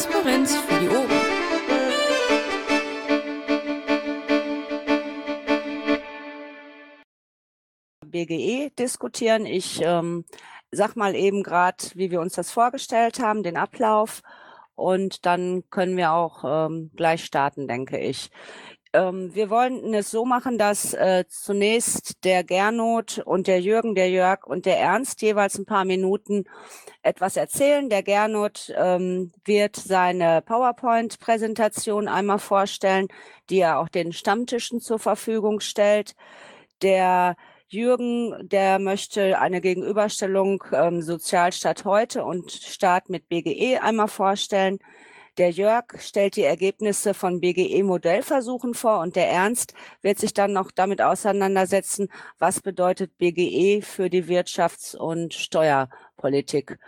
Transparenz für die Ohren. BGE diskutieren. Ich ähm, sag mal eben gerade, wie wir uns das vorgestellt haben, den Ablauf. Und dann können wir auch ähm, gleich starten, denke ich. Ähm, wir wollen es so machen, dass äh, zunächst der Gernot und der Jürgen, der Jörg und der Ernst jeweils ein paar Minuten etwas erzählen. Der Gernot ähm, wird seine PowerPoint-Präsentation einmal vorstellen, die er auch den Stammtischen zur Verfügung stellt. Der Jürgen, der möchte eine Gegenüberstellung ähm, Sozialstaat heute und Staat mit BGE einmal vorstellen. Der Jörg stellt die Ergebnisse von BGE-Modellversuchen vor und der Ernst wird sich dann noch damit auseinandersetzen, was bedeutet BGE für die Wirtschafts- und Steuerpolitik.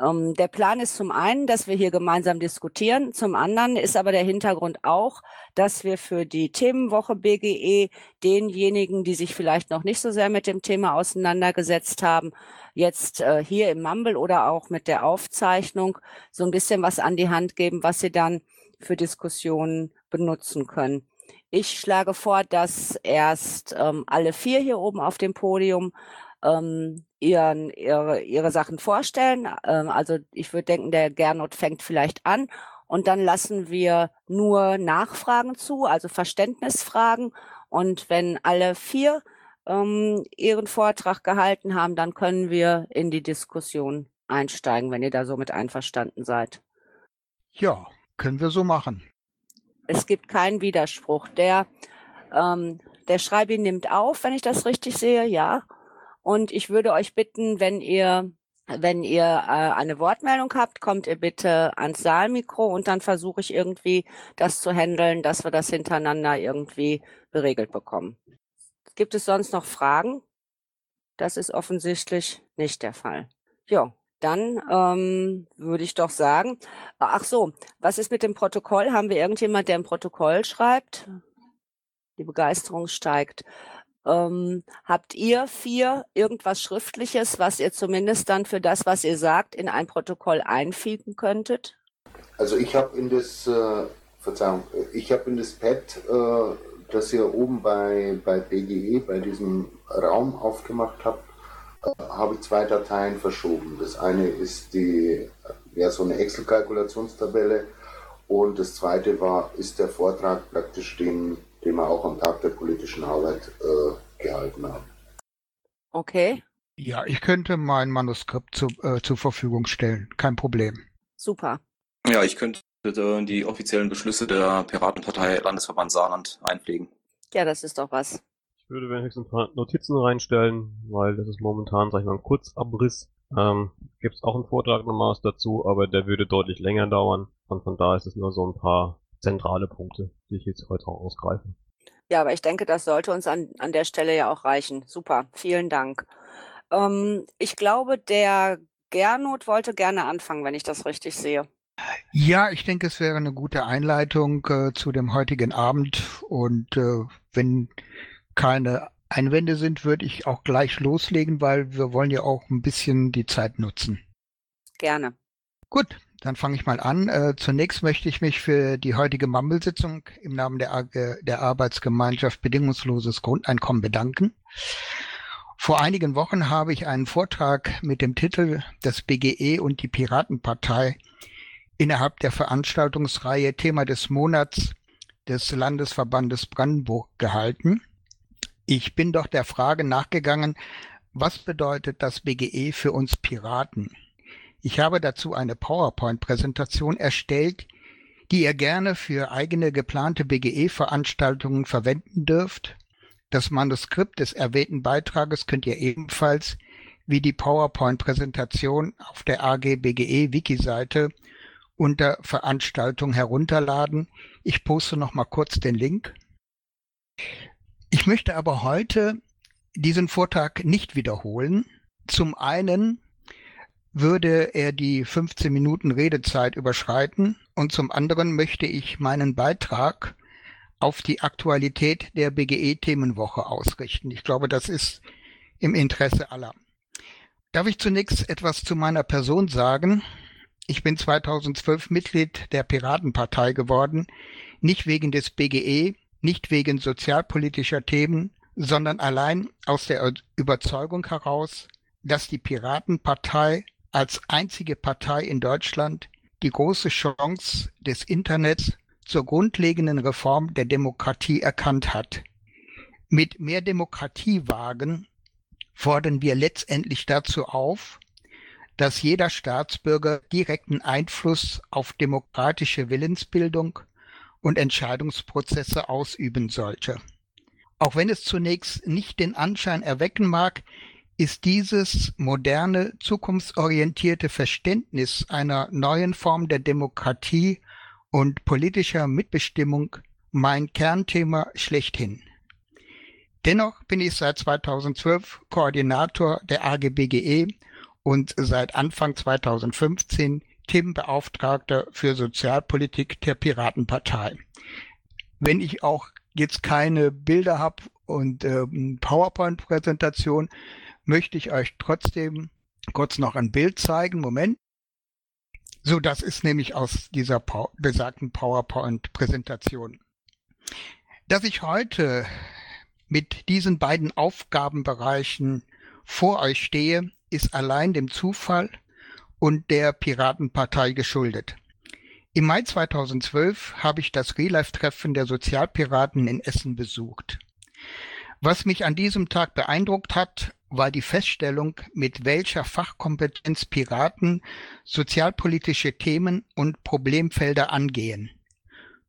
Ähm, der Plan ist zum einen, dass wir hier gemeinsam diskutieren. Zum anderen ist aber der Hintergrund auch, dass wir für die Themenwoche BGE denjenigen, die sich vielleicht noch nicht so sehr mit dem Thema auseinandergesetzt haben, jetzt äh, hier im Mumble oder auch mit der Aufzeichnung so ein bisschen was an die Hand geben, was sie dann für Diskussionen benutzen können. Ich schlage vor, dass erst ähm, alle vier hier oben auf dem Podium ähm, ihren, ihre, ihre Sachen vorstellen. Ähm, also ich würde denken, der Gernot fängt vielleicht an und dann lassen wir nur Nachfragen zu, also Verständnisfragen. Und wenn alle vier ähm, ihren Vortrag gehalten haben, dann können wir in die Diskussion einsteigen, wenn ihr da so mit einverstanden seid. Ja, können wir so machen. Es gibt keinen Widerspruch. Der, ähm, der Schreibi nimmt auf, wenn ich das richtig sehe, ja. Und ich würde euch bitten, wenn ihr wenn ihr äh, eine Wortmeldung habt, kommt ihr bitte ans Saalmikro und dann versuche ich irgendwie das zu handeln, dass wir das hintereinander irgendwie beregelt bekommen. Gibt es sonst noch Fragen? Das ist offensichtlich nicht der Fall. Ja, dann ähm, würde ich doch sagen, ach so, was ist mit dem Protokoll? Haben wir irgendjemand, der ein Protokoll schreibt? Die Begeisterung steigt. Ähm, habt ihr vier irgendwas Schriftliches, was ihr zumindest dann für das, was ihr sagt, in ein Protokoll einfügen könntet? Also ich habe in das, äh, Verzeihung, ich habe in das Pad äh, das ihr oben bei, bei BGE, bei diesem Raum aufgemacht habt, äh, habe ich zwei Dateien verschoben. Das eine ist die, ja, so eine Excel-Kalkulationstabelle und das zweite war, ist der Vortrag praktisch den, den wir auch am Tag der politischen Arbeit äh, gehalten haben. Okay. Ja, ich könnte mein Manuskript zu, äh, zur Verfügung stellen. Kein Problem. Super. Ja, ich könnte bitte die offiziellen Beschlüsse der Piratenpartei Landesverband Saarland einpflegen. Ja, das ist doch was. Ich würde wenigstens ein paar Notizen reinstellen, weil das ist momentan, sag ich mal, ein Kurzabriss. Ähm, Gibt es auch einen Vortrag nochmal dazu, aber der würde deutlich länger dauern. Und von da ist es nur so ein paar zentrale Punkte, die ich jetzt heute auch ausgreife. Ja, aber ich denke, das sollte uns an, an der Stelle ja auch reichen. Super, vielen Dank. Ähm, ich glaube, der Gernot wollte gerne anfangen, wenn ich das richtig sehe. Ja, ich denke, es wäre eine gute Einleitung äh, zu dem heutigen Abend. Und äh, wenn keine Einwände sind, würde ich auch gleich loslegen, weil wir wollen ja auch ein bisschen die Zeit nutzen. Gerne. Gut, dann fange ich mal an. Äh, zunächst möchte ich mich für die heutige Mumble-Sitzung im Namen der, der Arbeitsgemeinschaft Bedingungsloses Grundeinkommen bedanken. Vor einigen Wochen habe ich einen Vortrag mit dem Titel Das BGE und die Piratenpartei innerhalb der Veranstaltungsreihe Thema des Monats des Landesverbandes Brandenburg gehalten. Ich bin doch der Frage nachgegangen, was bedeutet das BGE für uns Piraten? Ich habe dazu eine PowerPoint-Präsentation erstellt, die ihr gerne für eigene geplante BGE-Veranstaltungen verwenden dürft. Das Manuskript des erwähnten Beitrages könnt ihr ebenfalls wie die PowerPoint-Präsentation auf der AG BGE Wiki-Seite unter Veranstaltung herunterladen. Ich poste noch mal kurz den Link. Ich möchte aber heute diesen Vortrag nicht wiederholen. Zum einen würde er die 15 Minuten Redezeit überschreiten und zum anderen möchte ich meinen Beitrag auf die Aktualität der BGE-Themenwoche ausrichten. Ich glaube, das ist im Interesse aller. Darf ich zunächst etwas zu meiner Person sagen? ich bin 2012 Mitglied der Piratenpartei geworden, nicht wegen des BGE, nicht wegen sozialpolitischer Themen, sondern allein aus der Überzeugung heraus, dass die Piratenpartei als einzige Partei in Deutschland die große Chance des Internets zur grundlegenden Reform der Demokratie erkannt hat. Mit mehr Demokratie wagen fordern wir letztendlich dazu auf, dass jeder Staatsbürger direkten Einfluss auf demokratische Willensbildung und Entscheidungsprozesse ausüben sollte. Auch wenn es zunächst nicht den Anschein erwecken mag, ist dieses moderne, zukunftsorientierte Verständnis einer neuen Form der Demokratie und politischer Mitbestimmung mein Kernthema schlechthin. Dennoch bin ich seit 2012 Koordinator der AGBGE und seit Anfang 2015 Themenbeauftragter für Sozialpolitik der Piratenpartei. Wenn ich auch jetzt keine Bilder habe und äh, PowerPoint-Präsentation, möchte ich euch trotzdem kurz noch ein Bild zeigen. Moment. So, das ist nämlich aus dieser besagten PowerPoint-Präsentation. Dass ich heute mit diesen beiden Aufgabenbereichen vor euch stehe, ist allein dem Zufall und der Piratenpartei geschuldet. Im Mai 2012 habe ich das Real-Life-Treffen der Sozialpiraten in Essen besucht. Was mich an diesem Tag beeindruckt hat, war die Feststellung, mit welcher Fachkompetenz Piraten sozialpolitische Themen und Problemfelder angehen.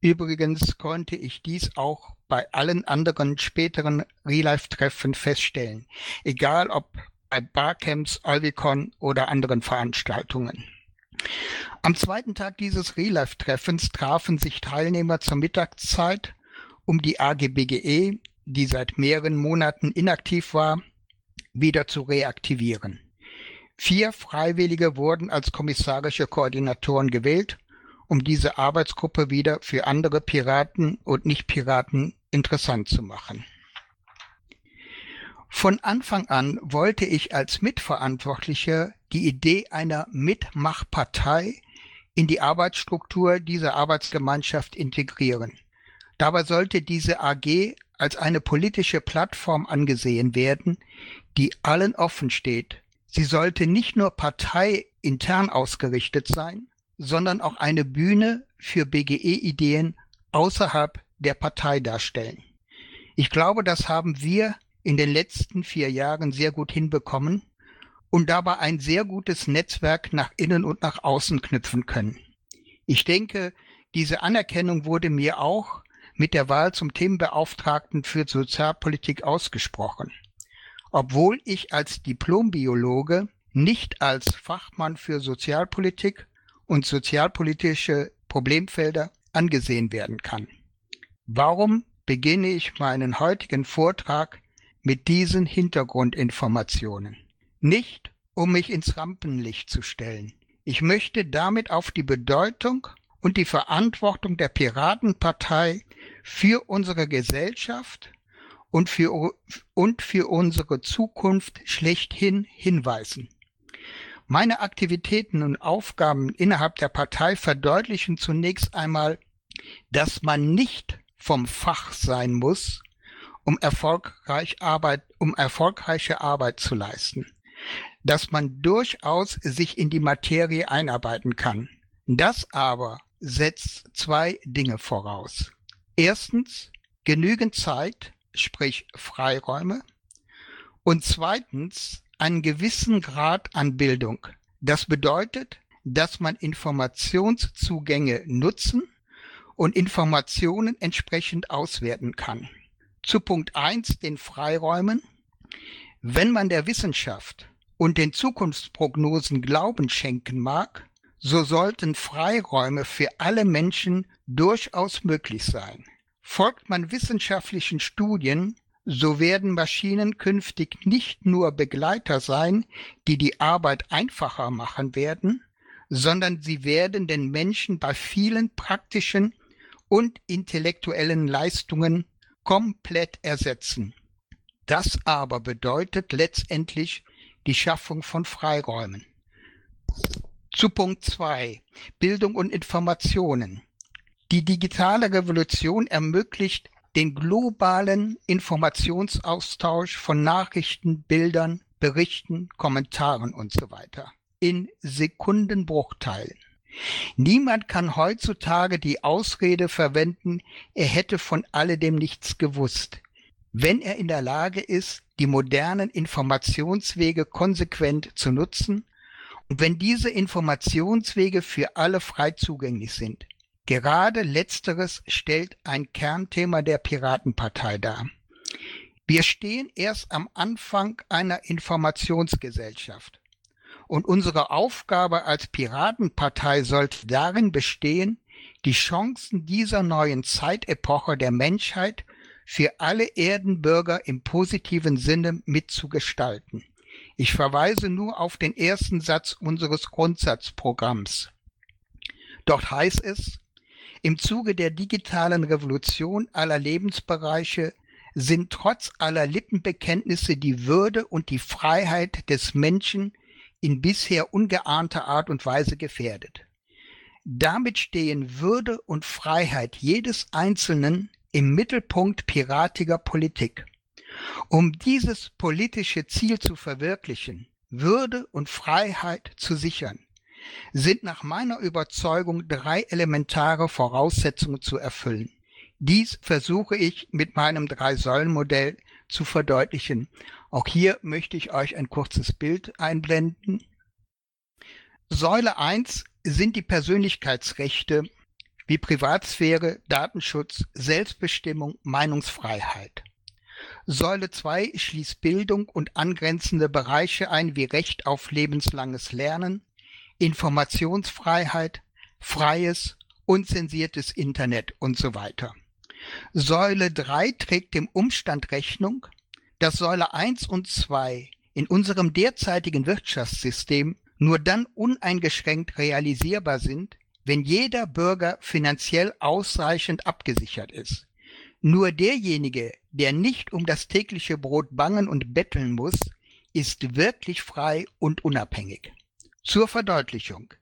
Übrigens konnte ich dies auch bei allen anderen späteren Real-Life-Treffen feststellen, egal ob bei Barcamps, Olvicon oder anderen Veranstaltungen. Am zweiten Tag dieses Real-Life-Treffens trafen sich Teilnehmer zur Mittagszeit, um die AGBGE, die seit mehreren Monaten inaktiv war, wieder zu reaktivieren. Vier Freiwillige wurden als kommissarische Koordinatoren gewählt, um diese Arbeitsgruppe wieder für andere Piraten und Nicht-Piraten interessant zu machen. Von Anfang an wollte ich als Mitverantwortlicher die Idee einer Mitmachpartei in die Arbeitsstruktur dieser Arbeitsgemeinschaft integrieren. Dabei sollte diese AG als eine politische Plattform angesehen werden, die allen offen steht. Sie sollte nicht nur parteiintern ausgerichtet sein, sondern auch eine Bühne für BGE-Ideen außerhalb der Partei darstellen. Ich glaube, das haben wir in den letzten vier Jahren sehr gut hinbekommen und dabei ein sehr gutes Netzwerk nach innen und nach außen knüpfen können. Ich denke, diese Anerkennung wurde mir auch mit der Wahl zum Themenbeauftragten für Sozialpolitik ausgesprochen. Obwohl ich als Diplombiologe nicht als Fachmann für Sozialpolitik und sozialpolitische Problemfelder angesehen werden kann. Warum beginne ich meinen heutigen Vortrag mit diesen Hintergrundinformationen? Nicht, um mich ins Rampenlicht zu stellen. Ich möchte damit auf die Bedeutung und die Verantwortung der Piratenpartei für unsere Gesellschaft und für, und für unsere Zukunft schlechthin hinweisen. Meine Aktivitäten und Aufgaben innerhalb der Partei verdeutlichen zunächst einmal, dass man nicht vom Fach sein muss, um erfolgreich Arbeit, um erfolgreiche Arbeit zu leisten. Dass man durchaus sich in die Materie einarbeiten kann. Das aber setzt zwei Dinge voraus. Erstens genügend Zeit, sprich Freiräume. Und zweitens einen gewissen Grad an Bildung. Das bedeutet, dass man Informationszugänge nutzen und Informationen entsprechend auswerten kann. Zu Punkt eins den Freiräumen. Wenn man der Wissenschaft und den Zukunftsprognosen Glauben schenken mag, so sollten Freiräume für alle Menschen durchaus möglich sein. Folgt man wissenschaftlichen Studien, so werden Maschinen künftig nicht nur Begleiter sein, die die Arbeit einfacher machen werden, sondern sie werden den Menschen bei vielen praktischen und intellektuellen Leistungen komplett ersetzen. Das aber bedeutet letztendlich die Schaffung von Freiräumen. Zu Punkt 2. Bildung und Informationen. Die digitale Revolution ermöglicht den globalen Informationsaustausch von Nachrichten, Bildern, Berichten, Kommentaren und so weiter in Sekundenbruchteilen. Niemand kann heutzutage die Ausrede verwenden, er hätte von alledem nichts gewusst, wenn er in der Lage ist, die modernen Informationswege konsequent zu nutzen und wenn diese Informationswege für alle frei zugänglich sind. Gerade letzteres stellt ein Kernthema der Piratenpartei dar. Wir stehen erst am Anfang einer Informationsgesellschaft. Und unsere Aufgabe als Piratenpartei sollte darin bestehen, die Chancen dieser neuen Zeitepoche der Menschheit für alle Erdenbürger im positiven Sinne mitzugestalten. Ich verweise nur auf den ersten Satz unseres Grundsatzprogramms. Dort heißt es, im Zuge der digitalen Revolution aller Lebensbereiche sind trotz aller Lippenbekenntnisse die Würde und die Freiheit des Menschen in bisher ungeahnter Art und Weise gefährdet. Damit stehen Würde und Freiheit jedes Einzelnen im Mittelpunkt piratiger Politik. Um dieses politische Ziel zu verwirklichen, Würde und Freiheit zu sichern, sind nach meiner Überzeugung drei elementare Voraussetzungen zu erfüllen. Dies versuche ich mit meinem Drei-Säulen-Modell zu verdeutlichen. Auch hier möchte ich euch ein kurzes Bild einblenden. Säule 1 sind die Persönlichkeitsrechte wie Privatsphäre, Datenschutz, Selbstbestimmung, Meinungsfreiheit. Säule 2 schließt Bildung und angrenzende Bereiche ein wie Recht auf lebenslanges Lernen, Informationsfreiheit, freies, unzensiertes Internet und so weiter. Säule 3 trägt dem Umstand Rechnung, dass Säule 1 und 2 in unserem derzeitigen Wirtschaftssystem nur dann uneingeschränkt realisierbar sind, wenn jeder Bürger finanziell ausreichend abgesichert ist. Nur derjenige, der nicht um das tägliche Brot bangen und betteln muss, ist wirklich frei und unabhängig. Zur Verdeutlichung.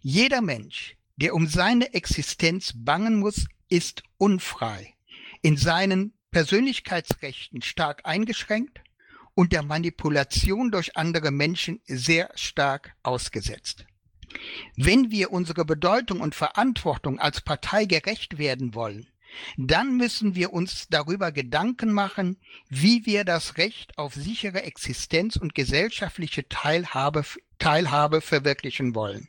Jeder Mensch, der um seine Existenz bangen muss, ist unfrei, in seinen Persönlichkeitsrechten stark eingeschränkt und der Manipulation durch andere Menschen sehr stark ausgesetzt. Wenn wir unsere Bedeutung und Verantwortung als Partei gerecht werden wollen, dann müssen wir uns darüber Gedanken machen, wie wir das Recht auf sichere Existenz und gesellschaftliche Teilhabe, Teilhabe verwirklichen wollen.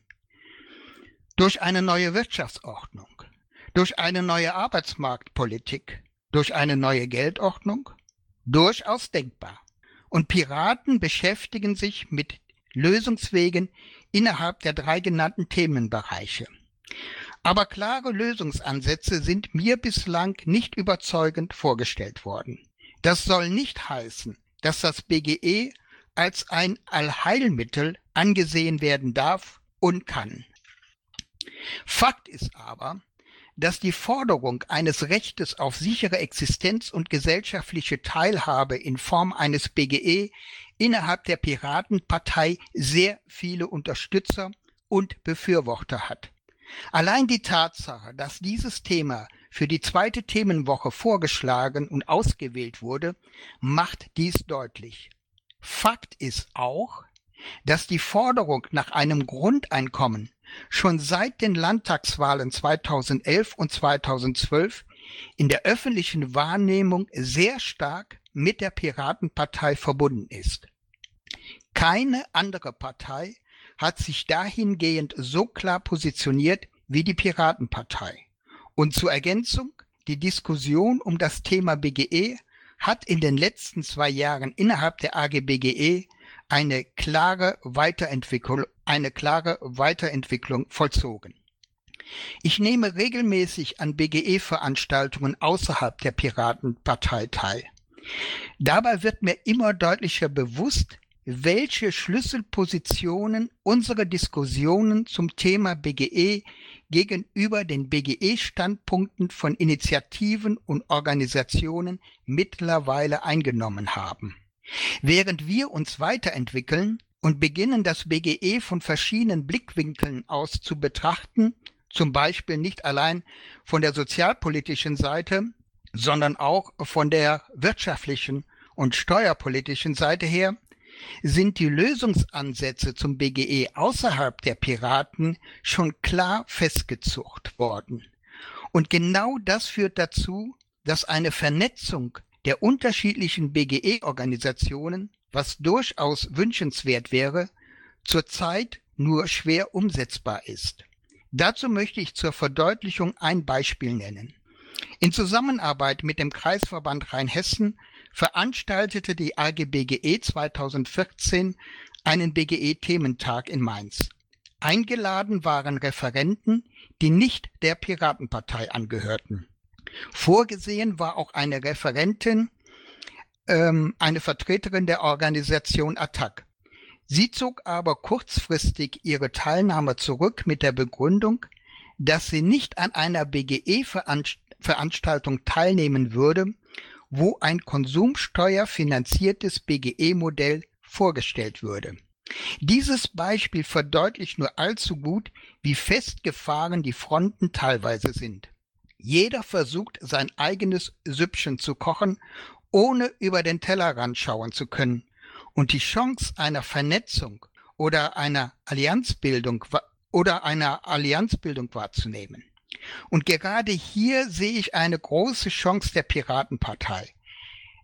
Durch eine neue Wirtschaftsordnung, durch eine neue Arbeitsmarktpolitik, durch eine neue Geldordnung? Durchaus denkbar. Und Piraten beschäftigen sich mit Lösungswegen innerhalb der drei genannten Themenbereiche. Aber klare Lösungsansätze sind mir bislang nicht überzeugend vorgestellt worden. Das soll nicht heißen, dass das BGE als ein Allheilmittel angesehen werden darf und kann. Fakt ist aber, dass die Forderung eines Rechtes auf sichere Existenz und gesellschaftliche Teilhabe in Form eines BGE innerhalb der Piratenpartei sehr viele Unterstützer und Befürworter hat. Allein die Tatsache, dass dieses Thema für die zweite Themenwoche vorgeschlagen und ausgewählt wurde, macht dies deutlich. Fakt ist auch, dass die Forderung nach einem Grundeinkommen schon seit den Landtagswahlen 2011 und 2012 in der öffentlichen Wahrnehmung sehr stark mit der Piratenpartei verbunden ist. Keine andere Partei hat sich dahingehend so klar positioniert wie die Piratenpartei. Und zur Ergänzung, die Diskussion um das Thema BGE hat in den letzten zwei Jahren innerhalb der AGBGE eine klare Weiterentwicklung, eine klare Weiterentwicklung vollzogen. Ich nehme regelmäßig an BGE-Veranstaltungen außerhalb der Piratenpartei teil. Dabei wird mir immer deutlicher bewusst, welche Schlüsselpositionen unsere Diskussionen zum Thema BGE gegenüber den BGE-Standpunkten von Initiativen und Organisationen mittlerweile eingenommen haben. Während wir uns weiterentwickeln, und beginnen das BGE von verschiedenen Blickwinkeln aus zu betrachten, zum Beispiel nicht allein von der sozialpolitischen Seite, sondern auch von der wirtschaftlichen und steuerpolitischen Seite her, sind die Lösungsansätze zum BGE außerhalb der Piraten schon klar festgezucht worden. Und genau das führt dazu, dass eine Vernetzung der unterschiedlichen BGE-Organisationen, was durchaus wünschenswert wäre, zurzeit nur schwer umsetzbar ist. Dazu möchte ich zur Verdeutlichung ein Beispiel nennen. In Zusammenarbeit mit dem Kreisverband Rheinhessen veranstaltete die AGBGE 2014 einen BGE-Thementag in Mainz. Eingeladen waren Referenten, die nicht der Piratenpartei angehörten. Vorgesehen war auch eine Referentin, ähm, eine Vertreterin der Organisation ATTAC. Sie zog aber kurzfristig ihre Teilnahme zurück mit der Begründung, dass sie nicht an einer BGE-Veranstaltung teilnehmen würde, wo ein konsumsteuerfinanziertes BGE-Modell vorgestellt würde. Dieses Beispiel verdeutlicht nur allzu gut, wie festgefahren die Fronten teilweise sind. Jeder versucht, sein eigenes Süppchen zu kochen, ohne über den Tellerrand schauen zu können und die Chance einer Vernetzung oder einer Allianzbildung oder einer Allianzbildung wahrzunehmen. Und gerade hier sehe ich eine große Chance der Piratenpartei.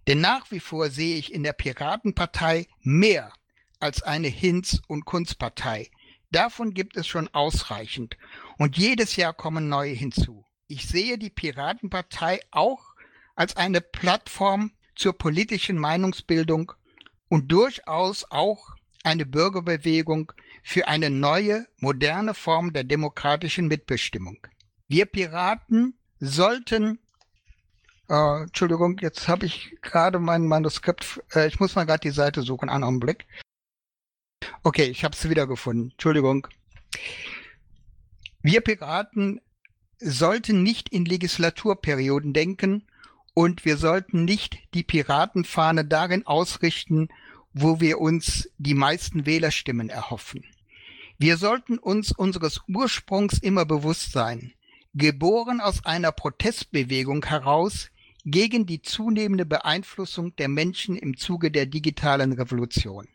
Denn nach wie vor sehe ich in der Piratenpartei mehr als eine Hinz- und Kunstpartei. Davon gibt es schon ausreichend. Und jedes Jahr kommen neue hinzu. Ich sehe die Piratenpartei auch als eine Plattform zur politischen Meinungsbildung und durchaus auch eine Bürgerbewegung für eine neue, moderne Form der demokratischen Mitbestimmung. Wir Piraten sollten äh, Entschuldigung, jetzt habe ich gerade mein Manuskript, äh, ich muss mal gerade die Seite suchen, einen Augenblick. Okay, ich habe es wiedergefunden. Entschuldigung. Wir Piraten sollten nicht in Legislaturperioden denken und wir sollten nicht die Piratenfahne darin ausrichten, wo wir uns die meisten Wählerstimmen erhoffen. Wir sollten uns unseres Ursprungs immer bewusst sein, geboren aus einer Protestbewegung heraus gegen die zunehmende Beeinflussung der Menschen im Zuge der digitalen Revolution.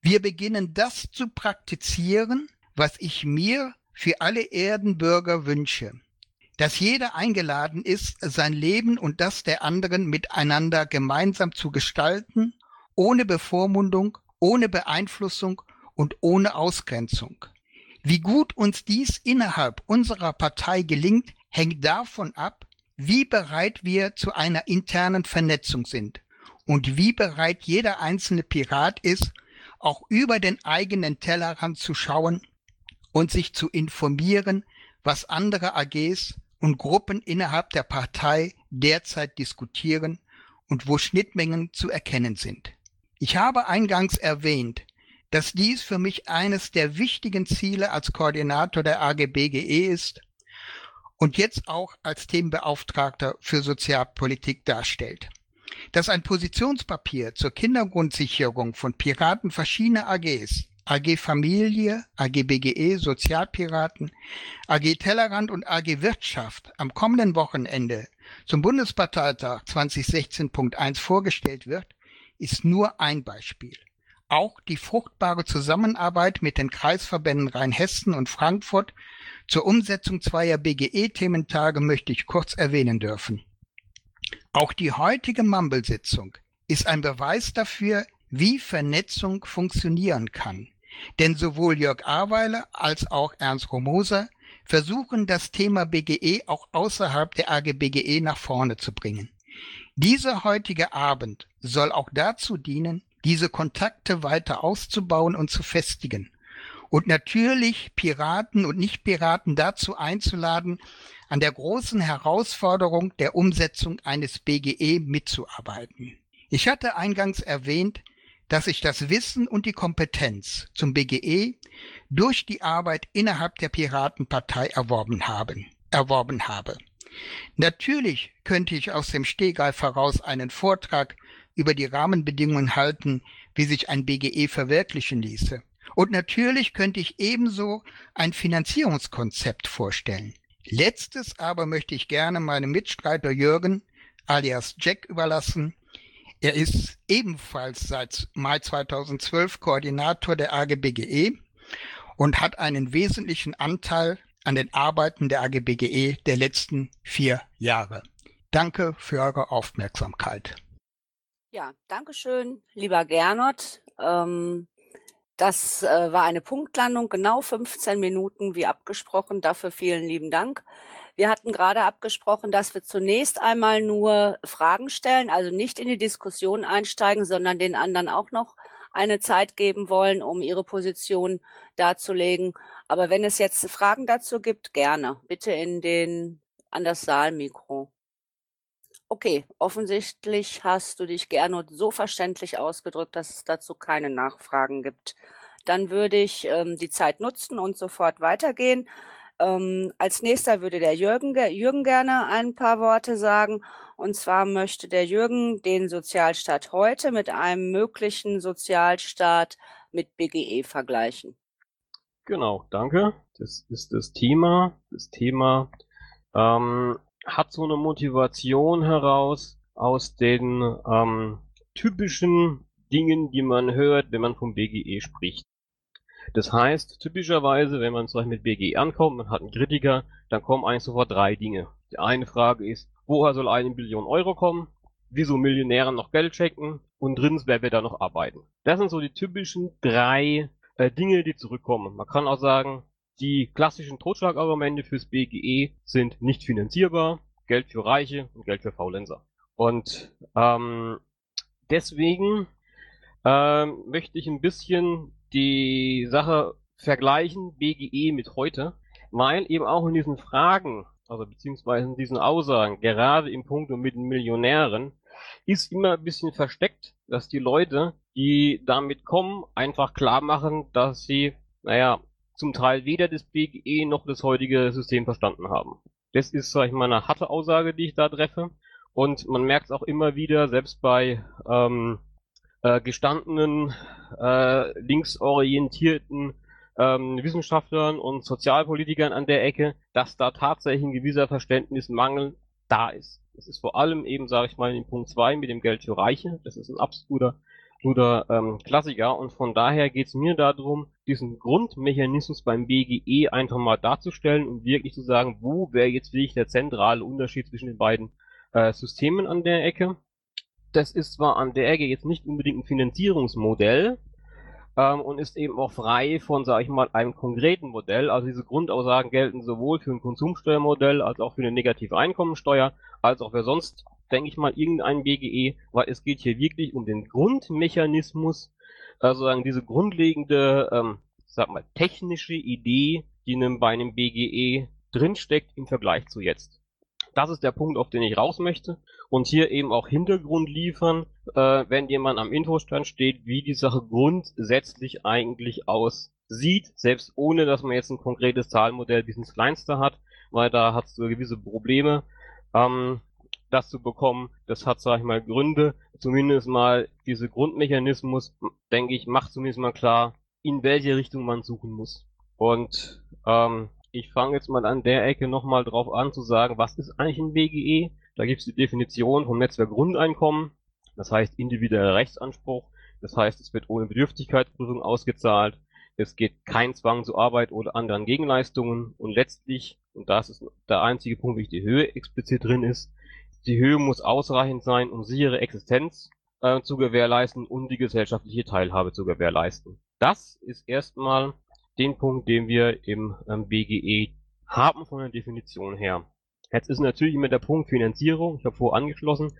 Wir beginnen das zu praktizieren, was ich mir für alle Erdenbürger wünsche, dass jeder eingeladen ist, sein Leben und das der anderen miteinander gemeinsam zu gestalten ohne Bevormundung, ohne Beeinflussung und ohne Ausgrenzung. Wie gut uns dies innerhalb unserer Partei gelingt, hängt davon ab, wie bereit wir zu einer internen Vernetzung sind und wie bereit jeder einzelne Pirat ist, auch über den eigenen Tellerrand zu schauen und sich zu informieren, was andere AGs und Gruppen innerhalb der Partei derzeit diskutieren und wo Schnittmengen zu erkennen sind. Ich habe eingangs erwähnt, dass dies für mich eines der wichtigen Ziele als Koordinator der AGBGE ist und jetzt auch als Themenbeauftragter für Sozialpolitik darstellt. Dass ein Positionspapier zur Kindergrundsicherung von Piraten verschiedener AGs, AG Familie, AG BGE, Sozialpiraten, AG Tellerrand und AG Wirtschaft am kommenden Wochenende zum Bundesparteitag 2016.1 vorgestellt wird, ist nur ein Beispiel. Auch die fruchtbare Zusammenarbeit mit den Kreisverbänden Rheinhessen und Frankfurt zur Umsetzung zweier BGE-Thementage möchte ich kurz erwähnen dürfen. Auch die heutige Mumble-Sitzung ist ein Beweis dafür, wie Vernetzung funktionieren kann. Denn sowohl Jörg Aweiler als auch Ernst Romoser versuchen das Thema BGE auch außerhalb der AGBGE nach vorne zu bringen. Dieser heutige Abend soll auch dazu dienen, diese Kontakte weiter auszubauen und zu festigen. Und natürlich Piraten und Nicht-Piraten dazu einzuladen, an der großen Herausforderung der Umsetzung eines BGE mitzuarbeiten. Ich hatte eingangs erwähnt, dass ich das Wissen und die Kompetenz zum BGE durch die Arbeit innerhalb der Piratenpartei erworben haben, erworben habe. Natürlich könnte ich aus dem Stegreif heraus einen Vortrag über die Rahmenbedingungen halten, wie sich ein BGE verwirklichen ließe. Und natürlich könnte ich ebenso ein Finanzierungskonzept vorstellen. Letztes aber möchte ich gerne meinem Mitstreiter Jürgen alias Jack überlassen. Er ist ebenfalls seit Mai 2012 Koordinator der AGBGE und hat einen wesentlichen Anteil an den Arbeiten der AGBGE der letzten vier Jahre. Danke für eure Aufmerksamkeit. Ja, danke schön, lieber Gernot. Ähm, das äh, war eine Punktlandung, genau 15 Minuten wie abgesprochen. Dafür vielen lieben Dank. Wir hatten gerade abgesprochen, dass wir zunächst einmal nur Fragen stellen, also nicht in die Diskussion einsteigen, sondern den anderen auch noch eine Zeit geben wollen, um ihre Position darzulegen. Aber wenn es jetzt Fragen dazu gibt, gerne. Bitte in den, an das Saalmikro. Okay, offensichtlich hast du dich gerne so verständlich ausgedrückt, dass es dazu keine Nachfragen gibt. Dann würde ich ähm, die Zeit nutzen und sofort weitergehen. Ähm, als nächster würde der Jürgen, Jürgen gerne ein paar Worte sagen. Und zwar möchte der Jürgen den Sozialstaat heute mit einem möglichen Sozialstaat mit BGE vergleichen. Genau, danke. Das ist das Thema. Das Thema ähm, hat so eine Motivation heraus aus den ähm, typischen Dingen, die man hört, wenn man vom BGE spricht. Das heißt, typischerweise, wenn man zum Beispiel mit BGE ankommt, man hat einen Kritiker, dann kommen eigentlich sofort drei Dinge. Die eine Frage ist, woher soll eine Billion Euro kommen? Wieso Millionären noch Geld checken? Und drittens, wer wird da noch arbeiten? Das sind so die typischen drei äh, Dinge, die zurückkommen. Man kann auch sagen, die klassischen Totschlagargumente fürs BGE sind nicht finanzierbar, Geld für Reiche und Geld für Faulenzer. Und ähm, deswegen ähm, möchte ich ein bisschen die Sache vergleichen, BGE mit heute, weil eben auch in diesen Fragen, also beziehungsweise in diesen Aussagen, gerade im Punkt mit den Millionären, ist immer ein bisschen versteckt, dass die Leute, die damit kommen, einfach klar machen, dass sie, naja, zum Teil weder das BGE noch das heutige System verstanden haben. Das ist, sag ich mal, eine harte Aussage, die ich da treffe. Und man merkt es auch immer wieder, selbst bei ähm, äh, gestandenen, äh, linksorientierten ähm, Wissenschaftlern und Sozialpolitikern an der Ecke, dass da tatsächlich ein gewisser Verständnismangel da ist. Das ist vor allem eben, sage ich mal, in Punkt 2 mit dem Geld für Reiche. Das ist ein absoluter oder ähm, Klassiker und von daher geht es mir darum, diesen Grundmechanismus beim BGE einfach mal darzustellen und wirklich zu sagen, wo wäre jetzt wirklich der zentrale Unterschied zwischen den beiden äh, Systemen an der Ecke. Das ist zwar an der Ecke jetzt nicht unbedingt ein Finanzierungsmodell ähm, und ist eben auch frei von, sage ich mal, einem konkreten Modell. Also diese Grundaussagen gelten sowohl für ein Konsumsteuermodell als auch für eine negative Einkommensteuer, als auch für sonst denke ich mal, irgendein BGE, weil es geht hier wirklich um den Grundmechanismus, also sagen, diese grundlegende, ähm, sag mal, technische Idee, die einem, bei einem BGE drinsteckt im Vergleich zu jetzt. Das ist der Punkt, auf den ich raus möchte. Und hier eben auch Hintergrund liefern, äh, wenn jemand am Infostand steht, wie die Sache grundsätzlich eigentlich aussieht, selbst ohne, dass man jetzt ein konkretes Zahlmodell bis ins Kleinste hat, weil da hat es so gewisse Probleme. Ähm, das zu bekommen, das hat, sag ich mal, Gründe. Zumindest mal diese Grundmechanismus, denke ich, macht zumindest mal klar, in welche Richtung man suchen muss. Und ähm, ich fange jetzt mal an der Ecke nochmal drauf an zu sagen, was ist eigentlich ein BGE? Da gibt es die Definition vom Netzwerk Grundeinkommen, das heißt individueller Rechtsanspruch, das heißt, es wird ohne Bedürftigkeitsprüfung ausgezahlt, es geht kein Zwang zur Arbeit oder anderen Gegenleistungen und letztlich, und das ist der einzige Punkt, wie die Höhe explizit drin ist, die Höhe muss ausreichend sein, um sichere Existenz äh, zu gewährleisten und die gesellschaftliche Teilhabe zu gewährleisten. Das ist erstmal den Punkt, den wir im ähm, BGE haben von der Definition her. Jetzt ist natürlich immer der Punkt Finanzierung. Ich habe vorher angeschlossen,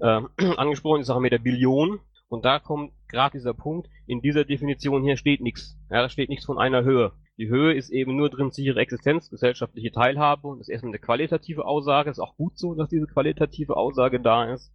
äh, angesprochen, die Sache mit der Billion. Und da kommt gerade dieser Punkt, in dieser Definition hier steht nichts. Ja, da steht nichts von einer Höhe. Die Höhe ist eben nur drin sichere Existenz, gesellschaftliche Teilhabe und das ist erstmal eine qualitative Aussage. Ist auch gut so, dass diese qualitative Aussage da ist.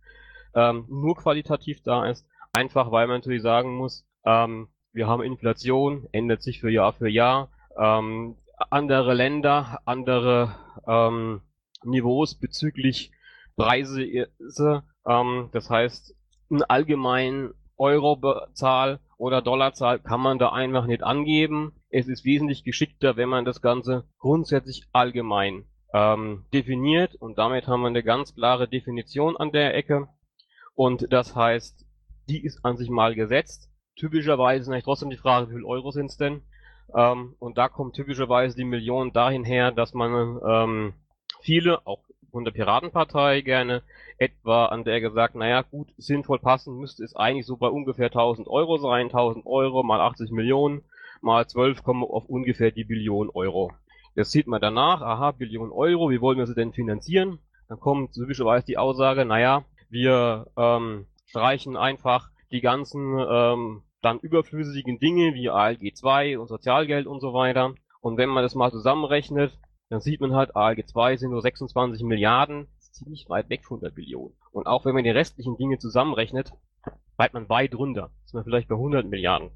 Ähm, nur qualitativ da ist. Einfach weil man natürlich sagen muss, ähm, wir haben Inflation, ändert sich für Jahr für Jahr. Ähm, andere Länder, andere ähm, Niveaus bezüglich Preise. Ähm, das heißt, einen allgemeinen Eurozahl oder Dollarzahl kann man da einfach nicht angeben. Es ist wesentlich geschickter, wenn man das Ganze grundsätzlich allgemein ähm, definiert und damit haben wir eine ganz klare Definition an der Ecke. Und das heißt, die ist an sich mal gesetzt. Typischerweise ist natürlich trotzdem die Frage, wie viel Euro sind es denn? Ähm, und da kommt typischerweise die Million dahin her, dass man ähm, viele, auch von der Piratenpartei gerne, etwa an der gesagt, naja gut, sinnvoll passen müsste es eigentlich so bei ungefähr 1000 Euro sein, 1000 Euro mal 80 Millionen mal 12 kommen auf ungefähr die Billion Euro. Jetzt sieht man danach, aha, Billion Euro, wie wollen wir sie denn finanzieren? Dann kommt typischerweise die Aussage, naja, wir ähm, streichen einfach die ganzen ähm, dann überflüssigen Dinge wie ALG 2 und Sozialgeld und so weiter. Und wenn man das mal zusammenrechnet, dann sieht man halt, ALG 2 sind nur 26 Milliarden, ziemlich weit weg von der Billion. Und auch wenn man die restlichen Dinge zusammenrechnet, bleibt man weit runter. Ist man vielleicht bei 100 Milliarden.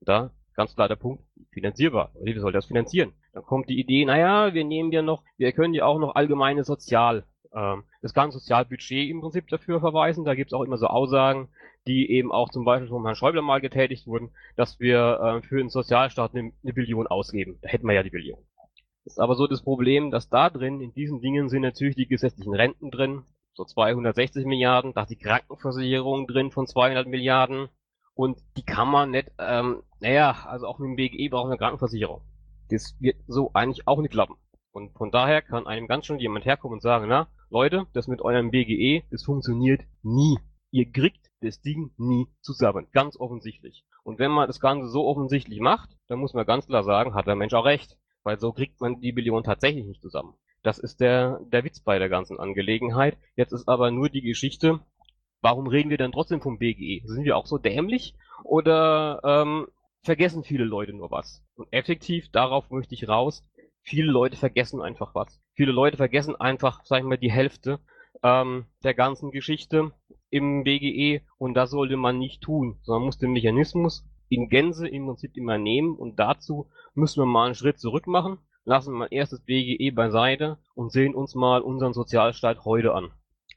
Da ganz klar der Punkt, finanzierbar. Wie soll das finanzieren? Dann kommt die Idee, naja, wir nehmen ja noch, wir können ja auch noch allgemeine Sozial, ähm, das ganze Sozialbudget im Prinzip dafür verweisen. Da gibt es auch immer so Aussagen, die eben auch zum Beispiel von Herrn Schäuble mal getätigt wurden, dass wir äh, für den Sozialstaat eine, eine Billion ausgeben. Da hätten wir ja die Billion. Ist aber so das Problem, dass da drin, in diesen Dingen sind natürlich die gesetzlichen Renten drin, so 260 Milliarden, da ist die Krankenversicherung drin von 200 Milliarden und die kann man nicht, ähm, naja, also auch mit dem BGE brauchen wir eine Krankenversicherung. Das wird so eigentlich auch nicht klappen. Und von daher kann einem ganz schon jemand herkommen und sagen, na, Leute, das mit eurem BGE, das funktioniert nie. Ihr kriegt das Ding nie zusammen. Ganz offensichtlich. Und wenn man das Ganze so offensichtlich macht, dann muss man ganz klar sagen, hat der Mensch auch recht. Weil so kriegt man die Billion tatsächlich nicht zusammen. Das ist der, der Witz bei der ganzen Angelegenheit. Jetzt ist aber nur die Geschichte, warum reden wir denn trotzdem vom BGE? Sind wir auch so dämlich? Oder ähm, vergessen viele Leute nur was? Und effektiv, darauf möchte ich raus, viele Leute vergessen einfach was. Viele Leute vergessen einfach, sag ich mal, die Hälfte ähm, der ganzen Geschichte im BGE und das sollte man nicht tun, sondern muss den Mechanismus in Gänze im Prinzip immer nehmen und dazu müssen wir mal einen Schritt zurück machen, lassen wir mal erst das BGE beiseite und sehen uns mal unseren Sozialstaat heute an.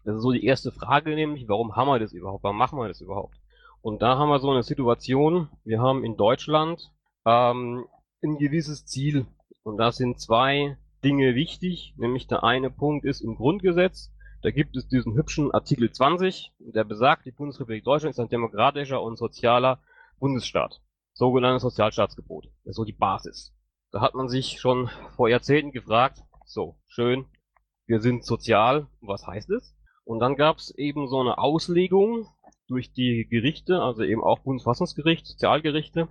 Das ist so die erste Frage nämlich, warum haben wir das überhaupt? Warum machen wir das überhaupt? Und da haben wir so eine Situation, wir haben in Deutschland ähm, ein gewisses Ziel und da sind zwei Dinge wichtig, nämlich der eine Punkt ist im Grundgesetz, da gibt es diesen hübschen Artikel 20, der besagt, die Bundesrepublik Deutschland ist ein demokratischer und sozialer Bundesstaat. Sogenanntes Sozialstaatsgebot. Das ist so die Basis. Da hat man sich schon vor Jahrzehnten gefragt, so, schön, wir sind sozial, was heißt es? Und dann gab es eben so eine Auslegung durch die Gerichte, also eben auch Bundesfassungsgericht, Sozialgerichte.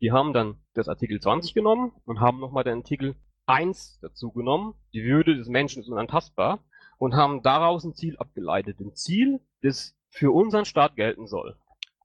Die haben dann das Artikel 20 genommen und haben nochmal den Artikel 1 dazu genommen. Die Würde des Menschen ist unantastbar und haben daraus ein Ziel abgeleitet. Ein Ziel, das für unseren Staat gelten soll.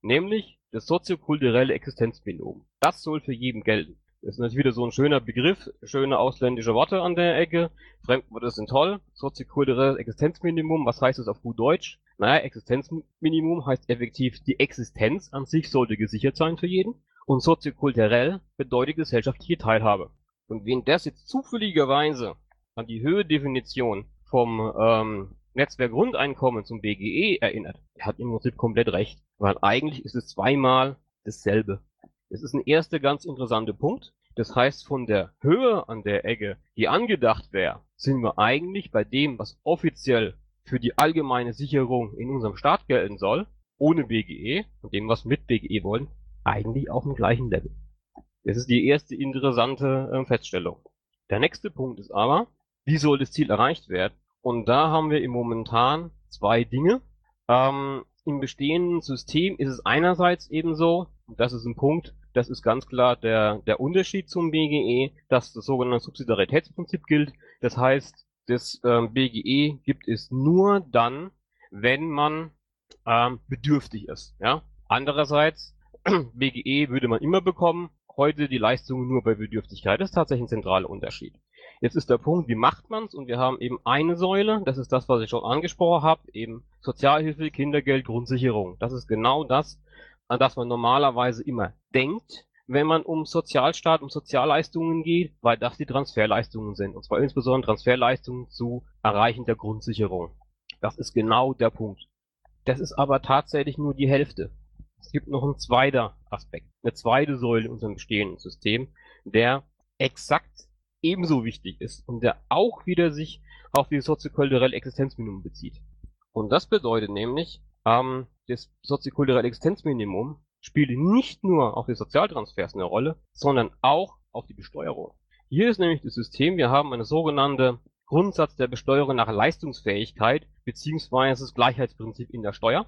Nämlich das soziokulturelle Existenzminimum. Das soll für jeden gelten. Das ist natürlich wieder so ein schöner Begriff, schöne ausländische Worte an der Ecke. Fremdworte sind toll. Soziokulturelles Existenzminimum, was heißt das auf gut Deutsch? Naja, Existenzminimum heißt effektiv, die Existenz an sich sollte gesichert sein für jeden. Und soziokulturell bedeutet gesellschaftliche Teilhabe. Und wen das jetzt zufälligerweise an die Höhe-Definition vom ähm, Netzwerk Grundeinkommen zum BGE erinnert, er hat im Prinzip komplett recht, weil eigentlich ist es zweimal dasselbe. Es ist ein erster ganz interessanter Punkt. Das heißt, von der Höhe an der Ecke, die angedacht wäre, sind wir eigentlich bei dem, was offiziell für die allgemeine Sicherung in unserem Staat gelten soll, ohne BGE und dem, was mit BGE wollen, eigentlich auf dem gleichen Level. Das ist die erste interessante äh, Feststellung. Der nächste Punkt ist aber, wie soll das Ziel erreicht werden? Und da haben wir im Momentan zwei Dinge. Ähm, Im bestehenden System ist es einerseits eben so, und das ist ein Punkt, das ist ganz klar der, der Unterschied zum BGE, dass das sogenannte Subsidiaritätsprinzip gilt. Das heißt, das ähm, BGE gibt es nur dann, wenn man ähm, bedürftig ist. Ja? Andererseits, BGE würde man immer bekommen, heute die Leistungen nur bei Bedürftigkeit. Das ist tatsächlich ein zentraler Unterschied. Jetzt ist der Punkt, wie macht man's? Und wir haben eben eine Säule, das ist das, was ich schon angesprochen habe, eben Sozialhilfe, Kindergeld, Grundsicherung. Das ist genau das, an das man normalerweise immer denkt, wenn man um Sozialstaat, um Sozialleistungen geht, weil das die Transferleistungen sind. Und zwar insbesondere Transferleistungen zu Erreichen der Grundsicherung. Das ist genau der Punkt. Das ist aber tatsächlich nur die Hälfte. Es gibt noch einen zweiter Aspekt, eine zweite Säule in unserem bestehenden System, der exakt ebenso wichtig ist und der auch wieder sich auf die soziokulturelle Existenzminimum bezieht. Und das bedeutet nämlich, ähm, das soziokulturelle Existenzminimum spielt nicht nur auf die Sozialtransfers eine Rolle, sondern auch auf die Besteuerung. Hier ist nämlich das System, wir haben eine sogenannte Grundsatz der Besteuerung nach Leistungsfähigkeit beziehungsweise das Gleichheitsprinzip in der Steuer.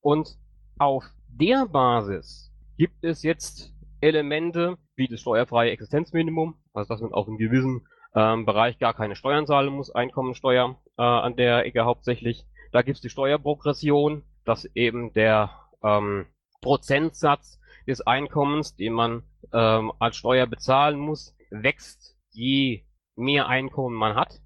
Und auf der Basis gibt es jetzt Elemente wie das steuerfreie Existenzminimum, also dass man auf einem gewissen ähm, Bereich gar keine Steuern zahlen muss, Einkommensteuer äh, an der Ecke hauptsächlich. Da gibt es die Steuerprogression, dass eben der ähm, Prozentsatz des Einkommens, den man ähm, als Steuer bezahlen muss, wächst, je mehr Einkommen man hat.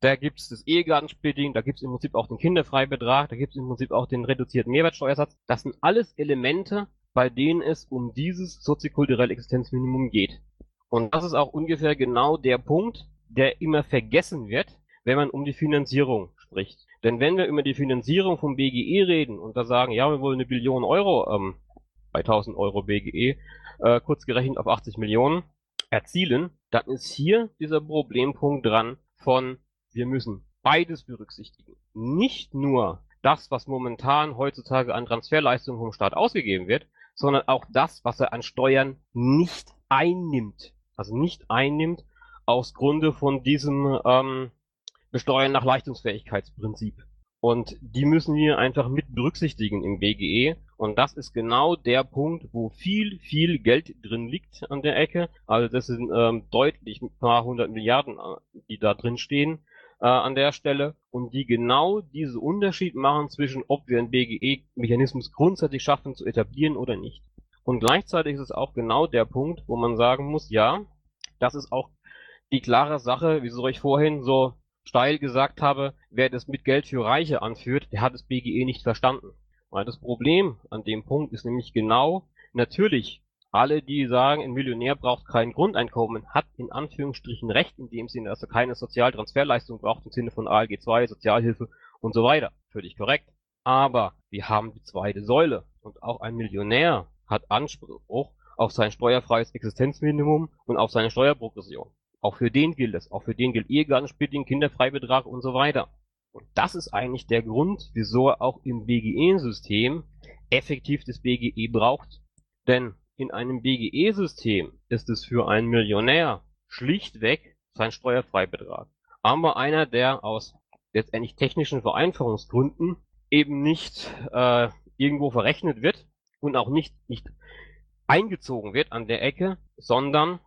Da gibt es das Ehegattensplitting, da gibt es im Prinzip auch den Kinderfreibetrag, da gibt es im Prinzip auch den reduzierten Mehrwertsteuersatz. Das sind alles Elemente, bei denen es um dieses soziokulturelle Existenzminimum geht. Und das ist auch ungefähr genau der Punkt, der immer vergessen wird, wenn man um die Finanzierung spricht. Denn wenn wir über die Finanzierung vom BGE reden und da sagen, ja, wir wollen eine Billion Euro ähm, bei 1000 Euro BGE, äh, kurz gerechnet auf 80 Millionen, erzielen, dann ist hier dieser Problempunkt dran von, wir müssen beides berücksichtigen. Nicht nur das, was momentan heutzutage an Transferleistungen vom Staat ausgegeben wird, sondern auch das, was er an Steuern nicht einnimmt. Also nicht einnimmt aus Grunde von diesem ähm, Besteuern nach Leistungsfähigkeitsprinzip. Und die müssen wir einfach mit berücksichtigen im BGE. Und das ist genau der Punkt, wo viel, viel Geld drin liegt an der Ecke. Also das sind ähm, deutlich ein paar hundert Milliarden, äh, die da drin stehen äh, an der Stelle. Und die genau diesen Unterschied machen zwischen, ob wir einen BGE-Mechanismus grundsätzlich schaffen zu etablieren oder nicht. Und gleichzeitig ist es auch genau der Punkt, wo man sagen muss, ja, das ist auch die klare Sache, wie ich vorhin so steil gesagt habe, wer das mit Geld für Reiche anführt, der hat das BGE nicht verstanden. Weil das Problem an dem Punkt ist nämlich genau, natürlich, alle, die sagen, ein Millionär braucht kein Grundeinkommen, hat in Anführungsstrichen recht in dem Sinne, dass er keine Sozialtransferleistung braucht im Sinne von ALG 2, Sozialhilfe und so weiter. Völlig korrekt. Aber wir haben die zweite Säule und auch ein Millionär hat Anspruch auf sein steuerfreies Existenzminimum und auf seine Steuerprogression. Auch für den gilt es. Auch für den gilt Ehegattensplitting, Kinderfreibetrag und so weiter. Und das ist eigentlich der Grund, wieso er auch im BGE-System effektiv das BGE braucht. Denn in einem BGE-System ist es für einen Millionär schlichtweg sein Steuerfreibetrag. Aber einer, der aus letztendlich technischen Vereinfachungsgründen eben nicht äh, irgendwo verrechnet wird und auch nicht, nicht eingezogen wird an der Ecke, sondern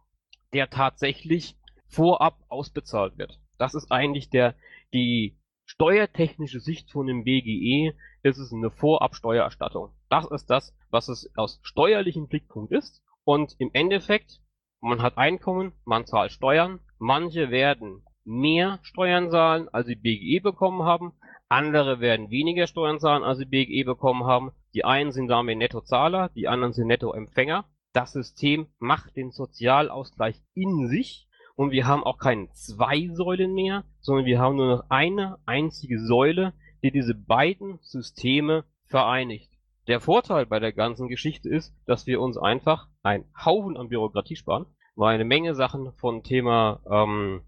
der tatsächlich vorab ausbezahlt wird. Das ist eigentlich der, die steuertechnische Sicht von dem BGE, ist es eine Vorabsteuererstattung. Das ist das, was es aus steuerlichem Blickpunkt ist. Und im Endeffekt, man hat Einkommen, man zahlt Steuern, manche werden mehr Steuern zahlen, als sie BGE bekommen haben, andere werden weniger Steuern zahlen, als sie BGE bekommen haben. Die einen sind damit Nettozahler, die anderen sind Nettoempfänger. Das System macht den Sozialausgleich in sich und wir haben auch keine zwei Säulen mehr, sondern wir haben nur noch eine einzige Säule, die diese beiden Systeme vereinigt. Der Vorteil bei der ganzen Geschichte ist, dass wir uns einfach einen Haufen an Bürokratie sparen, weil eine Menge Sachen von Thema ähm,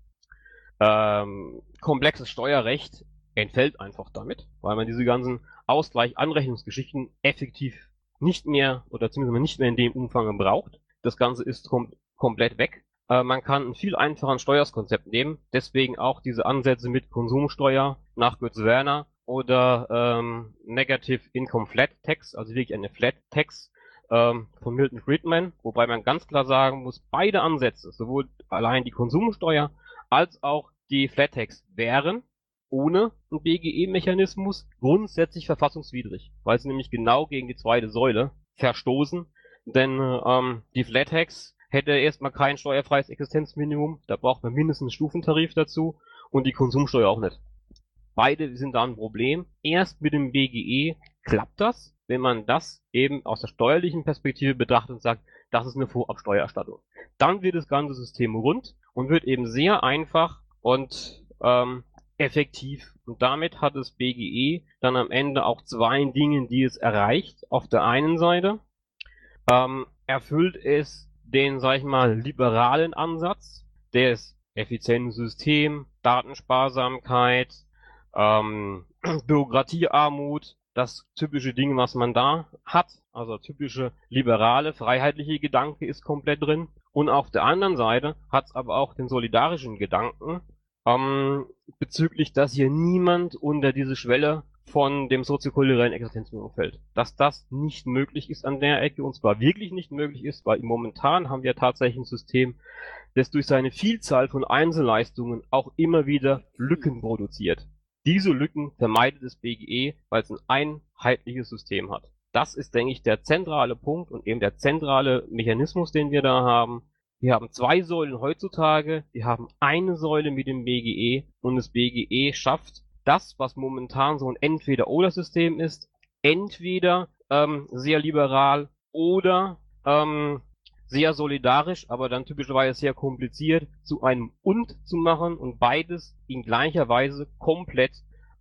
ähm, komplexes Steuerrecht entfällt einfach damit, weil man diese ganzen Ausgleich-Anrechnungsgeschichten effektiv nicht mehr oder zumindest nicht mehr in dem Umfang braucht. Das Ganze ist kom komplett weg. Äh, man kann ein viel einfacher Steuerskonzept nehmen, deswegen auch diese Ansätze mit Konsumsteuer nach Götz-Werner oder ähm, Negative Income Flat Tax, also wirklich eine Flat Tax ähm, von Milton Friedman, wobei man ganz klar sagen muss, beide Ansätze, sowohl allein die Konsumsteuer als auch die Flat Tax wären ohne einen BGE-Mechanismus grundsätzlich verfassungswidrig, weil sie nämlich genau gegen die zweite Säule verstoßen. Denn ähm, die Flat Tax hätte erstmal kein steuerfreies Existenzminimum, da braucht man mindestens einen Stufentarif dazu und die Konsumsteuer auch nicht. Beide sind da ein Problem. Erst mit dem BGE klappt das, wenn man das eben aus der steuerlichen Perspektive betrachtet und sagt, das ist eine Vorabsteuererstattung. Dann wird das ganze System rund und wird eben sehr einfach und ähm, effektiv. Und damit hat das BGE dann am Ende auch zwei Dinge, die es erreicht. Auf der einen Seite ähm, erfüllt es den, sag ich mal, liberalen Ansatz des effizienten System, Datensparsamkeit, ähm, Bürokratiearmut, das typische Ding, was man da hat. Also typische liberale, freiheitliche Gedanke ist komplett drin. Und auf der anderen Seite hat es aber auch den solidarischen Gedanken, ähm, bezüglich, dass hier niemand unter diese Schwelle von dem soziokulturellen Existenzminimum fällt. Dass das nicht möglich ist an der Ecke und zwar wirklich nicht möglich ist, weil momentan haben wir tatsächlich ein System, das durch seine Vielzahl von Einzelleistungen auch immer wieder Lücken produziert. Diese Lücken vermeidet das BGE, weil es ein einheitliches System hat. Das ist, denke ich, der zentrale Punkt und eben der zentrale Mechanismus, den wir da haben. Wir haben zwei Säulen heutzutage, wir haben eine Säule mit dem BGE und das BGE schafft das, was momentan so ein Entweder-Oder-System ist, entweder ähm, sehr liberal oder ähm, sehr solidarisch, aber dann typischerweise sehr kompliziert, zu einem Und zu machen und beides in gleicher Weise komplett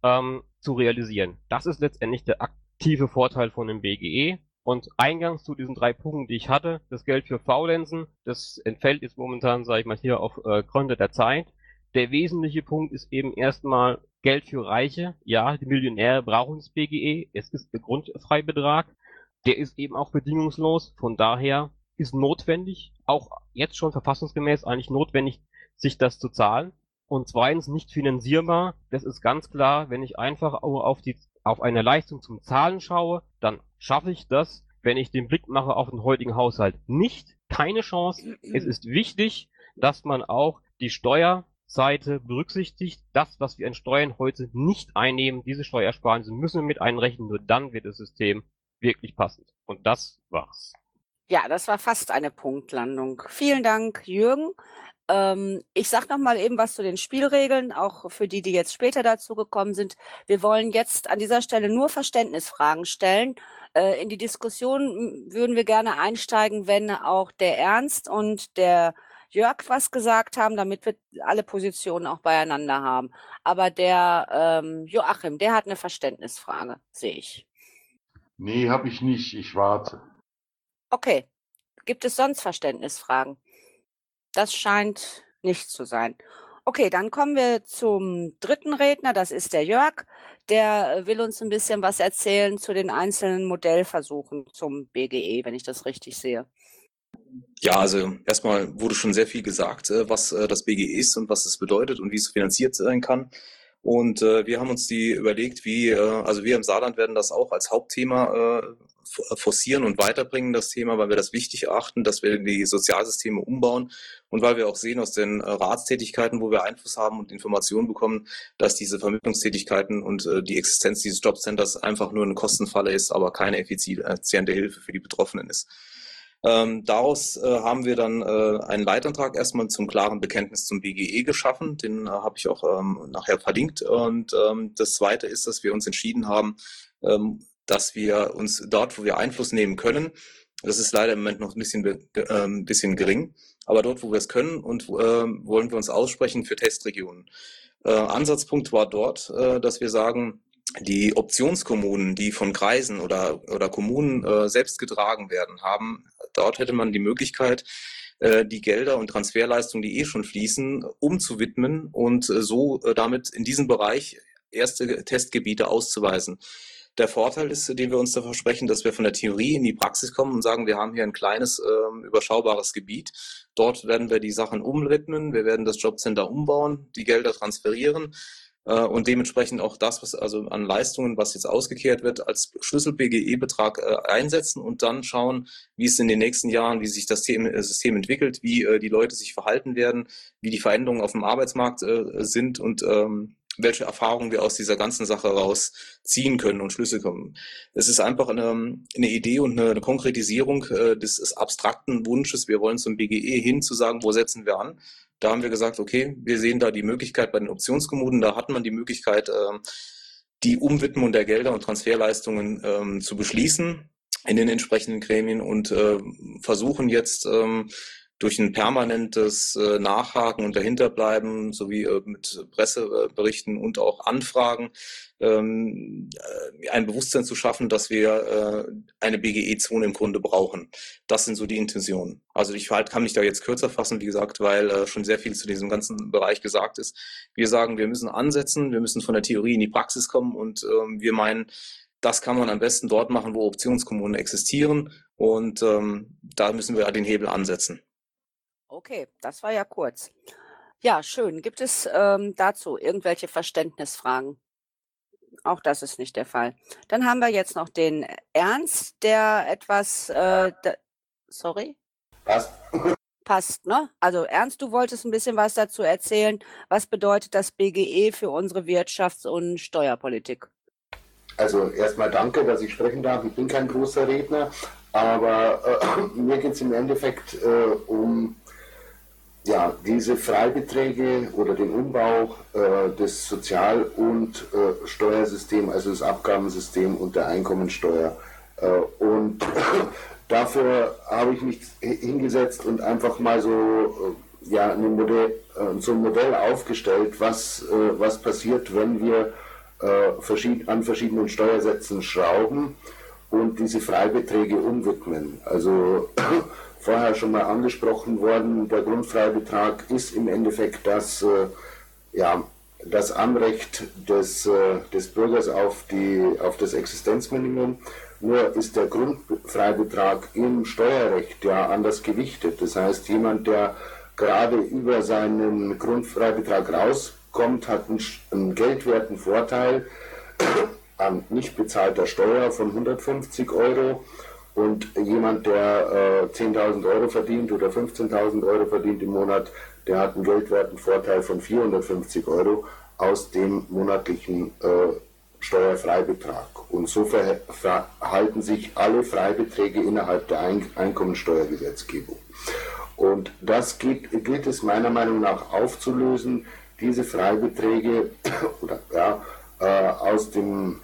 ähm, zu realisieren. Das ist letztendlich der aktive Vorteil von dem BGE. Und eingangs zu diesen drei Punkten, die ich hatte, das Geld für Faulenzen, das entfällt jetzt momentan, sage ich mal, hier auf äh, Gründe der Zeit. Der wesentliche Punkt ist eben erstmal Geld für Reiche. Ja, die Millionäre brauchen das BGE. Es ist der Grundfreibetrag. Der ist eben auch bedingungslos. Von daher ist notwendig, auch jetzt schon verfassungsgemäß eigentlich notwendig, sich das zu zahlen. Und zweitens nicht finanzierbar. Das ist ganz klar, wenn ich einfach auf die, auf eine Leistung zum Zahlen schaue, dann schaffe ich das. Wenn ich den Blick mache auf den heutigen Haushalt nicht, keine Chance. Es ist wichtig, dass man auch die Steuerseite berücksichtigt. Das, was wir an Steuern heute nicht einnehmen, diese Steuersparnisse müssen wir mit einrechnen. Nur dann wird das System wirklich passend. Und das war's. Ja, das war fast eine Punktlandung. Vielen Dank, Jürgen. Ähm, ich sage noch mal eben was zu den Spielregeln, auch für die, die jetzt später dazu gekommen sind. Wir wollen jetzt an dieser Stelle nur Verständnisfragen stellen. Äh, in die Diskussion würden wir gerne einsteigen, wenn auch der Ernst und der Jörg was gesagt haben, damit wir alle Positionen auch beieinander haben. Aber der ähm, Joachim, der hat eine Verständnisfrage, sehe ich. Nee, habe ich nicht. Ich warte. Okay. Gibt es sonst Verständnisfragen? Das scheint nicht zu sein. Okay, dann kommen wir zum dritten Redner, das ist der Jörg. Der will uns ein bisschen was erzählen zu den einzelnen Modellversuchen zum BGE, wenn ich das richtig sehe. Ja, also erstmal wurde schon sehr viel gesagt, äh, was äh, das BGE ist und was es bedeutet und wie es finanziert sein kann. Und äh, wir haben uns die überlegt, wie, also wir im Saarland werden das auch als Hauptthema forcieren und weiterbringen, das Thema, weil wir das wichtig erachten, dass wir die Sozialsysteme umbauen und weil wir auch sehen aus den Ratstätigkeiten, wo wir Einfluss haben und Informationen bekommen, dass diese Vermittlungstätigkeiten und die Existenz dieses Jobcenters einfach nur eine Kostenfalle ist, aber keine effiziente Hilfe für die Betroffenen ist. Ähm, daraus äh, haben wir dann äh, einen Leitantrag erstmal zum klaren Bekenntnis zum BGE geschaffen. Den äh, habe ich auch ähm, nachher verlinkt. Und ähm, das Zweite ist, dass wir uns entschieden haben, ähm, dass wir uns dort, wo wir Einfluss nehmen können, das ist leider im Moment noch ein bisschen, ein bisschen gering, aber dort, wo wir es können und äh, wollen wir uns aussprechen für Testregionen. Äh, Ansatzpunkt war dort, äh, dass wir sagen, die Optionskommunen, die von Kreisen oder, oder Kommunen äh, selbst getragen werden, haben, dort hätte man die Möglichkeit, äh, die Gelder und Transferleistungen, die eh schon fließen, umzuwidmen und äh, so äh, damit in diesem Bereich erste Testgebiete auszuweisen. Der Vorteil ist, den wir uns da versprechen, dass wir von der Theorie in die Praxis kommen und sagen, wir haben hier ein kleines, ähm, überschaubares Gebiet. Dort werden wir die Sachen umwidmen, wir werden das Jobcenter umbauen, die Gelder transferieren und dementsprechend auch das, was also an Leistungen, was jetzt ausgekehrt wird, als Schlüssel-BGE-Betrag äh, einsetzen und dann schauen, wie es in den nächsten Jahren, wie sich das äh, System entwickelt, wie äh, die Leute sich verhalten werden, wie die Veränderungen auf dem Arbeitsmarkt äh, sind und ähm, welche Erfahrungen wir aus dieser ganzen Sache rausziehen können und Schlüsse kommen. Es ist einfach eine, eine Idee und eine, eine Konkretisierung äh, des, des, abstrakten Wunsches. Wir wollen zum BGE hin zu sagen, wo setzen wir an? Da haben wir gesagt, okay, wir sehen da die Möglichkeit bei den Optionskommunen, da hat man die Möglichkeit, äh, die Umwidmung der Gelder und Transferleistungen ähm, zu beschließen in den entsprechenden Gremien und äh, versuchen jetzt ähm, durch ein permanentes äh, Nachhaken und dahinterbleiben sowie äh, mit Presseberichten und auch Anfragen ähm, äh, ein Bewusstsein zu schaffen, dass wir äh, eine BGE-Zone im Grunde brauchen. Das sind so die Intentionen. Also ich halt, kann mich da jetzt kürzer fassen, wie gesagt, weil äh, schon sehr viel zu diesem ganzen Bereich gesagt ist. Wir sagen, wir müssen ansetzen, wir müssen von der Theorie in die Praxis kommen und ähm, wir meinen, das kann man am besten dort machen, wo Optionskommunen existieren. Und ähm, da müssen wir den Hebel ansetzen. Okay, das war ja kurz. Ja, schön. Gibt es ähm, dazu irgendwelche Verständnisfragen? Auch das ist nicht der Fall. Dann haben wir jetzt noch den Ernst, der etwas, äh, da, sorry? Passt. Passt, ne? Also Ernst, du wolltest ein bisschen was dazu erzählen. Was bedeutet das BGE für unsere Wirtschafts- und Steuerpolitik? Also erstmal danke, dass ich sprechen darf. Ich bin kein großer Redner, aber äh, mir geht es im Endeffekt äh, um ja, diese Freibeträge oder den Umbau äh, des Sozial- und äh, Steuersystems, also das Abgabensystem und der Einkommensteuer. Äh, und dafür habe ich mich hingesetzt und einfach mal so, äh, ja, eine Modell, äh, so ein Modell aufgestellt, was, äh, was passiert, wenn wir verschied an verschiedenen Steuersätzen schrauben und diese Freibeträge umwidmen. Also vorher schon mal angesprochen worden, der Grundfreibetrag ist im Endeffekt das, äh, ja, das Anrecht des, äh, des Bürgers auf, die, auf das Existenzminimum. Nur ist der Grundfreibetrag im Steuerrecht ja anders gewichtet. Das heißt, jemand, der gerade über seinen Grundfreibetrag rauskommt, hat einen, einen geldwerten Vorteil an nicht bezahlter Steuer von 150 Euro und jemand, der äh, 10.000 Euro verdient oder 15.000 Euro verdient im Monat, der hat einen geldwerten Vorteil von 450 Euro aus dem monatlichen äh, Steuerfreibetrag. Und so verhalten sich alle Freibeträge innerhalb der Ein Einkommensteuergesetzgebung. Und das geht, gilt es meiner Meinung nach aufzulösen, diese Freibeträge oder, ja, äh, aus, dem,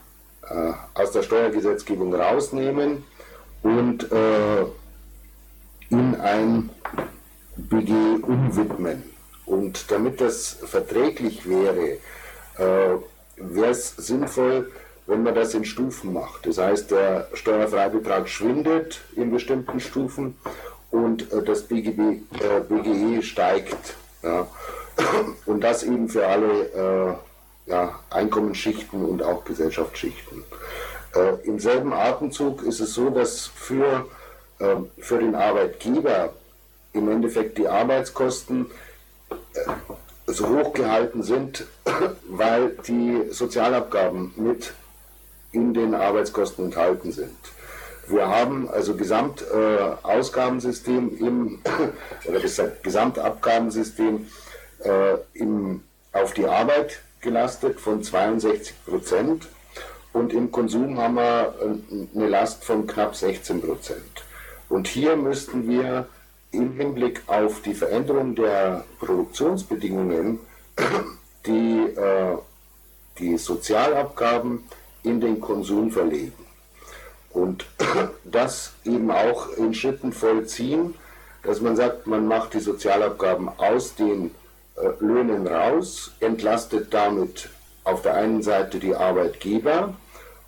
äh, aus der Steuergesetzgebung rausnehmen und äh, in ein BG umwidmen. Und damit das verträglich wäre, äh, wäre es sinnvoll, wenn man das in Stufen macht. Das heißt, der Steuerfreibetrag schwindet in bestimmten Stufen und äh, das BGB, äh, BGE steigt. Ja. Und das eben für alle äh, ja, Einkommensschichten und auch Gesellschaftsschichten. Äh, Im selben Atemzug ist es so, dass für, äh, für den Arbeitgeber im Endeffekt die Arbeitskosten äh, so hoch gehalten sind, weil die Sozialabgaben mit in den Arbeitskosten enthalten sind. Wir haben also Gesamtausgabensystem äh, im oder das Gesamtabgabensystem äh, im, auf die Arbeit gelastet von 62 Prozent und im Konsum haben wir äh, eine Last von knapp 16 Prozent. Und hier müssten wir im Hinblick auf die Veränderung der Produktionsbedingungen die, äh, die Sozialabgaben in den Konsum verlegen. Und das eben auch in Schritten vollziehen, dass man sagt, man macht die Sozialabgaben aus den äh, Löhnen raus, entlastet damit auf der einen Seite die Arbeitgeber,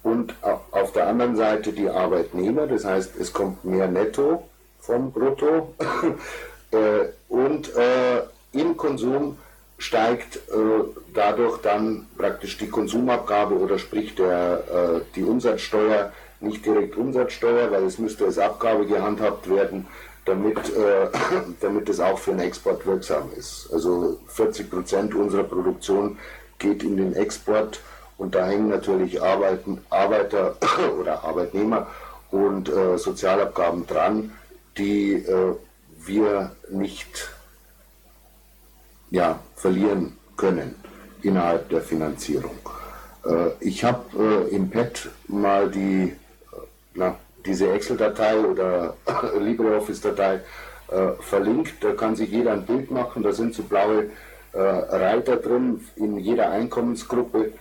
und auf der anderen Seite die Arbeitnehmer, das heißt, es kommt mehr Netto vom Brutto äh, und äh, im Konsum steigt äh, dadurch dann praktisch die Konsumabgabe oder sprich der, die Umsatzsteuer, nicht direkt Umsatzsteuer, weil es müsste als Abgabe gehandhabt werden, damit, damit es auch für den Export wirksam ist. Also 40 Prozent unserer Produktion geht in den Export und da hängen natürlich Arbeiten, Arbeiter oder Arbeitnehmer und äh, Sozialabgaben dran, die äh, wir nicht ja, verlieren können innerhalb der Finanzierung. Äh, ich habe äh, im Pad mal die, äh, na, diese Excel-Datei oder LibreOffice-Datei äh, verlinkt. Da kann sich jeder ein Bild machen. Da sind so blaue Reiter drin in jeder Einkommensgruppe äh,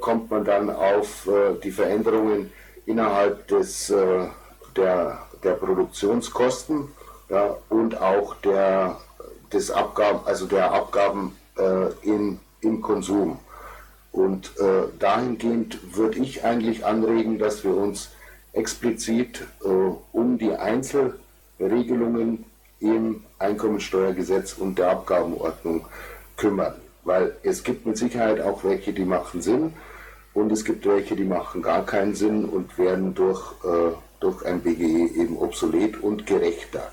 kommt man dann auf äh, die Veränderungen innerhalb des, äh, der, der Produktionskosten ja, und auch der, des Abgaben, also der Abgaben äh, in, im Konsum. Und äh, dahingehend würde ich eigentlich anregen, dass wir uns explizit äh, um die Einzelregelungen im Einkommensteuergesetz und der Abgabenordnung kümmern. Weil es gibt mit Sicherheit auch welche, die machen Sinn und es gibt welche, die machen gar keinen Sinn und werden durch, äh, durch ein BGE eben obsolet und gerechter.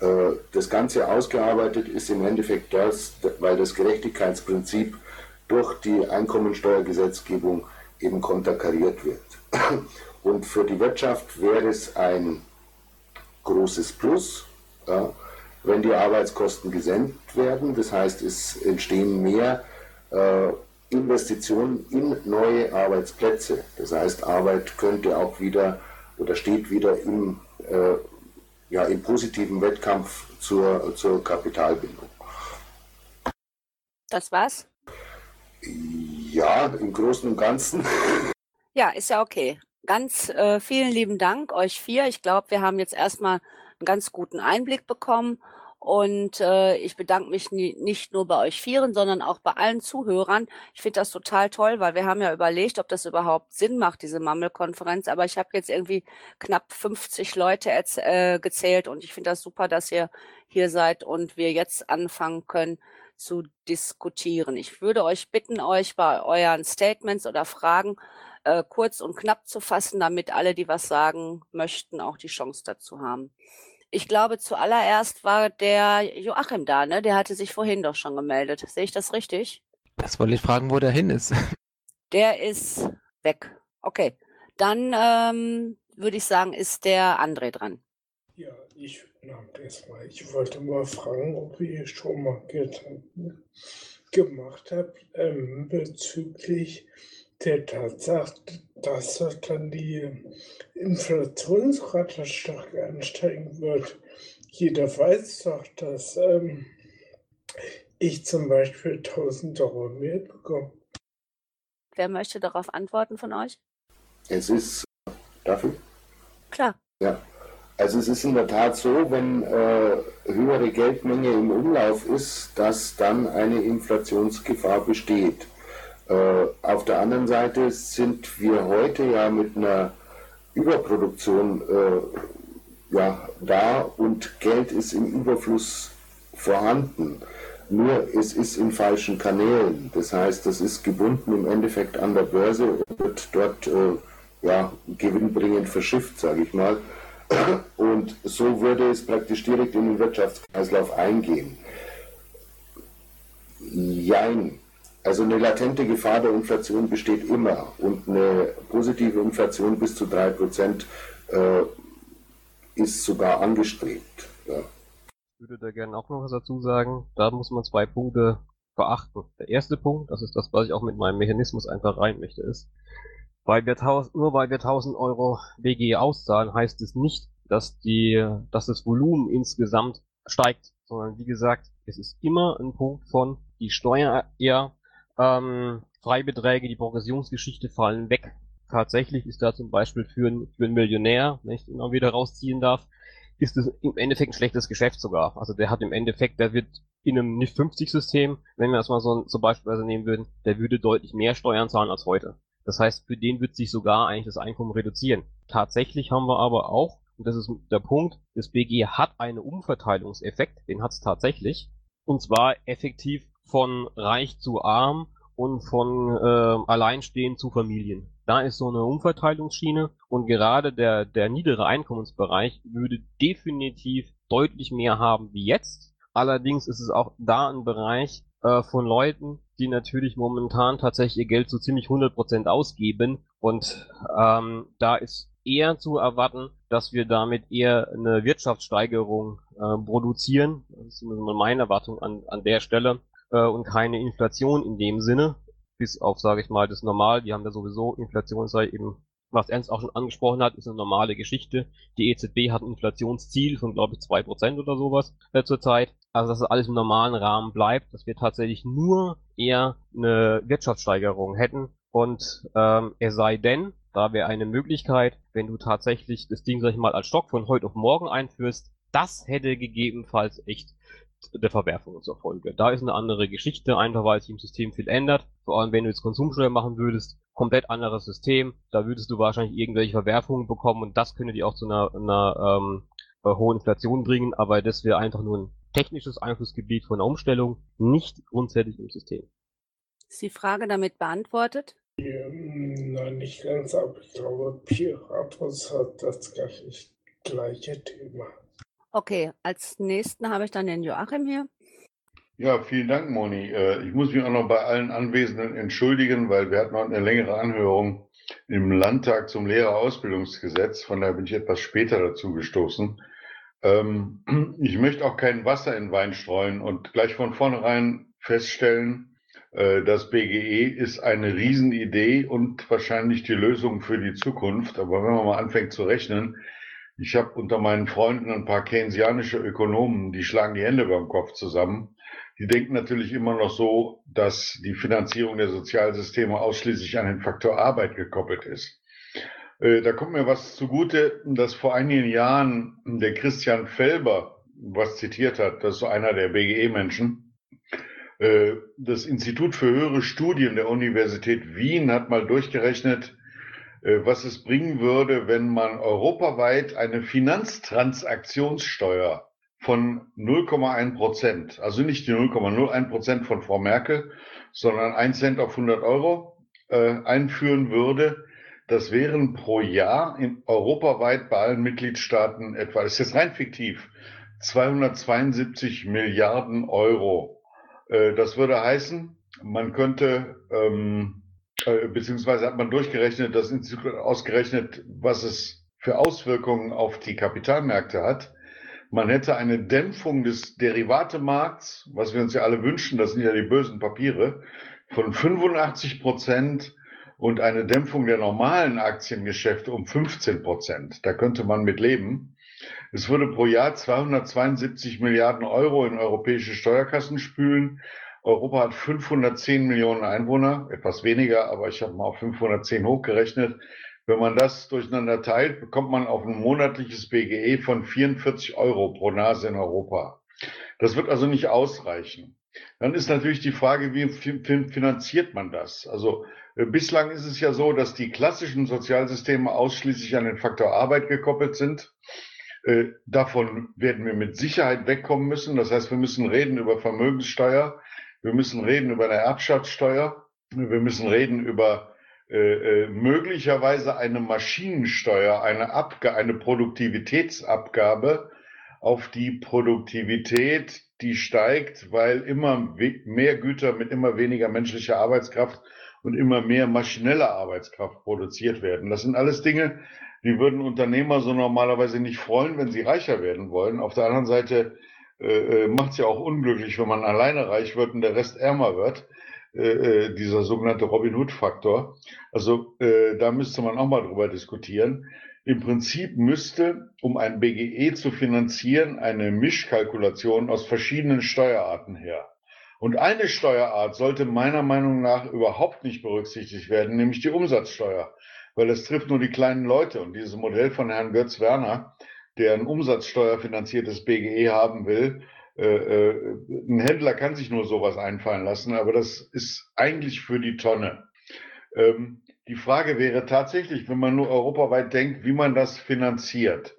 Äh, das Ganze ausgearbeitet ist im Endeffekt das, weil das Gerechtigkeitsprinzip durch die Einkommensteuergesetzgebung eben konterkariert wird. Und für die Wirtschaft wäre es ein großes Plus, ja, wenn die Arbeitskosten gesenkt werden. Das heißt, es entstehen mehr äh, Investitionen in neue Arbeitsplätze. Das heißt, Arbeit könnte auch wieder oder steht wieder im, äh, ja, im positiven Wettkampf zur, zur Kapitalbindung. Das war's? Ja, im Großen und Ganzen. Ja, ist ja okay. Ganz äh, vielen lieben Dank euch vier. Ich glaube, wir haben jetzt erstmal einen ganz guten Einblick bekommen. Und äh, ich bedanke mich nie, nicht nur bei euch Vieren, sondern auch bei allen Zuhörern. Ich finde das total toll, weil wir haben ja überlegt, ob das überhaupt Sinn macht, diese Mammel-Konferenz. Aber ich habe jetzt irgendwie knapp 50 Leute äh, gezählt und ich finde das super, dass ihr hier seid und wir jetzt anfangen können, zu diskutieren. Ich würde euch bitten, euch bei euren Statements oder Fragen äh, kurz und knapp zu fassen, damit alle, die was sagen möchten, auch die Chance dazu haben. Ich glaube, zuallererst war der Joachim da, ne? Der hatte sich vorhin doch schon gemeldet. Sehe ich das richtig? Das wollte ich fragen, wo der hin ist. Der ist weg. Okay. Dann ähm, würde ich sagen, ist der André dran. Ja, ich das mal. Ich wollte mal fragen, ob ihr schon mal Gedanken gemacht habt ähm, bezüglich der Tatsache, dass dann die Inflationsrate stark ansteigen wird. Jeder weiß doch, dass ähm, ich zum Beispiel 1000 Euro mehr bekomme. Wer möchte darauf antworten von euch? Es ist, dafür? Klar. Ja, also es ist in der Tat so, wenn äh, höhere Geldmenge im Umlauf ist, dass dann eine Inflationsgefahr besteht. Äh, auf der anderen Seite sind wir heute ja mit einer Überproduktion äh, ja, da und Geld ist im Überfluss vorhanden. Nur es ist in falschen Kanälen. Das heißt, das ist gebunden im Endeffekt an der Börse und wird dort äh, ja, gewinnbringend verschifft, sage ich mal. Und so würde es praktisch direkt in den Wirtschaftskreislauf eingehen. Jein. Also eine latente Gefahr der Inflation besteht immer und eine positive Inflation bis zu 3% äh, ist sogar angestrebt. Ja. Ich würde da gerne auch noch was dazu sagen. Da muss man zwei Punkte beachten. Der erste Punkt, das ist das, was ich auch mit meinem Mechanismus einfach rein möchte, ist, weil wir nur weil wir 1000 Euro BG auszahlen, heißt es nicht, dass die, dass das Volumen insgesamt steigt, sondern wie gesagt, es ist immer ein Punkt von, die Steuer eher ähm, Freibeträge, die Progressionsgeschichte fallen weg. Tatsächlich ist da zum Beispiel für, ein, für einen Millionär, wenn ich ihn auch wieder rausziehen darf, ist es im Endeffekt ein schlechtes Geschäft sogar. Also der hat im Endeffekt, der wird in einem nicht 50 System, wenn wir das mal so, so beispielsweise nehmen würden, der würde deutlich mehr Steuern zahlen als heute. Das heißt, für den wird sich sogar eigentlich das Einkommen reduzieren. Tatsächlich haben wir aber auch, und das ist der Punkt, das BG hat einen Umverteilungseffekt, den hat es tatsächlich, und zwar effektiv von reich zu arm und von äh, alleinstehend zu Familien. Da ist so eine Umverteilungsschiene und gerade der, der niedere Einkommensbereich würde definitiv deutlich mehr haben wie jetzt. Allerdings ist es auch da ein Bereich äh, von Leuten, die natürlich momentan tatsächlich ihr Geld so ziemlich 100% ausgeben und ähm, da ist eher zu erwarten, dass wir damit eher eine Wirtschaftssteigerung äh, produzieren. Das ist meine Erwartung an, an der Stelle äh, und keine Inflation in dem Sinne. Bis auf, sage ich mal, das Normal. Die haben ja sowieso Inflation, sei eben, was Ernst auch schon angesprochen hat, ist eine normale Geschichte. Die EZB hat ein Inflationsziel von, glaube ich, zwei Prozent oder sowas äh, zurzeit. Also, dass es alles im normalen Rahmen bleibt, dass wir tatsächlich nur eher eine Wirtschaftssteigerung hätten. Und ähm, es sei denn, da wäre eine Möglichkeit, wenn du tatsächlich das Ding, sag ich mal, als Stock von heute auf morgen einführst, das hätte gegebenenfalls echt der Verwerfung zur Folge. Da ist eine andere Geschichte, einfach weil sich im System viel ändert. Vor allem, wenn du jetzt Konsumsteuer machen würdest, komplett anderes System. Da würdest du wahrscheinlich irgendwelche Verwerfungen bekommen und das könnte dir auch zu einer, einer ähm, äh, hohen Inflation bringen, aber das wäre einfach nur ein technisches Einflussgebiet von einer Umstellung, nicht grundsätzlich im System. Ist die Frage damit beantwortet? Ja, nein, nicht ganz, aber ich glaube, Piratus hat das gleiche Thema. Okay, als nächsten habe ich dann den Joachim hier. Ja, vielen Dank, Moni. Äh, ich muss mich auch noch bei allen Anwesenden entschuldigen, weil wir hatten noch eine längere Anhörung im Landtag zum Lehrerausbildungsgesetz. Von daher bin ich etwas später dazu gestoßen. Ähm, ich möchte auch kein Wasser in Wein streuen und gleich von vornherein feststellen, äh, das BGE ist eine Riesenidee und wahrscheinlich die Lösung für die Zukunft. Aber wenn man mal anfängt zu rechnen, ich habe unter meinen Freunden ein paar keynesianische Ökonomen, die schlagen die Hände beim Kopf zusammen die denken natürlich immer noch so, dass die Finanzierung der Sozialsysteme ausschließlich an den Faktor Arbeit gekoppelt ist. Äh, da kommt mir was zugute, dass vor einigen Jahren der Christian Felber was zitiert hat, das ist so einer der BGE-Menschen. Äh, das Institut für höhere Studien der Universität Wien hat mal durchgerechnet, was es bringen würde, wenn man europaweit eine Finanztransaktionssteuer von 0,1 Prozent, also nicht die 0,01 Prozent von Frau Merkel, sondern 1 Cent auf 100 Euro äh, einführen würde. Das wären pro Jahr in europaweit bei allen Mitgliedstaaten etwa, das ist jetzt rein fiktiv, 272 Milliarden Euro. Äh, das würde heißen, man könnte, ähm, äh, beziehungsweise hat man durchgerechnet, das Institut ausgerechnet, was es für Auswirkungen auf die Kapitalmärkte hat man hätte eine Dämpfung des Derivatemarkts, was wir uns ja alle wünschen, das sind ja die bösen Papiere, von 85 Prozent und eine Dämpfung der normalen Aktiengeschäfte um 15 Prozent. Da könnte man mit leben. Es würde pro Jahr 272 Milliarden Euro in europäische Steuerkassen spülen. Europa hat 510 Millionen Einwohner, etwas weniger, aber ich habe mal auf 510 hochgerechnet. Wenn man das durcheinander teilt, bekommt man auf ein monatliches BGE von 44 Euro pro Nase in Europa. Das wird also nicht ausreichen. Dann ist natürlich die Frage, wie finanziert man das? Also äh, bislang ist es ja so, dass die klassischen Sozialsysteme ausschließlich an den Faktor Arbeit gekoppelt sind. Äh, davon werden wir mit Sicherheit wegkommen müssen. Das heißt, wir müssen reden über Vermögenssteuer, wir müssen reden über eine Erbschaftssteuer, wir müssen reden über äh, äh, möglicherweise eine Maschinensteuer, eine, Abga eine Produktivitätsabgabe auf die Produktivität, die steigt, weil immer mehr Güter mit immer weniger menschlicher Arbeitskraft und immer mehr maschineller Arbeitskraft produziert werden. Das sind alles Dinge, die würden Unternehmer so normalerweise nicht freuen, wenn sie reicher werden wollen. Auf der anderen Seite äh, äh macht es ja auch unglücklich, wenn man alleine reich wird und der Rest ärmer wird. Äh, äh, dieser sogenannte Robin Hood-Faktor. Also äh, da müsste man auch mal drüber diskutieren. Im Prinzip müsste, um ein BGE zu finanzieren, eine Mischkalkulation aus verschiedenen Steuerarten her. Und eine Steuerart sollte meiner Meinung nach überhaupt nicht berücksichtigt werden, nämlich die Umsatzsteuer, weil es trifft nur die kleinen Leute. Und dieses Modell von Herrn Götz Werner, der ein umsatzsteuerfinanziertes BGE haben will, äh, äh, ein Händler kann sich nur sowas einfallen lassen, aber das ist eigentlich für die Tonne. Ähm, die Frage wäre tatsächlich, wenn man nur europaweit denkt, wie man das finanziert.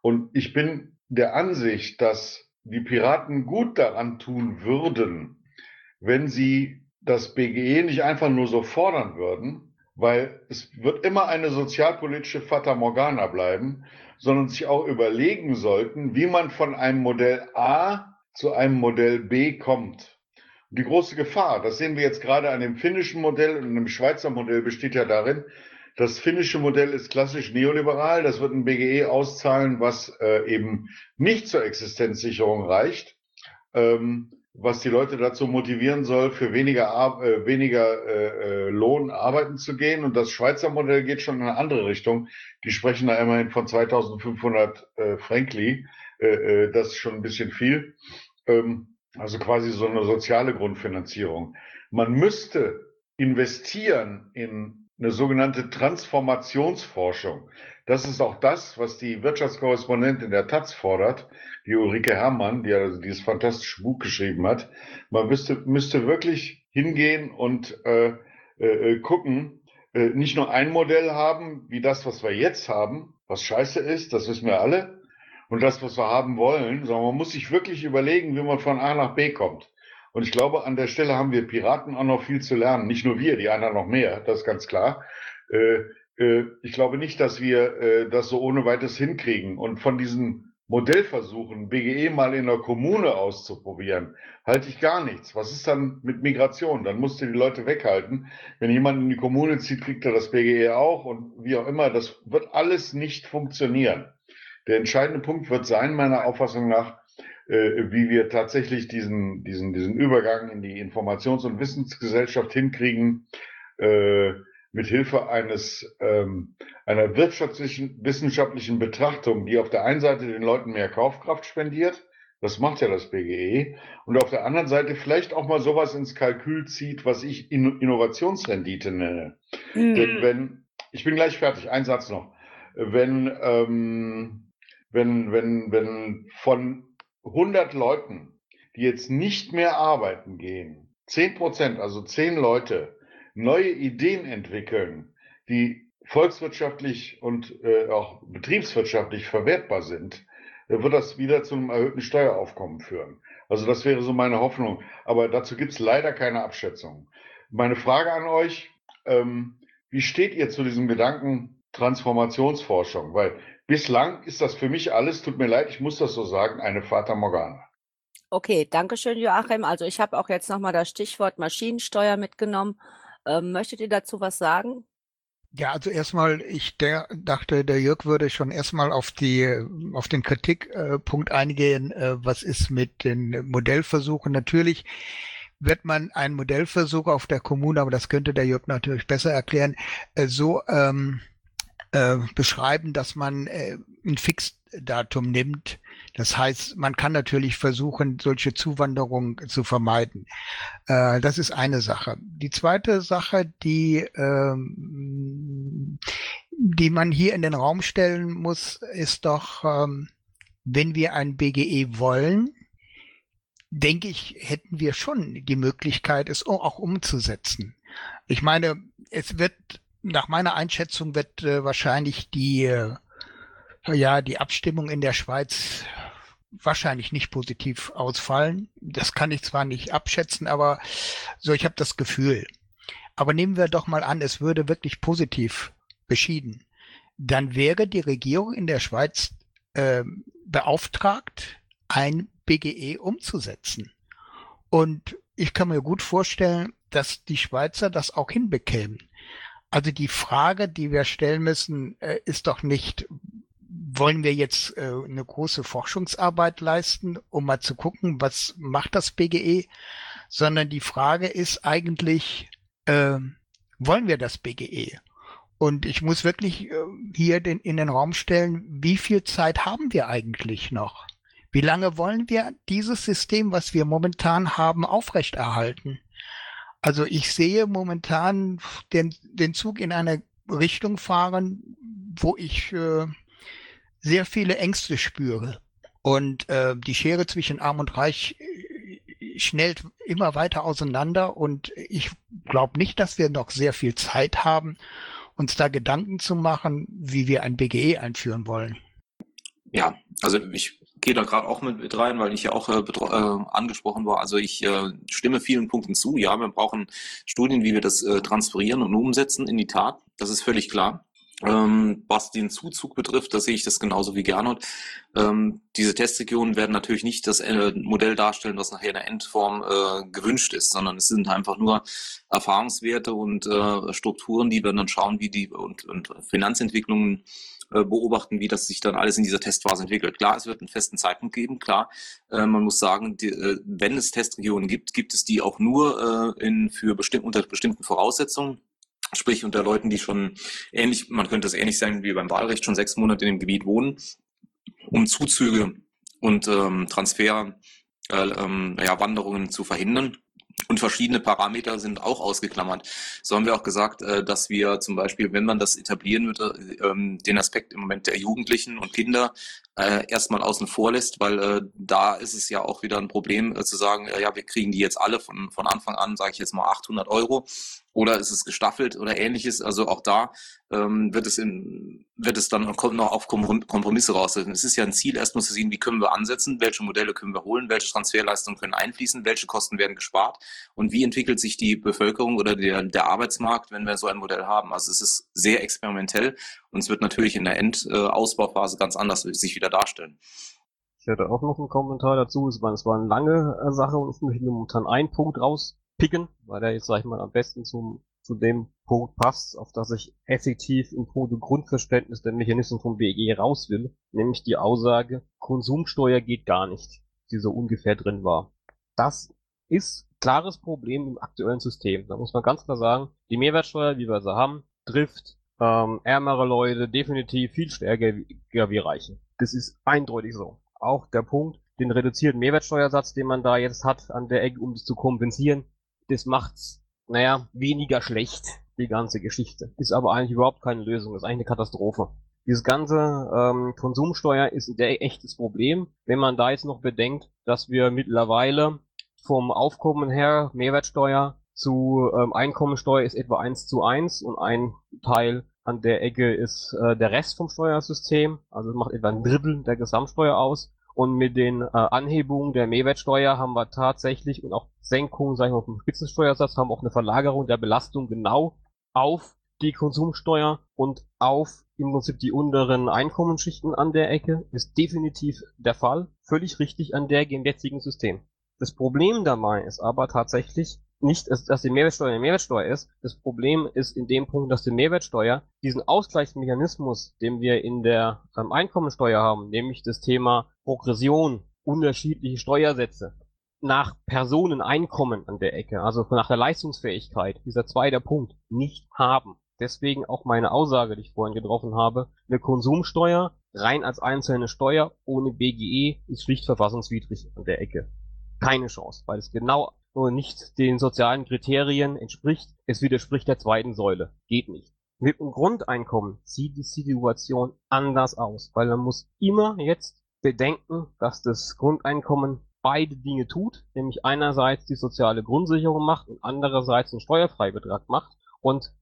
Und ich bin der Ansicht, dass die Piraten gut daran tun würden, wenn sie das BGE nicht einfach nur so fordern würden, weil es wird immer eine sozialpolitische Fata Morgana bleiben, sondern sich auch überlegen sollten, wie man von einem Modell A zu einem Modell B kommt. Und die große Gefahr, das sehen wir jetzt gerade an dem finnischen Modell und dem Schweizer Modell besteht ja darin, das finnische Modell ist klassisch neoliberal. Das wird ein BGE auszahlen, was äh, eben nicht zur Existenzsicherung reicht, ähm, was die Leute dazu motivieren soll, für weniger, äh, weniger äh, äh, Lohn arbeiten zu gehen. Und das Schweizer Modell geht schon in eine andere Richtung. Die sprechen da immerhin von 2500 äh, Frankli. Äh, äh, das ist schon ein bisschen viel. Ähm, also quasi so eine soziale Grundfinanzierung. Man müsste investieren in eine sogenannte Transformationsforschung. Das ist auch das, was die Wirtschaftskorrespondentin der Taz fordert, die Ulrike Herrmann, die also dieses fantastische Buch geschrieben hat. Man müsste, müsste wirklich hingehen und äh, äh, gucken, äh, nicht nur ein Modell haben, wie das, was wir jetzt haben, was scheiße ist, das wissen wir alle, und das, was wir haben wollen, sondern man muss sich wirklich überlegen, wie man von A nach B kommt. Und ich glaube, an der Stelle haben wir Piraten auch noch viel zu lernen. Nicht nur wir, die anderen noch mehr, das ist ganz klar. Äh, ich glaube nicht, dass wir äh, das so ohne weiteres hinkriegen. Und von diesen Modellversuchen, BGE mal in der Kommune auszuprobieren, halte ich gar nichts. Was ist dann mit Migration? Dann musst du die Leute weghalten. Wenn jemand in die Kommune zieht, kriegt er das BGE auch und wie auch immer. Das wird alles nicht funktionieren. Der entscheidende Punkt wird sein, meiner Auffassung nach, äh, wie wir tatsächlich diesen, diesen, diesen Übergang in die Informations- und Wissensgesellschaft hinkriegen, äh, mit Hilfe eines ähm, einer wirtschaftlichen wissenschaftlichen Betrachtung, die auf der einen Seite den Leuten mehr Kaufkraft spendiert, das macht ja das BGE, und auf der anderen Seite vielleicht auch mal sowas ins Kalkül zieht, was ich Innovationsrendite nenne. Mhm. Denn wenn, ich bin gleich fertig, ein Satz noch. Wenn, ähm, wenn, wenn, wenn von 100 Leuten, die jetzt nicht mehr arbeiten gehen, 10 Prozent, also 10 Leute, neue Ideen entwickeln, die volkswirtschaftlich und äh, auch betriebswirtschaftlich verwertbar sind, äh, wird das wieder zu einem erhöhten Steueraufkommen führen. Also das wäre so meine Hoffnung. Aber dazu gibt es leider keine Abschätzung. Meine Frage an euch, ähm, wie steht ihr zu diesem Gedanken Transformationsforschung? Weil bislang ist das für mich alles, tut mir leid, ich muss das so sagen, eine Fata Morgana. Okay, danke schön, Joachim. Also ich habe auch jetzt nochmal das Stichwort Maschinensteuer mitgenommen. Ähm, möchtet ihr dazu was sagen? Ja, also erstmal, ich der, dachte, der Jörg würde schon erstmal auf die, auf den Kritikpunkt eingehen, äh, was ist mit den Modellversuchen. Natürlich wird man einen Modellversuch auf der Kommune, aber das könnte der Jörg natürlich besser erklären, äh, so ähm, äh, beschreiben, dass man äh, ein Fixdatum nimmt. Das heißt, man kann natürlich versuchen, solche Zuwanderung zu vermeiden. Äh, das ist eine Sache. Die zweite Sache, die, ähm, die man hier in den Raum stellen muss, ist doch, ähm, wenn wir ein BGE wollen, denke ich, hätten wir schon die Möglichkeit, es auch umzusetzen. Ich meine, es wird nach meiner Einschätzung wird äh, wahrscheinlich die, äh, ja, die Abstimmung in der Schweiz wahrscheinlich nicht positiv ausfallen. Das kann ich zwar nicht abschätzen, aber so, ich habe das Gefühl. Aber nehmen wir doch mal an, es würde wirklich positiv beschieden. Dann wäre die Regierung in der Schweiz äh, beauftragt, ein BGE umzusetzen. Und ich kann mir gut vorstellen, dass die Schweizer das auch hinbekämen. Also die Frage, die wir stellen müssen, äh, ist doch nicht, wollen wir jetzt äh, eine große Forschungsarbeit leisten, um mal zu gucken, was macht das BGE, sondern die Frage ist eigentlich, äh, wollen wir das BGE? Und ich muss wirklich äh, hier in den Raum stellen, wie viel Zeit haben wir eigentlich noch? Wie lange wollen wir dieses System, was wir momentan haben, aufrechterhalten? Also ich sehe momentan den, den Zug in eine Richtung fahren, wo ich äh, sehr viele Ängste spüre. Und äh, die Schere zwischen Arm und Reich äh, schnellt immer weiter auseinander. Und ich glaube nicht, dass wir noch sehr viel Zeit haben, uns da Gedanken zu machen, wie wir ein BGE einführen wollen. Ja, also ich gehe da gerade auch mit, mit rein, weil ich ja auch äh, äh, angesprochen war. Also ich äh, stimme vielen Punkten zu. Ja, wir brauchen Studien, wie wir das äh, transferieren und umsetzen in die Tat. Das ist völlig klar. Ähm, was den Zuzug betrifft, da sehe ich das genauso wie Gernot. Ähm, diese Testregionen werden natürlich nicht das äh, Modell darstellen, was nachher in der Endform äh, gewünscht ist, sondern es sind einfach nur Erfahrungswerte und äh, Strukturen, die wir dann schauen, wie die und, und Finanzentwicklungen äh, beobachten, wie das sich dann alles in dieser Testphase entwickelt. Klar, es wird einen festen Zeitpunkt geben, klar. Äh, man muss sagen, äh, wenn es Testregionen gibt, gibt es die auch nur in, für bestimm unter bestimmten Voraussetzungen. Sprich unter Leuten, die schon ähnlich, man könnte es ähnlich sein wie beim Wahlrecht, schon sechs Monate in dem Gebiet wohnen, um Zuzüge und ähm, Transfer, äh, ähm, ja, Wanderungen zu verhindern. Und verschiedene Parameter sind auch ausgeklammert. So haben wir auch gesagt, äh, dass wir zum Beispiel, wenn man das etablieren würde, ähm, den Aspekt im Moment der Jugendlichen und Kinder äh, erstmal außen vor lässt, weil äh, da ist es ja auch wieder ein Problem zu sagen, ja, wir kriegen die jetzt alle von, von Anfang an, sage ich jetzt mal 800 Euro oder ist es gestaffelt oder ähnliches. Also auch da ähm, wird es in, wird es dann kommt noch auf Kompromisse raus. Es ist ja ein Ziel, erstmal zu sehen, wie können wir ansetzen, welche Modelle können wir holen, welche Transferleistungen können einfließen, welche Kosten werden gespart und wie entwickelt sich die Bevölkerung oder der, der Arbeitsmarkt, wenn wir so ein Modell haben. Also es ist sehr experimentell und es wird natürlich in der Endausbauphase ganz anders sich wieder darstellen. Ich hätte auch noch einen Kommentar dazu. Es war, es war eine lange äh, Sache und ich möchte momentan einen Punkt rauspicken, weil der jetzt, sag ich mal, am besten zum zu dem Punkt passt, auf das ich effektiv im Punkt Grundverständnis der Mechanismen vom BEG raus will, nämlich die Aussage, Konsumsteuer geht gar nicht, die so ungefähr drin war. Das ist klares Problem im aktuellen System. Da muss man ganz klar sagen, die Mehrwertsteuer, wie wir sie haben, trifft ähm, ärmere Leute definitiv viel stärker wie Reiche. Das ist eindeutig so. Auch der Punkt, den reduzierten Mehrwertsteuersatz, den man da jetzt hat an der Ecke, um das zu kompensieren, das macht's naja, weniger schlecht, die ganze Geschichte. Ist aber eigentlich überhaupt keine Lösung, ist eigentlich eine Katastrophe. Dieses ganze ähm, Konsumsteuer ist ein echtes Problem, wenn man da jetzt noch bedenkt, dass wir mittlerweile vom Aufkommen her Mehrwertsteuer zu ähm, Einkommensteuer ist etwa eins zu eins und ein Teil an der Ecke ist äh, der Rest vom Steuersystem, also macht etwa ein Drittel der Gesamtsteuer aus. Und mit den äh, Anhebungen der Mehrwertsteuer haben wir tatsächlich und auch Senkungen, sag ich mal, vom Spitzensteuersatz, haben auch eine Verlagerung der Belastung genau auf die Konsumsteuer und auf im Prinzip die unteren Einkommensschichten an der Ecke. Ist definitiv der Fall. Völlig richtig an der im jetzigen System. Das Problem dabei ist aber tatsächlich, nicht, dass die Mehrwertsteuer eine Mehrwertsteuer ist. Das Problem ist in dem Punkt, dass die Mehrwertsteuer diesen Ausgleichsmechanismus, den wir in der ähm, Einkommensteuer haben, nämlich das Thema Progression, unterschiedliche Steuersätze, nach Personeneinkommen an der Ecke, also nach der Leistungsfähigkeit, dieser zweite Punkt, nicht haben. Deswegen auch meine Aussage, die ich vorhin getroffen habe, eine Konsumsteuer rein als einzelne Steuer ohne BGE ist schlicht verfassungswidrig an der Ecke. Keine Chance, weil es genau nur nicht den sozialen Kriterien entspricht. Es widerspricht der zweiten Säule. Geht nicht. Mit dem Grundeinkommen sieht die Situation anders aus, weil man muss immer jetzt bedenken, dass das Grundeinkommen beide Dinge tut, nämlich einerseits die soziale Grundsicherung macht und andererseits einen Steuerfreibetrag macht. Und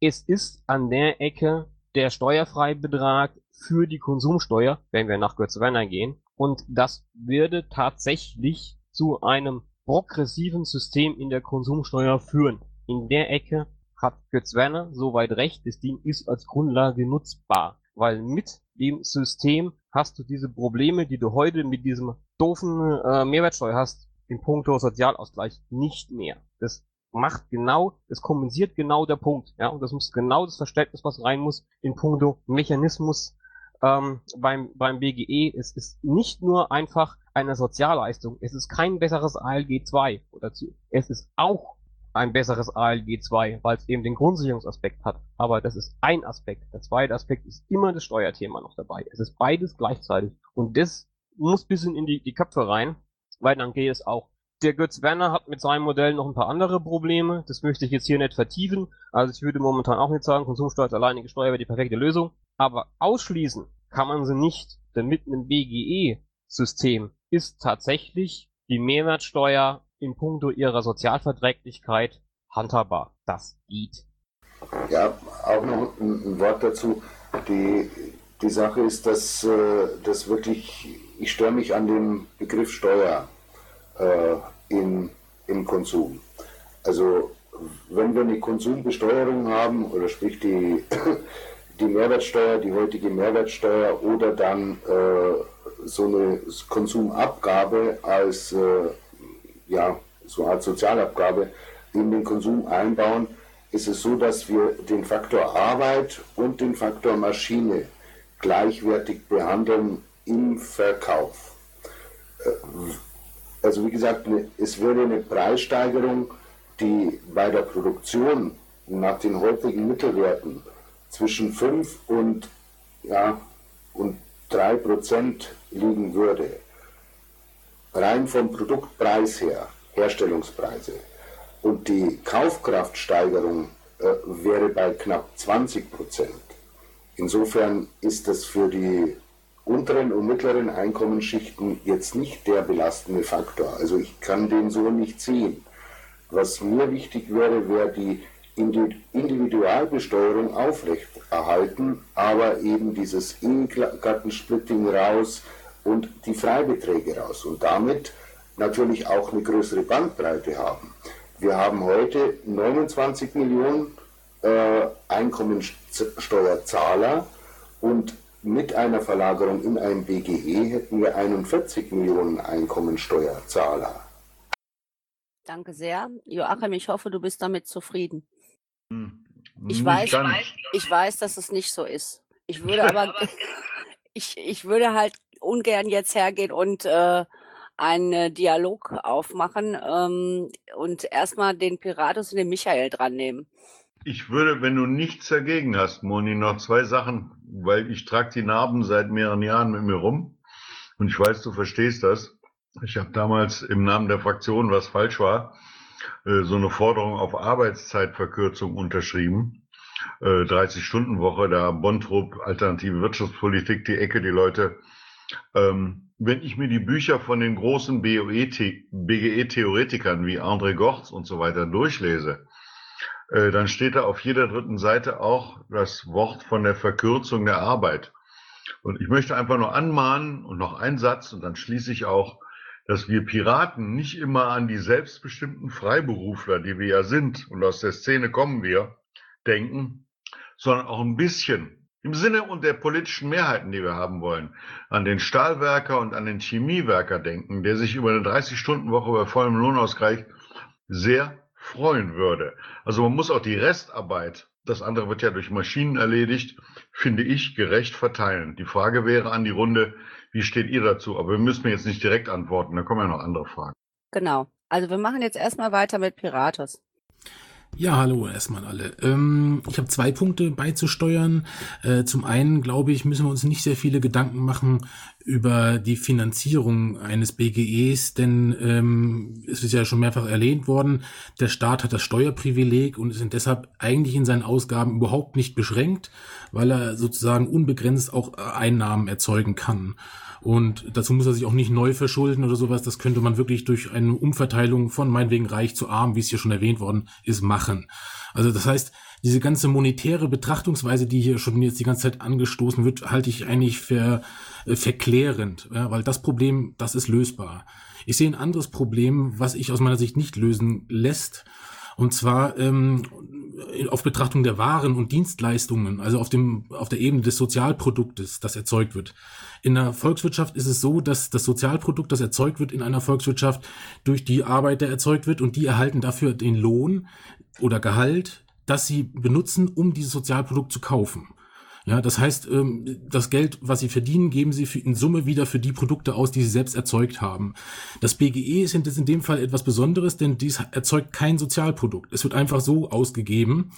es ist an der Ecke der Steuerfreibetrag für die Konsumsteuer, wenn wir nach Götz-Werner gehen. Und das würde tatsächlich zu einem progressiven System in der Konsumsteuer führen. In der Ecke hat Götz Werner soweit recht, das Ding ist als Grundlage nutzbar, weil mit dem System hast du diese Probleme, die du heute mit diesem doofen äh, Mehrwertsteuer hast, im Punkto Sozialausgleich nicht mehr. Das macht genau, das kompensiert genau der Punkt, ja, und das muss genau das Verständnis, was rein muss, in puncto Mechanismus ähm, beim, beim BGE. Es ist nicht nur einfach eine Sozialleistung. Es ist kein besseres ALG 2 oder es ist auch ein besseres ALG 2, weil es eben den Grundsicherungsaspekt hat. Aber das ist ein Aspekt. Der zweite Aspekt ist immer das Steuerthema noch dabei. Es ist beides gleichzeitig. Und das muss bisschen in die, die Köpfe rein, weil dann geht es auch. Der Götz Werner hat mit seinem Modell noch ein paar andere Probleme. Das möchte ich jetzt hier nicht vertiefen. Also ich würde momentan auch nicht sagen, Konsumsteuer alleinige Steuer wäre die perfekte Lösung. Aber ausschließen kann man sie nicht, denn mit einem BGE-System ist tatsächlich die Mehrwertsteuer in puncto ihrer Sozialverträglichkeit handhabbar. Das geht. Ja, auch noch ein, Wort dazu. Die, die Sache ist, dass äh, das wirklich, ich störe mich an dem Begriff Steuer äh, in, im Konsum. Also wenn wir eine Konsumbesteuerung haben, oder sprich die, die Mehrwertsteuer, die heutige Mehrwertsteuer oder dann äh, so eine Konsumabgabe als äh, ja, so Art Sozialabgabe in den Konsum einbauen, ist es so, dass wir den Faktor Arbeit und den Faktor Maschine gleichwertig behandeln im Verkauf. Äh, also wie gesagt, ne, es würde eine Preissteigerung, die bei der Produktion nach den heutigen Mittelwerten zwischen 5 und, ja, und 3 Prozent liegen würde, rein vom Produktpreis her, Herstellungspreise, und die Kaufkraftsteigerung äh, wäre bei knapp 20 Prozent. Insofern ist das für die unteren und mittleren Einkommensschichten jetzt nicht der belastende Faktor. Also ich kann den so nicht sehen. Was mir wichtig wäre, wäre die Individualbesteuerung aufrechterhalten, aber eben dieses Ehegattensplitting raus und die Freibeträge raus und damit natürlich auch eine größere Bandbreite haben. Wir haben heute 29 Millionen äh, Einkommensteuerzahler und mit einer Verlagerung in ein BGE hätten wir 41 Millionen Einkommensteuerzahler. Danke sehr. Joachim, ich hoffe, du bist damit zufrieden. Hm, ich weiß, ich weiß, dass es nicht so ist. Ich würde aber, ich, ich würde halt ungern jetzt hergehen und äh, einen Dialog aufmachen ähm, und erstmal den Piratus und den Michael dran nehmen. Ich würde, wenn du nichts dagegen hast, Moni, noch zwei Sachen, weil ich trage die Narben seit mehreren Jahren mit mir rum und ich weiß, du verstehst das. Ich habe damals im Namen der Fraktion, was falsch war, äh, so eine Forderung auf Arbeitszeitverkürzung unterschrieben. 30-Stunden-Woche, äh, da Bontrup, alternative Wirtschaftspolitik, die Ecke, die Leute. Ähm, wenn ich mir die Bücher von den großen BGE-Theoretikern wie André Gortz und so weiter durchlese, äh, dann steht da auf jeder dritten Seite auch das Wort von der Verkürzung der Arbeit. Und ich möchte einfach nur anmahnen und noch ein Satz und dann schließe ich auch, dass wir Piraten nicht immer an die selbstbestimmten Freiberufler, die wir ja sind und aus der Szene kommen wir, denken, sondern auch ein bisschen im Sinne und der politischen Mehrheiten, die wir haben wollen, an den Stahlwerker und an den Chemiewerker denken, der sich über eine 30-Stunden-Woche bei vollem Lohnausgleich sehr freuen würde. Also man muss auch die Restarbeit, das andere wird ja durch Maschinen erledigt, finde ich, gerecht verteilen. Die Frage wäre an die Runde, wie steht ihr dazu? Aber wir müssen mir jetzt nicht direkt antworten, da kommen ja noch andere Fragen. Genau. Also wir machen jetzt erstmal weiter mit Piratus. Ja, hallo erstmal alle. Ähm, ich habe zwei Punkte beizusteuern. Äh, zum einen, glaube ich, müssen wir uns nicht sehr viele Gedanken machen über die Finanzierung eines BGEs, denn ähm, es ist ja schon mehrfach erwähnt worden, der Staat hat das Steuerprivileg und ist deshalb eigentlich in seinen Ausgaben überhaupt nicht beschränkt, weil er sozusagen unbegrenzt auch Einnahmen erzeugen kann. Und dazu muss er sich auch nicht neu verschulden oder sowas. Das könnte man wirklich durch eine Umverteilung von meinetwegen reich zu arm, wie es hier schon erwähnt worden ist, machen. Also das heißt, diese ganze monetäre Betrachtungsweise, die hier schon jetzt die ganze Zeit angestoßen wird, halte ich eigentlich für äh, verklärend, ja, weil das Problem, das ist lösbar. Ich sehe ein anderes Problem, was ich aus meiner Sicht nicht lösen lässt. Und zwar ähm, auf Betrachtung der Waren und Dienstleistungen, also auf dem auf der Ebene des Sozialproduktes, das erzeugt wird. In der Volkswirtschaft ist es so, dass das Sozialprodukt, das erzeugt wird in einer Volkswirtschaft, durch die Arbeiter erzeugt wird und die erhalten dafür den Lohn oder Gehalt, das sie benutzen, um dieses Sozialprodukt zu kaufen. Ja, das heißt, ähm, das Geld, was sie verdienen, geben sie in Summe wieder für die Produkte aus, die sie selbst erzeugt haben. Das BGE ist in dem Fall etwas Besonderes, denn dies erzeugt kein Sozialprodukt. Es wird einfach so ausgegeben.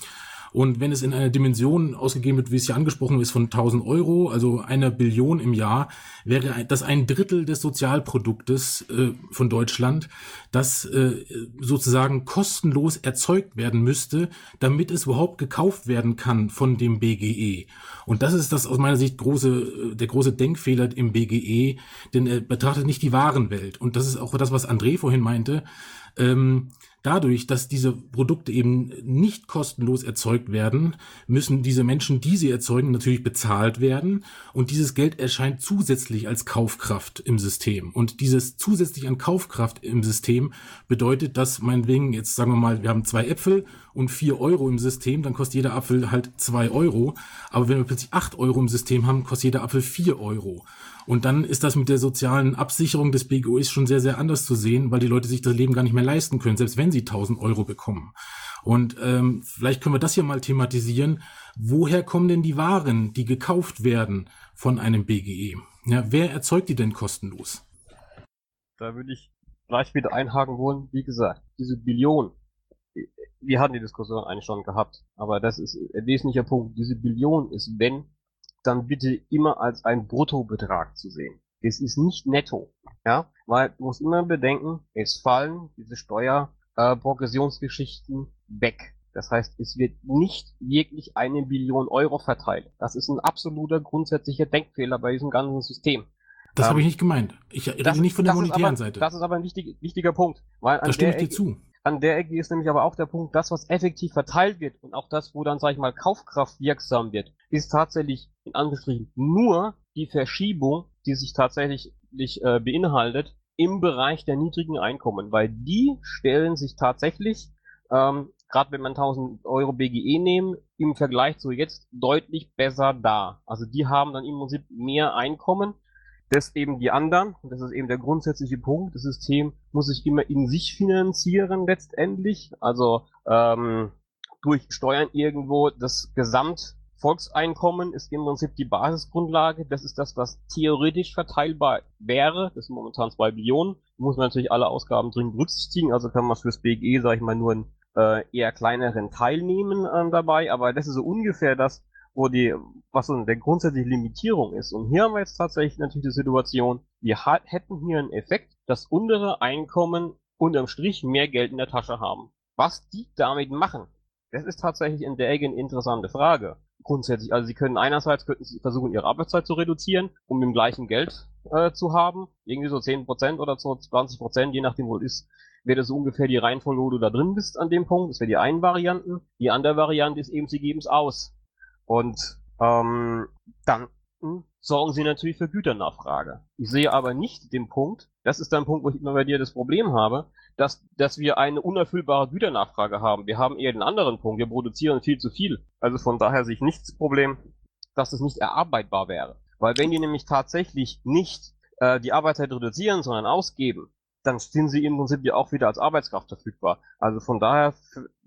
Und wenn es in einer Dimension ausgegeben wird, wie es hier angesprochen ist, von 1000 Euro, also einer Billion im Jahr, wäre das ein Drittel des Sozialproduktes äh, von Deutschland, das äh, sozusagen kostenlos erzeugt werden müsste, damit es überhaupt gekauft werden kann von dem BGE. Und das ist das aus meiner Sicht große, der große Denkfehler im BGE, denn er betrachtet nicht die Warenwelt. Und das ist auch das, was André vorhin meinte. Ähm, Dadurch, dass diese Produkte eben nicht kostenlos erzeugt werden, müssen diese Menschen, die sie erzeugen, natürlich bezahlt werden. Und dieses Geld erscheint zusätzlich als Kaufkraft im System. Und dieses zusätzlich an Kaufkraft im System bedeutet, dass meinetwegen, jetzt sagen wir mal, wir haben zwei Äpfel und vier Euro im System, dann kostet jeder Apfel halt zwei Euro. Aber wenn wir plötzlich acht Euro im System haben, kostet jeder Apfel vier Euro. Und dann ist das mit der sozialen Absicherung des BGOs schon sehr, sehr anders zu sehen, weil die Leute sich das Leben gar nicht mehr leisten können, selbst wenn sie 1000 Euro bekommen. Und ähm, vielleicht können wir das hier mal thematisieren. Woher kommen denn die Waren, die gekauft werden von einem BGE? Ja, wer erzeugt die denn kostenlos? Da würde ich gleich wieder einhaken wollen. Wie gesagt, diese Billion, wir hatten die Diskussion eigentlich schon gehabt, aber das ist ein wesentlicher Punkt. Diese Billion ist, wenn dann bitte immer als ein Bruttobetrag zu sehen. Es ist nicht netto, ja, weil du musst immer bedenken, es fallen diese Steuer äh, weg. Das heißt, es wird nicht wirklich eine Billion Euro verteilt. Das ist ein absoluter grundsätzlicher Denkfehler bei diesem ganzen System. Das ähm, habe ich nicht gemeint. Ich rede das, nicht von der monetären aber, Seite. Das ist aber ein wichtig, wichtiger Punkt. Weil da stimme ich dir Ecke, zu. An der Ecke ist nämlich aber auch der Punkt, das, was effektiv verteilt wird und auch das, wo dann, sag ich mal, Kaufkraft wirksam wird, ist tatsächlich in Anführungsstrichen nur die Verschiebung, die sich tatsächlich äh, beinhaltet im Bereich der niedrigen Einkommen, weil die stellen sich tatsächlich, ähm, gerade wenn man 1000 Euro BGE nehmen, im Vergleich zu jetzt deutlich besser dar. Also die haben dann im Prinzip mehr Einkommen, das eben die anderen, und das ist eben der grundsätzliche Punkt, das System muss sich immer in sich finanzieren letztendlich, also ähm, durch Steuern irgendwo. Das Gesamtvolkseinkommen ist im Prinzip die Basisgrundlage, das ist das, was theoretisch verteilbar wäre, das sind momentan zwei Billionen, muss man natürlich alle Ausgaben drin berücksichtigen, also kann man fürs BGE, sage ich mal, nur einen äh, eher kleineren Teil nehmen äh, dabei, aber das ist so ungefähr das, wo die, was so der grundsätzliche Limitierung ist. Und hier haben wir jetzt tatsächlich natürlich die Situation, wir hätten hier einen Effekt, dass untere Einkommen unterm Strich mehr Geld in der Tasche haben. Was die damit machen, das ist tatsächlich in der Ecke eine interessante Frage. Grundsätzlich, also sie können einerseits könnten sie versuchen, ihre Arbeitszeit zu reduzieren, um im gleichen Geld äh, zu haben, irgendwie so 10% oder so 20%, je nachdem wo es ist, wäre das so ungefähr die Reihenfolge, wo du da drin bist an dem Punkt. Das wäre die eine Variante. Die andere Variante ist eben, sie geben es aus. Und ähm, dann sorgen sie natürlich für Güternachfrage. Ich sehe aber nicht den Punkt, das ist der Punkt, wo ich immer bei dir das Problem habe, dass, dass wir eine unerfüllbare Güternachfrage haben. Wir haben eher den anderen Punkt, wir produzieren viel zu viel. Also von daher sehe ich nicht das Problem, dass es nicht erarbeitbar wäre. Weil wenn die nämlich tatsächlich nicht äh, die Arbeitszeit reduzieren, sondern ausgeben, dann sind sie im Prinzip ja auch wieder als Arbeitskraft verfügbar. Also von daher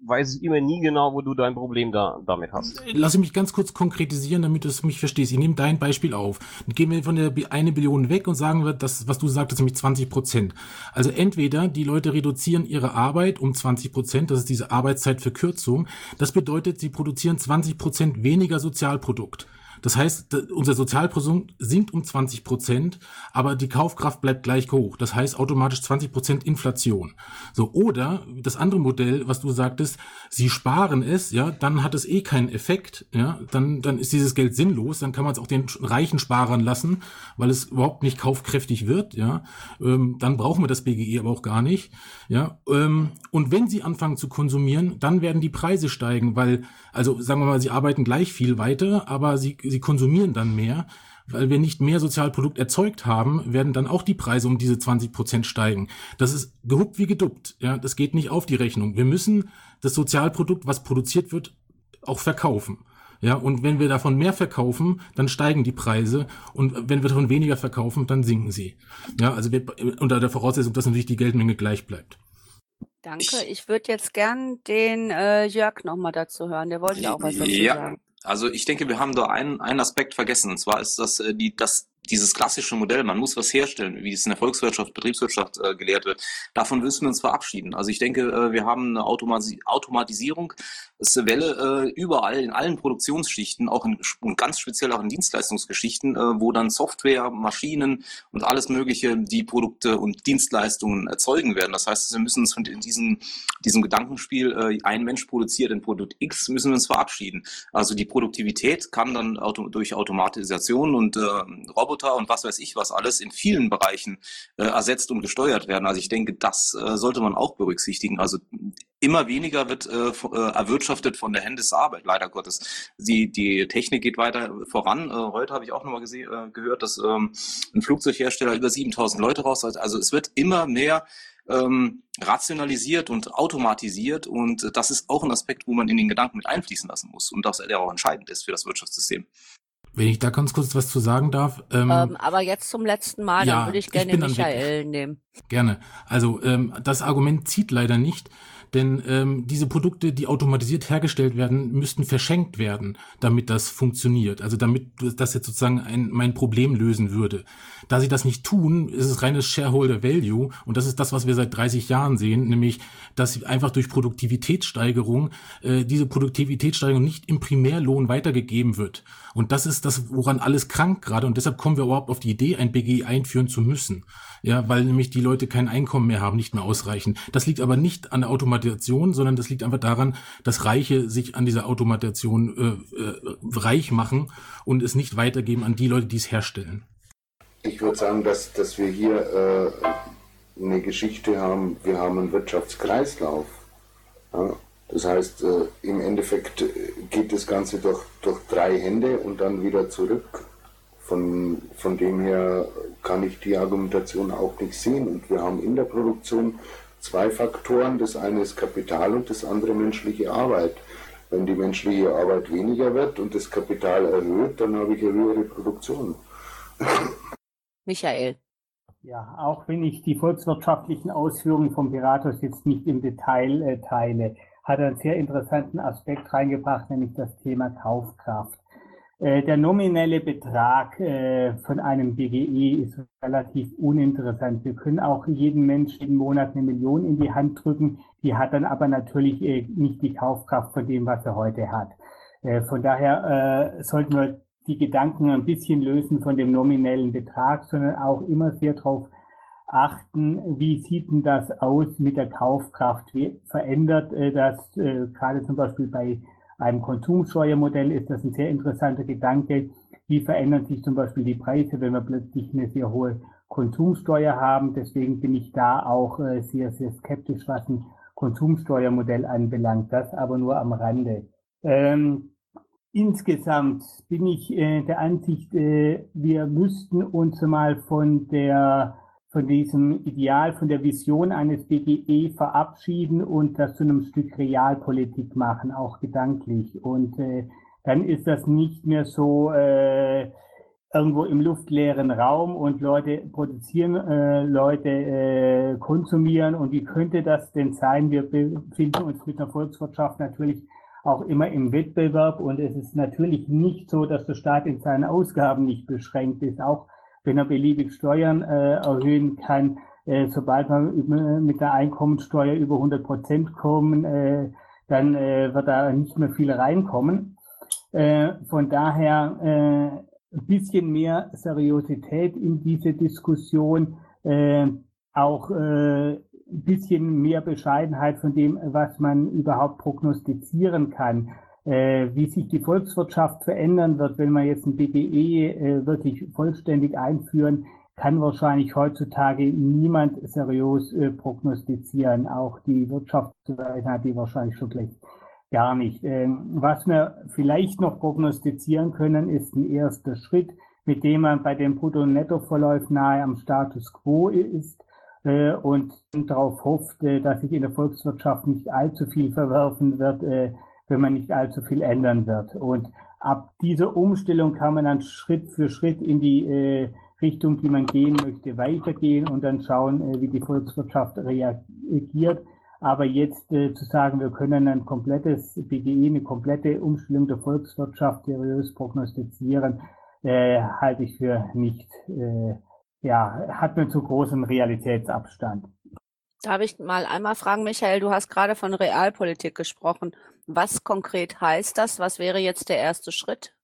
weiß ich immer nie genau, wo du dein Problem da, damit hast. Lass mich ganz kurz konkretisieren, damit du es mich verstehst. Ich nehme dein Beispiel auf. Dann gehen wir von der eine Billion weg und sagen wir, das, was du sagtest, nämlich 20 Prozent. Also entweder die Leute reduzieren ihre Arbeit um 20 Prozent, das ist diese Arbeitszeitverkürzung. Das bedeutet, sie produzieren 20 Prozent weniger Sozialprodukt. Das heißt, unser Sozialprodukt sinkt um 20 Prozent, aber die Kaufkraft bleibt gleich hoch. Das heißt automatisch 20 Prozent Inflation. So, oder das andere Modell, was du sagtest, sie sparen es, ja, dann hat es eh keinen Effekt, ja, dann, dann ist dieses Geld sinnlos, dann kann man es auch den reichen Sparern lassen, weil es überhaupt nicht kaufkräftig wird, ja. Ähm, dann brauchen wir das BGE aber auch gar nicht, ja. Ähm, und wenn sie anfangen zu konsumieren, dann werden die Preise steigen, weil, also sagen wir mal, sie arbeiten gleich viel weiter, aber sie sie konsumieren dann mehr, weil wir nicht mehr Sozialprodukt erzeugt haben, werden dann auch die Preise um diese 20 Prozent steigen. Das ist gehuckt wie geduppt. Ja, das geht nicht auf die Rechnung. Wir müssen das Sozialprodukt, was produziert wird, auch verkaufen. Ja, und wenn wir davon mehr verkaufen, dann steigen die Preise und wenn wir davon weniger verkaufen, dann sinken sie. Ja, also wir, unter der Voraussetzung, dass natürlich die Geldmenge gleich bleibt. Danke. Ich würde jetzt gern den äh, Jörg nochmal dazu hören. Der wollte ja auch was dazu ja. sagen. Also ich denke, wir haben da einen, einen Aspekt vergessen. Und zwar ist das äh, die, das dieses klassische Modell, man muss was herstellen, wie es in der Volkswirtschaft, Betriebswirtschaft äh, gelehrt wird, davon müssen wir uns verabschieden. Also ich denke, äh, wir haben eine Automasi Automatisierung, es Welle äh, überall in allen Produktionsschichten, auch in, und ganz speziell auch in Dienstleistungsgeschichten, äh, wo dann Software, Maschinen und alles Mögliche die Produkte und Dienstleistungen erzeugen werden. Das heißt, wir müssen uns von diesem, diesem Gedankenspiel, äh, ein Mensch produziert ein Produkt X, müssen wir uns verabschieden. Also die Produktivität kann dann auto durch Automatisation und äh, Roboter Roboter und was weiß ich was alles in vielen Bereichen äh, ersetzt und gesteuert werden. Also ich denke, das äh, sollte man auch berücksichtigen. Also immer weniger wird äh, äh erwirtschaftet von der Händesarbeit, leider Gottes. Die, die Technik geht weiter voran. Äh, heute habe ich auch nochmal äh, gehört, dass ähm, ein Flugzeughersteller über 7000 Leute raus hat. Also es wird immer mehr ähm, rationalisiert und automatisiert und das ist auch ein Aspekt, wo man in den Gedanken mit einfließen lassen muss und das der auch entscheidend ist für das Wirtschaftssystem. Wenn ich da ganz kurz was zu sagen darf. Ähm, ähm, aber jetzt zum letzten Mal, ja, dann würde ich gerne ich Michael nehmen. Gerne. Also ähm, das Argument zieht leider nicht, denn ähm, diese Produkte, die automatisiert hergestellt werden, müssten verschenkt werden, damit das funktioniert. Also damit das jetzt sozusagen ein, mein Problem lösen würde. Da sie das nicht tun, ist es reines Shareholder Value und das ist das, was wir seit 30 Jahren sehen, nämlich, dass einfach durch Produktivitätssteigerung äh, diese Produktivitätssteigerung nicht im Primärlohn weitergegeben wird. Und das ist das, woran alles krank gerade und deshalb kommen wir überhaupt auf die Idee, ein BGI einführen zu müssen. Ja, weil nämlich die Leute kein Einkommen mehr haben, nicht mehr ausreichen. Das liegt aber nicht an der Automatisation, sondern das liegt einfach daran, dass Reiche sich an dieser Automatisation äh, äh, reich machen und es nicht weitergeben an die Leute, die es herstellen. Ich würde sagen, dass, dass wir hier äh, eine Geschichte haben, wir haben einen Wirtschaftskreislauf. Ja? Das heißt, äh, im Endeffekt äh, geht das Ganze durch, durch drei Hände und dann wieder zurück. Von, von dem her kann ich die Argumentation auch nicht sehen. Und wir haben in der Produktion zwei Faktoren. Das eine ist Kapital und das andere menschliche Arbeit. Wenn die menschliche Arbeit weniger wird und das Kapital erhöht, dann habe ich eine höhere Produktion. Michael. Ja, auch wenn ich die volkswirtschaftlichen Ausführungen vom Piratus jetzt nicht im Detail äh, teile, hat er einen sehr interessanten Aspekt reingebracht, nämlich das Thema Kaufkraft. Äh, der nominelle Betrag äh, von einem BGE ist relativ uninteressant. Wir können auch jeden Menschen jeden Monat eine Million in die Hand drücken, die hat dann aber natürlich äh, nicht die Kaufkraft von dem, was er heute hat. Von daher sollten wir die Gedanken ein bisschen lösen von dem nominellen Betrag, sondern auch immer sehr darauf achten, wie sieht denn das aus mit der Kaufkraft? Wie verändert das gerade zum Beispiel bei einem Konsumsteuermodell ist das ein sehr interessanter Gedanke. Wie verändern sich zum Beispiel die Preise, wenn wir plötzlich eine sehr hohe Konsumsteuer haben? Deswegen bin ich da auch äh, sehr, sehr skeptisch, was ein Konsumsteuermodell anbelangt. Das aber nur am Rande. Ähm, insgesamt bin ich äh, der Ansicht, äh, wir müssten uns mal von der von diesem Ideal, von der Vision eines BGE verabschieden und das zu einem Stück Realpolitik machen, auch gedanklich. Und äh, dann ist das nicht mehr so äh, irgendwo im luftleeren Raum und Leute produzieren, äh, Leute äh, konsumieren. Und wie könnte das denn sein? Wir befinden uns mit der Volkswirtschaft natürlich auch immer im Wettbewerb und es ist natürlich nicht so, dass der Staat in seinen Ausgaben nicht beschränkt ist. Auch wenn er beliebig Steuern äh, erhöhen kann, äh, sobald wir mit der Einkommensteuer über 100 Prozent kommen, äh, dann äh, wird da nicht mehr viel reinkommen. Äh, von daher äh, ein bisschen mehr Seriosität in diese Diskussion, äh, auch ein bisschen mehr Bescheidenheit von dem, was man überhaupt prognostizieren kann wie sich die Volkswirtschaft verändern wird, wenn wir jetzt ein BGE äh, wirklich vollständig einführen, kann wahrscheinlich heutzutage niemand seriös äh, prognostizieren. Auch die Wirtschaftsweise hat die wahrscheinlich schon gleich gar nicht. Ähm, was wir vielleicht noch prognostizieren können, ist ein erster Schritt, mit dem man bei den Brutto-Netto-Verläufen nahe am Status quo ist äh, und darauf hofft, äh, dass sich in der Volkswirtschaft nicht allzu viel verwerfen wird, äh, wenn man nicht allzu viel ändern wird. Und ab dieser Umstellung kann man dann Schritt für Schritt in die äh, Richtung, die man gehen möchte, weitergehen und dann schauen, äh, wie die Volkswirtschaft reagiert. Aber jetzt äh, zu sagen, wir können ein komplettes BGE, eine komplette Umstellung der Volkswirtschaft seriös prognostizieren, äh, halte ich für nicht, äh, ja, hat mir zu großen Realitätsabstand. Darf ich mal einmal fragen, Michael, du hast gerade von Realpolitik gesprochen. Was konkret heißt das? Was wäre jetzt der erste Schritt?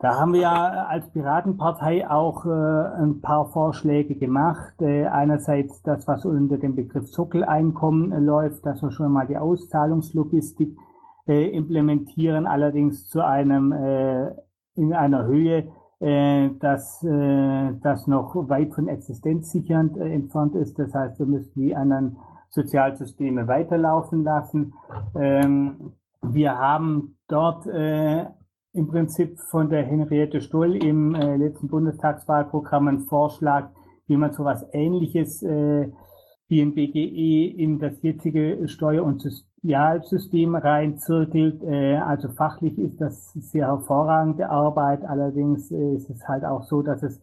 Da haben wir ja als Piratenpartei auch äh, ein paar Vorschläge gemacht. Äh, einerseits das, was unter dem Begriff Sockeleinkommen äh, läuft, dass wir schon mal die Auszahlungslogistik äh, implementieren, allerdings zu einem äh, in einer Höhe, äh, dass äh, das noch weit von existenzsichernd äh, entfernt ist. Das heißt, wir müssen die anderen Sozialsysteme weiterlaufen lassen. Ähm, wir haben dort im Prinzip von der Henriette Stoll im letzten Bundestagswahlprogramm einen Vorschlag, wie man so etwas Ähnliches äh, wie ein BGE in das jetzige Steuer- und Sozialsystem reinzirkelt. Äh, also fachlich ist das sehr hervorragende Arbeit. Allerdings ist es halt auch so, dass es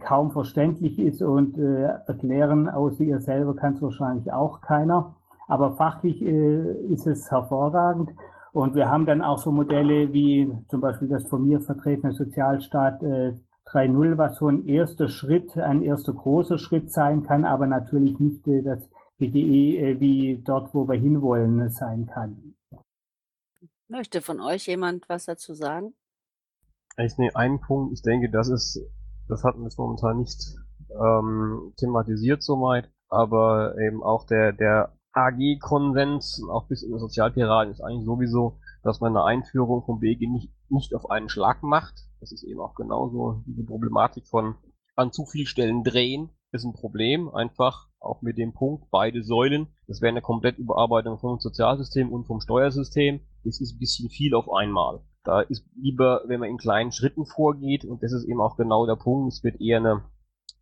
kaum verständlich ist und erklären, außer ihr selber kann es wahrscheinlich auch keiner. Aber fachlich ist es hervorragend. Und wir haben dann auch so Modelle wie zum Beispiel das von mir vertretene Sozialstaat 3.0, was so ein erster Schritt, ein erster großer Schritt sein kann, aber natürlich nicht das BGE äh, wie dort, wo wir hinwollen, sein kann. Möchte von euch jemand was dazu sagen? Ich nehme einen Punkt, ich denke, das ist, das hatten wir momentan nicht ähm, thematisiert soweit, aber eben auch der, der AG-Konsens, auch bis in die Sozialpiraten, ist eigentlich sowieso, dass man eine Einführung vom BG nicht, nicht auf einen Schlag macht. Das ist eben auch genauso diese Problematik von an zu viel Stellen drehen, ist ein Problem, einfach auch mit dem Punkt, beide Säulen, das wäre eine komplett Überarbeitung vom Sozialsystem und vom Steuersystem. Das ist ein bisschen viel auf einmal. Da ist lieber, wenn man in kleinen Schritten vorgeht, und das ist eben auch genau der Punkt, es wird eher eine,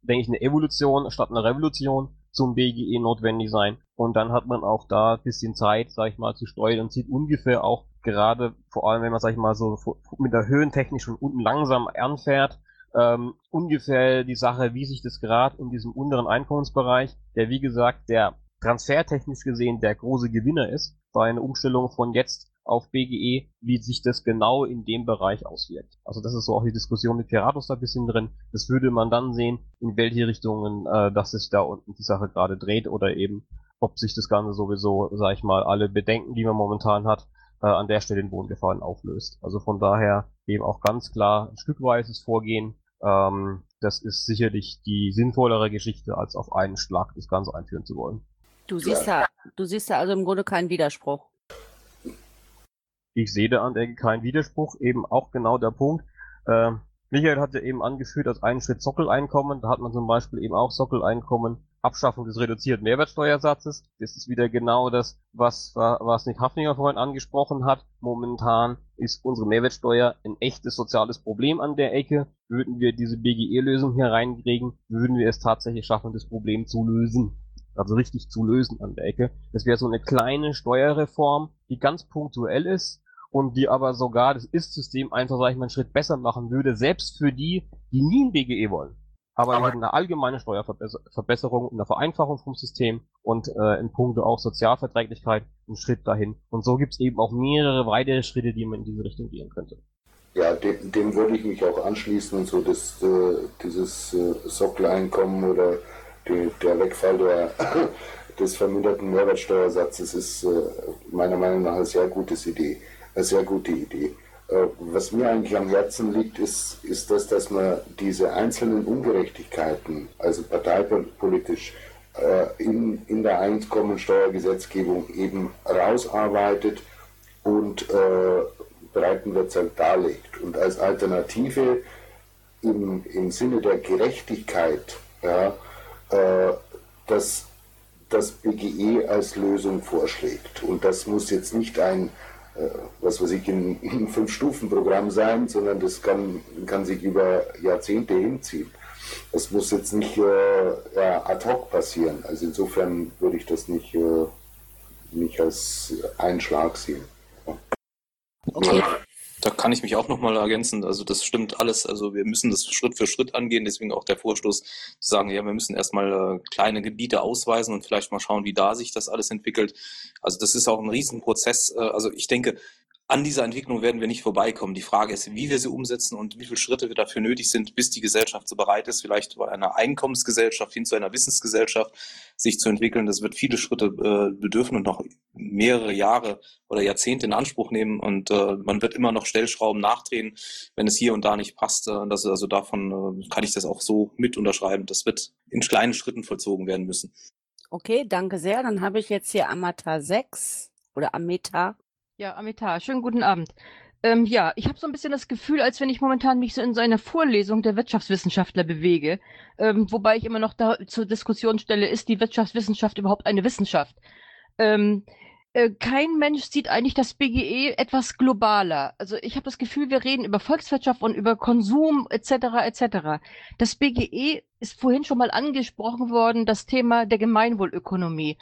denke ich, eine Evolution statt eine Revolution zum BGE notwendig sein. Und dann hat man auch da ein bisschen Zeit, sag ich mal, zu steuern und sieht ungefähr auch gerade, vor allem wenn man, sag ich mal, so mit der Höhentechnik schon unten langsam anfährt, ähm, ungefähr die Sache, wie sich das gerade in diesem unteren Einkommensbereich, der wie gesagt, der transfertechnisch gesehen der große Gewinner ist, bei einer Umstellung von jetzt auf BGE, wie sich das genau in dem Bereich auswirkt. Also das ist so auch die Diskussion mit Piratus da ein bisschen drin. Das würde man dann sehen, in welche Richtungen äh, das sich da unten die Sache gerade dreht oder eben, ob sich das Ganze sowieso, sag ich mal, alle Bedenken, die man momentan hat, äh, an der Stelle in Wohngefahren auflöst. Also von daher eben auch ganz klar ein stückweises Vorgehen. Ähm, das ist sicherlich die sinnvollere Geschichte, als auf einen Schlag das Ganze einführen zu wollen. Du siehst ja, du siehst ja also im Grunde keinen Widerspruch. Ich sehe da an der keinen Widerspruch, eben auch genau der Punkt. Äh, Michael hat ja eben angeführt, als einen Schritt Sockeleinkommen, da hat man zum Beispiel eben auch Sockeleinkommen, Abschaffung des reduzierten Mehrwertsteuersatzes. Das ist wieder genau das, was, was Nick Hafninger vorhin angesprochen hat. Momentan ist unsere Mehrwertsteuer ein echtes soziales Problem an der Ecke. Würden wir diese BGE-Lösung hier reinkriegen, würden wir es tatsächlich schaffen, das Problem zu lösen also richtig zu lösen an der Ecke. Das wäre so eine kleine Steuerreform, die ganz punktuell ist und die aber sogar das Ist-System einfach, sag ich mal, einen Schritt besser machen würde, selbst für die, die nie ein BGE wollen. Aber, aber eine allgemeine Steuerverbesserung eine Vereinfachung vom System und äh, in puncto auch Sozialverträglichkeit einen Schritt dahin. Und so gibt es eben auch mehrere weitere Schritte, die man in diese Richtung gehen könnte. Ja, dem, dem würde ich mich auch anschließen und so das, äh, dieses äh, Sockeleinkommen oder die, der Wegfall der, des verminderten Mehrwertsteuersatzes ist äh, meiner Meinung nach eine sehr gute Idee. Eine sehr gute Idee. Äh, was mir eigentlich am Herzen liegt, ist, ist das, dass man diese einzelnen Ungerechtigkeiten, also parteipolitisch, äh, in, in der Einkommensteuergesetzgebung eben rausarbeitet und äh, Breitenwirtschaft darlegt. Und als Alternative im, im Sinne der Gerechtigkeit ja, äh, das, das BGE als Lösung vorschlägt. Und das muss jetzt nicht ein, was weiß ich, ein, ein Fünf-Stufen-Programm sein, sondern das kann, kann sich über Jahrzehnte hinziehen. Das muss jetzt nicht äh, ja, ad hoc passieren. Also insofern würde ich das nicht, äh, nicht als Einschlag sehen. Okay. Da kann ich mich auch nochmal ergänzen. Also das stimmt alles. Also wir müssen das Schritt für Schritt angehen. Deswegen auch der Vorstoß zu sagen, ja, wir müssen erstmal äh, kleine Gebiete ausweisen und vielleicht mal schauen, wie da sich das alles entwickelt. Also das ist auch ein Riesenprozess. Äh, also ich denke, an dieser Entwicklung werden wir nicht vorbeikommen. Die Frage ist, wie wir sie umsetzen und wie viele Schritte wir dafür nötig sind, bis die Gesellschaft so bereit ist, vielleicht bei einer Einkommensgesellschaft hin zu einer Wissensgesellschaft sich zu entwickeln. Das wird viele Schritte äh, bedürfen und noch mehrere Jahre oder Jahrzehnte in Anspruch nehmen. Und äh, man wird immer noch Stellschrauben nachdrehen, wenn es hier und da nicht passt. Äh, das, also davon äh, kann ich das auch so mit unterschreiben. Das wird in kleinen Schritten vollzogen werden müssen. Okay, danke sehr. Dann habe ich jetzt hier Amata 6 oder Ameta ja, Amita, schönen guten Abend. Ähm, ja, ich habe so ein bisschen das Gefühl, als wenn ich momentan mich so in so einer Vorlesung der Wirtschaftswissenschaftler bewege, ähm, wobei ich immer noch da zur Diskussion stelle, ist die Wirtschaftswissenschaft überhaupt eine Wissenschaft? Ähm, äh, kein Mensch sieht eigentlich das BGE etwas globaler. Also ich habe das Gefühl, wir reden über Volkswirtschaft und über Konsum etc. etc. Das BGE ist vorhin schon mal angesprochen worden, das Thema der Gemeinwohlökonomie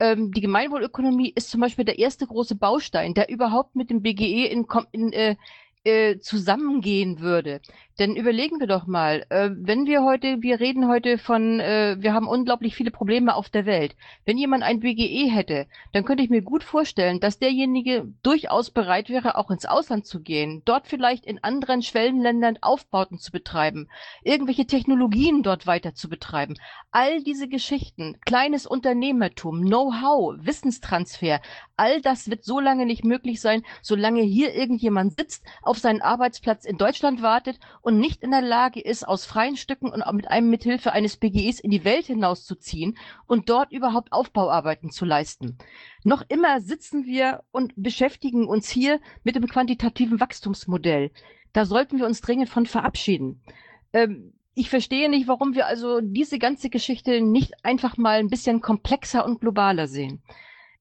ähm, die Gemeinwohlökonomie ist zum Beispiel der erste große Baustein, der überhaupt mit dem BGE in, in, äh, äh, zusammengehen würde. Denn überlegen wir doch mal, äh, wenn wir heute, wir reden heute von, äh, wir haben unglaublich viele Probleme auf der Welt. Wenn jemand ein BGE hätte, dann könnte ich mir gut vorstellen, dass derjenige durchaus bereit wäre, auch ins Ausland zu gehen, dort vielleicht in anderen Schwellenländern Aufbauten zu betreiben, irgendwelche Technologien dort weiter zu betreiben. All diese Geschichten, kleines Unternehmertum, Know-how, Wissenstransfer, all das wird so lange nicht möglich sein, solange hier irgendjemand sitzt, auf seinen Arbeitsplatz in Deutschland wartet und nicht in der Lage ist, aus freien Stücken und mit einem mithilfe eines BGEs in die Welt hinauszuziehen und dort überhaupt Aufbauarbeiten zu leisten. Noch immer sitzen wir und beschäftigen uns hier mit dem quantitativen Wachstumsmodell. Da sollten wir uns dringend von verabschieden. Ähm, ich verstehe nicht, warum wir also diese ganze Geschichte nicht einfach mal ein bisschen komplexer und globaler sehen.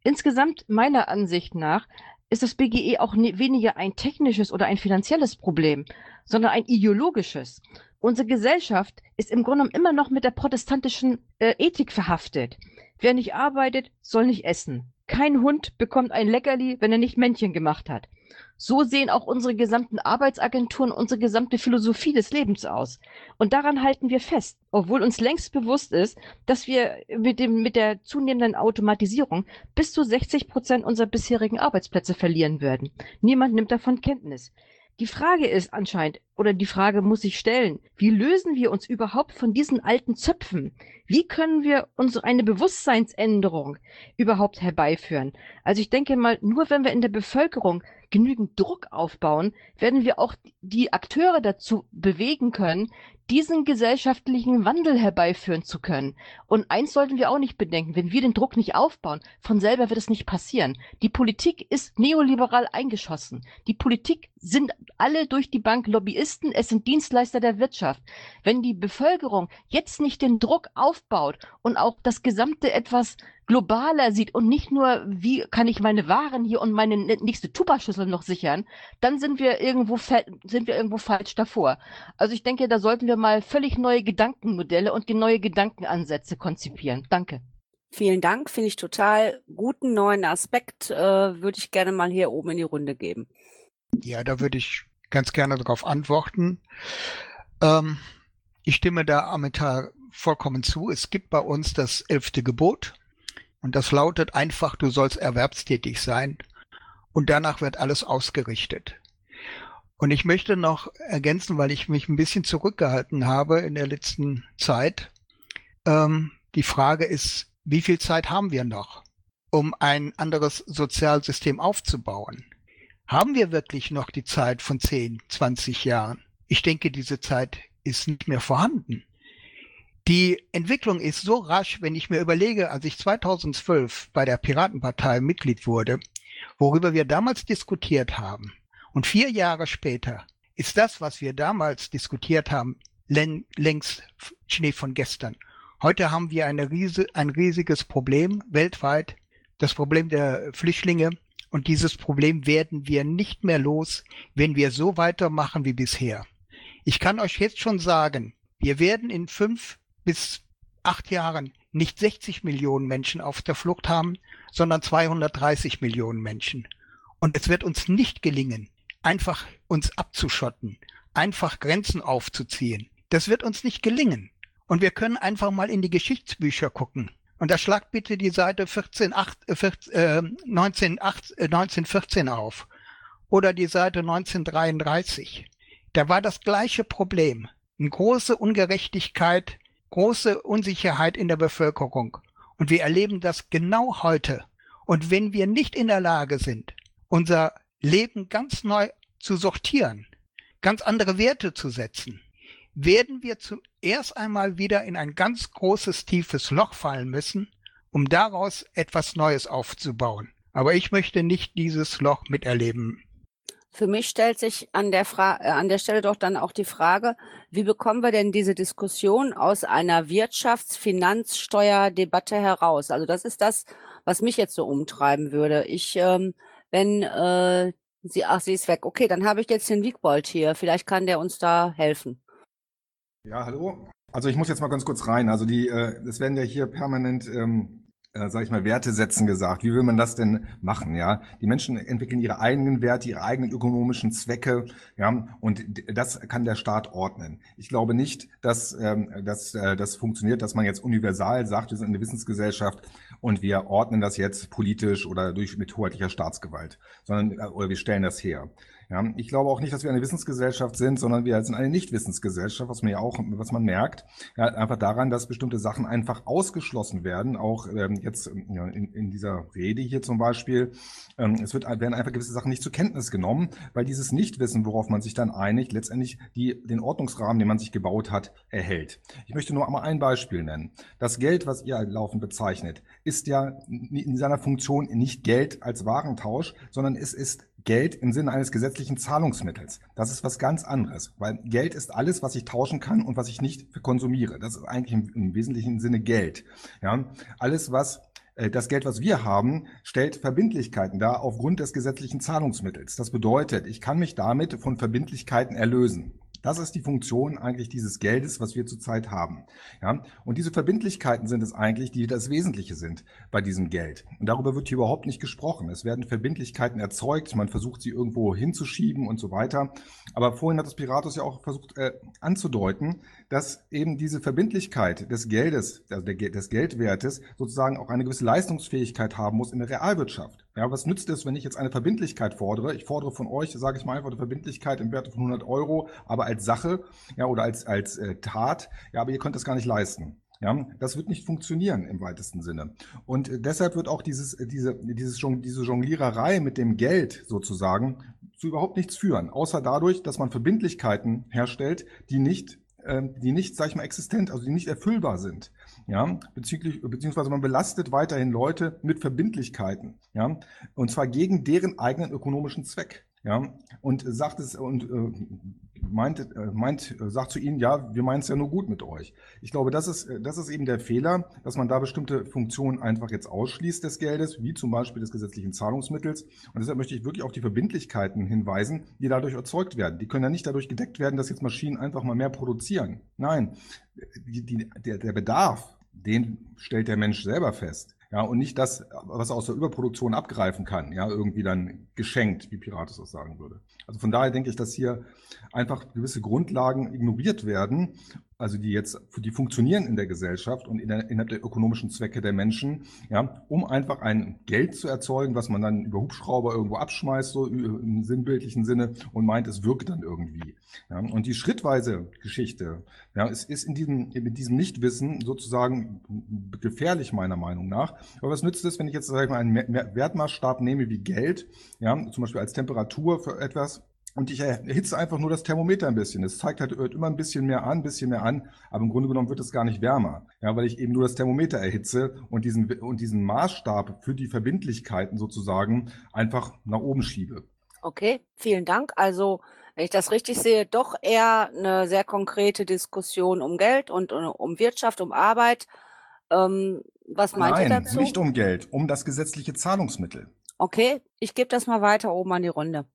Insgesamt meiner Ansicht nach ist das BGE auch weniger ein technisches oder ein finanzielles Problem, sondern ein ideologisches. Unsere Gesellschaft ist im Grunde genommen immer noch mit der protestantischen äh, Ethik verhaftet. Wer nicht arbeitet, soll nicht essen. Kein Hund bekommt ein Leckerli, wenn er nicht Männchen gemacht hat. So sehen auch unsere gesamten Arbeitsagenturen, unsere gesamte Philosophie des Lebens aus. Und daran halten wir fest, obwohl uns längst bewusst ist, dass wir mit, dem, mit der zunehmenden Automatisierung bis zu 60 Prozent unserer bisherigen Arbeitsplätze verlieren werden. Niemand nimmt davon Kenntnis. Die Frage ist anscheinend, oder die Frage muss sich stellen, wie lösen wir uns überhaupt von diesen alten Zöpfen? Wie können wir uns eine Bewusstseinsänderung überhaupt herbeiführen? Also ich denke mal, nur wenn wir in der Bevölkerung genügend Druck aufbauen, werden wir auch die Akteure dazu bewegen können, diesen gesellschaftlichen Wandel herbeiführen zu können. Und eins sollten wir auch nicht bedenken, wenn wir den Druck nicht aufbauen, von selber wird es nicht passieren. Die Politik ist neoliberal eingeschossen. Die Politik sind alle durch die Bank Lobbyisten, es sind Dienstleister der Wirtschaft. Wenn die Bevölkerung jetzt nicht den Druck aufbaut und auch das Gesamte etwas globaler sieht und nicht nur, wie kann ich meine Waren hier und meine nächste Tupperschüssel noch sichern, dann sind wir irgendwo sind wir irgendwo falsch davor. Also ich denke, da sollten wir mal völlig neue Gedankenmodelle und neue Gedankenansätze konzipieren. Danke. Vielen Dank, finde ich total guten neuen Aspekt, äh, würde ich gerne mal hier oben in die Runde geben. Ja, da würde ich ganz gerne darauf antworten. Ähm, ich stimme da Amita vollkommen zu. Es gibt bei uns das elfte Gebot. Und das lautet einfach, du sollst erwerbstätig sein. Und danach wird alles ausgerichtet. Und ich möchte noch ergänzen, weil ich mich ein bisschen zurückgehalten habe in der letzten Zeit. Ähm, die Frage ist, wie viel Zeit haben wir noch, um ein anderes Sozialsystem aufzubauen? Haben wir wirklich noch die Zeit von 10, 20 Jahren? Ich denke, diese Zeit ist nicht mehr vorhanden. Die Entwicklung ist so rasch, wenn ich mir überlege, als ich 2012 bei der Piratenpartei Mitglied wurde, worüber wir damals diskutiert haben. Und vier Jahre später ist das, was wir damals diskutiert haben, längst Schnee von gestern. Heute haben wir riese, ein riesiges Problem weltweit, das Problem der Flüchtlinge. Und dieses Problem werden wir nicht mehr los, wenn wir so weitermachen wie bisher. Ich kann euch jetzt schon sagen, wir werden in fünf bis acht Jahren nicht 60 Millionen Menschen auf der Flucht haben, sondern 230 Millionen Menschen. Und es wird uns nicht gelingen, einfach uns abzuschotten, einfach Grenzen aufzuziehen. Das wird uns nicht gelingen. Und wir können einfach mal in die Geschichtsbücher gucken. Und da schlagt bitte die Seite 14, 8, äh, 19, 8, äh, 1914 auf. Oder die Seite 1933. Da war das gleiche Problem. Eine große Ungerechtigkeit große Unsicherheit in der Bevölkerung. Und wir erleben das genau heute. Und wenn wir nicht in der Lage sind, unser Leben ganz neu zu sortieren, ganz andere Werte zu setzen, werden wir zuerst einmal wieder in ein ganz großes, tiefes Loch fallen müssen, um daraus etwas Neues aufzubauen. Aber ich möchte nicht dieses Loch miterleben. Für mich stellt sich an der, Fra äh, an der Stelle doch dann auch die Frage, wie bekommen wir denn diese Diskussion aus einer Wirtschafts-Finanzsteuerdebatte heraus? Also das ist das, was mich jetzt so umtreiben würde. Ich, ähm, wenn äh, sie, ach, sie ist weg. Okay, dann habe ich jetzt den Wiegbold hier. Vielleicht kann der uns da helfen. Ja, hallo. Also ich muss jetzt mal ganz kurz rein. Also die, äh, es werden ja hier permanent ähm, äh, sage ich mal, Werte setzen gesagt. Wie will man das denn machen? Ja, die Menschen entwickeln ihre eigenen Werte, ihre eigenen ökonomischen Zwecke. Ja, und das kann der Staat ordnen. Ich glaube nicht, dass, ähm, dass äh, das funktioniert, dass man jetzt universal sagt, wir sind eine Wissensgesellschaft und wir ordnen das jetzt politisch oder durch mit hoheitlicher Staatsgewalt, sondern äh, oder wir stellen das her. Ja, ich glaube auch nicht, dass wir eine Wissensgesellschaft sind, sondern wir sind eine Nichtwissensgesellschaft, was man ja auch, was man merkt, ja, einfach daran, dass bestimmte Sachen einfach ausgeschlossen werden. Auch ähm, jetzt ja, in, in dieser Rede hier zum Beispiel, ähm, es wird, werden einfach gewisse Sachen nicht zur Kenntnis genommen, weil dieses Nichtwissen, worauf man sich dann einigt, letztendlich die, den Ordnungsrahmen, den man sich gebaut hat, erhält. Ich möchte nur einmal ein Beispiel nennen. Das Geld, was ihr laufend bezeichnet, ist ja in seiner Funktion nicht Geld als Warentausch, sondern es ist Geld im Sinne eines gesetzlichen Zahlungsmittels. Das ist was ganz anderes, weil Geld ist alles, was ich tauschen kann und was ich nicht konsumiere. Das ist eigentlich im, im wesentlichen Sinne Geld. Ja, alles, was äh, das Geld, was wir haben, stellt Verbindlichkeiten dar aufgrund des gesetzlichen Zahlungsmittels. Das bedeutet, ich kann mich damit von Verbindlichkeiten erlösen. Das ist die Funktion eigentlich dieses Geldes, was wir zurzeit haben. Ja? Und diese Verbindlichkeiten sind es eigentlich, die das Wesentliche sind bei diesem Geld. Und darüber wird hier überhaupt nicht gesprochen. Es werden Verbindlichkeiten erzeugt, man versucht sie irgendwo hinzuschieben und so weiter. Aber vorhin hat das Piratus ja auch versucht äh, anzudeuten, dass eben diese Verbindlichkeit des Geldes, also des Geldwertes, sozusagen auch eine gewisse Leistungsfähigkeit haben muss in der Realwirtschaft. Ja, was nützt es, wenn ich jetzt eine Verbindlichkeit fordere? Ich fordere von euch, sage ich mal einfach, eine Verbindlichkeit im Wert von 100 Euro, aber als Sache, ja, oder als, als äh, Tat, ja, aber ihr könnt das gar nicht leisten. Ja, das wird nicht funktionieren im weitesten Sinne. Und äh, deshalb wird auch dieses, äh, diese, dieses, diese Jongliererei mit dem Geld sozusagen zu überhaupt nichts führen, außer dadurch, dass man Verbindlichkeiten herstellt, die nicht die nicht, sag ich mal, existent, also die nicht erfüllbar sind. Ja, bezüglich, beziehungsweise man belastet weiterhin Leute mit Verbindlichkeiten. Ja, und zwar gegen deren eigenen ökonomischen Zweck. Ja, und sagt es und äh, meint, äh, meint, äh, sagt zu ihnen, ja, wir meinen es ja nur gut mit euch. Ich glaube, das ist, äh, das ist eben der Fehler, dass man da bestimmte Funktionen einfach jetzt ausschließt des Geldes, wie zum Beispiel des gesetzlichen Zahlungsmittels. Und deshalb möchte ich wirklich auf die Verbindlichkeiten hinweisen, die dadurch erzeugt werden. Die können ja nicht dadurch gedeckt werden, dass jetzt Maschinen einfach mal mehr produzieren. Nein, die, die, der, der Bedarf, den stellt der Mensch selber fest. Ja, und nicht das, was aus der Überproduktion abgreifen kann, ja, irgendwie dann geschenkt, wie Pirates das sagen würde. Also von daher denke ich, dass hier einfach gewisse Grundlagen ignoriert werden also die jetzt, die funktionieren in der Gesellschaft und in der, innerhalb der ökonomischen Zwecke der Menschen, ja, um einfach ein Geld zu erzeugen, was man dann über Hubschrauber irgendwo abschmeißt, so im sinnbildlichen Sinne, und meint, es wirkt dann irgendwie. Ja. Und die schrittweise Geschichte, ja, es ist in diesem, mit diesem Nichtwissen sozusagen gefährlich, meiner Meinung nach. Aber was nützt es, wenn ich jetzt, sag ich mal, einen Wertmaßstab nehme wie Geld, ja, zum Beispiel als Temperatur für etwas, und ich erhitze einfach nur das Thermometer ein bisschen. Es zeigt halt immer ein bisschen mehr an, ein bisschen mehr an, aber im Grunde genommen wird es gar nicht wärmer. Ja, weil ich eben nur das Thermometer erhitze und diesen, und diesen Maßstab für die Verbindlichkeiten sozusagen einfach nach oben schiebe. Okay, vielen Dank. Also, wenn ich das richtig sehe, doch eher eine sehr konkrete Diskussion um Geld und um Wirtschaft, um Arbeit. Ähm, was meint Nein, ihr dazu? nicht um Geld, um das gesetzliche Zahlungsmittel. Okay, ich gebe das mal weiter oben an die Runde.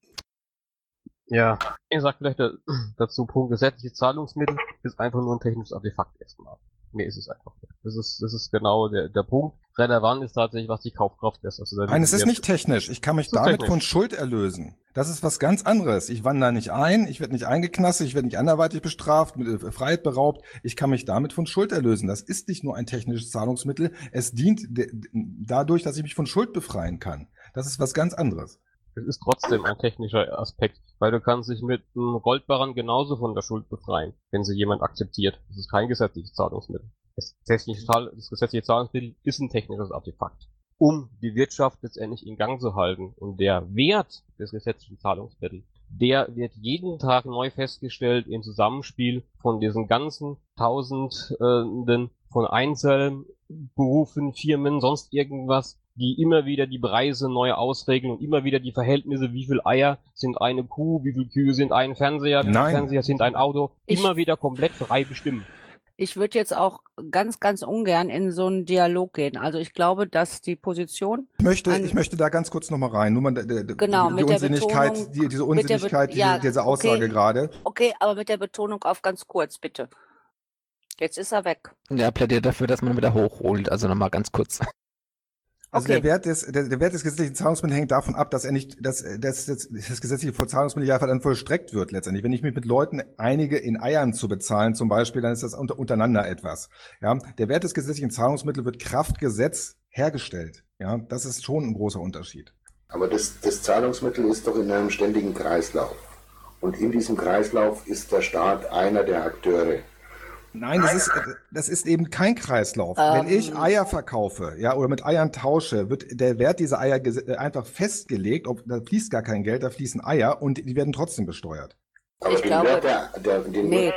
Ja, ich sag vielleicht dazu, Punkt gesetzliche Zahlungsmittel ist einfach nur ein technisches Artefakt erstmal. Nee, ist es einfach nicht. Das ist, das ist genau der, der Punkt. Relevant ist tatsächlich, was die Kaufkraft ist. Also Nein, es ist nicht technisch. Ich kann mich damit technisch. von Schuld erlösen. Das ist was ganz anderes. Ich wandere nicht ein, ich werde nicht eingeknastet, ich werde nicht anderweitig bestraft, mit äh, Freiheit beraubt. Ich kann mich damit von Schuld erlösen. Das ist nicht nur ein technisches Zahlungsmittel. Es dient dadurch, dass ich mich von Schuld befreien kann. Das ist was ganz anderes. Es ist trotzdem ein technischer Aspekt, weil du kannst dich mit einem Goldbarren genauso von der Schuld befreien, wenn sie jemand akzeptiert. Das ist kein gesetzliches Zahlungsmittel. Das gesetzliche, das gesetzliche Zahlungsmittel ist ein technisches Artefakt, um die Wirtschaft letztendlich in Gang zu halten. Und der Wert des gesetzlichen Zahlungsmittels, der wird jeden Tag neu festgestellt im Zusammenspiel von diesen ganzen Tausenden von Einzelnen, Berufen, Firmen, sonst irgendwas, die immer wieder die Preise neu ausregeln und immer wieder die Verhältnisse, wie viel Eier sind eine Kuh, wie viele Kühe sind ein Fernseher, wie viele Fernseher sind ein Auto, ich, immer wieder komplett frei bestimmen. Ich würde jetzt auch ganz, ganz ungern in so einen Dialog gehen. Also ich glaube, dass die Position. Ich möchte, ich möchte da ganz kurz nochmal rein. Nur mal de, de, genau, die, die Unsinnigkeit, Betonung, die, diese Unsinnigkeit, diese, ja, diese Aussage okay, gerade. Okay, aber mit der Betonung auf ganz kurz, bitte. Jetzt ist er weg. Ja, plädiert dafür, dass man wieder hochholt. Also nochmal ganz kurz. Also okay. der Wert des der, der Wert des gesetzlichen Zahlungsmittels hängt davon ab, dass er nicht, dass, dass, dass das gesetzliche Zahlungsmittel ja dann vollstreckt wird letztendlich. Wenn ich mich mit Leuten einige in Eiern zu bezahlen zum Beispiel, dann ist das unter, untereinander etwas. Ja, der Wert des gesetzlichen Zahlungsmittels wird Kraftgesetz hergestellt. Ja, das ist schon ein großer Unterschied. Aber das, das Zahlungsmittel ist doch in einem ständigen Kreislauf. Und in diesem Kreislauf ist der Staat einer der Akteure. Nein, das ist, das ist eben kein Kreislauf. Wenn ich Ähm. Eier verkaufe, ja, oder mit Eiern tausche, wird der Wert dieser Eier äh, einfach festgelegt. Ob, da fließt gar kein Geld, da fließen Eier und die werden trotzdem besteuert. Aber Ich den glaube- Wert der, der, den Nee.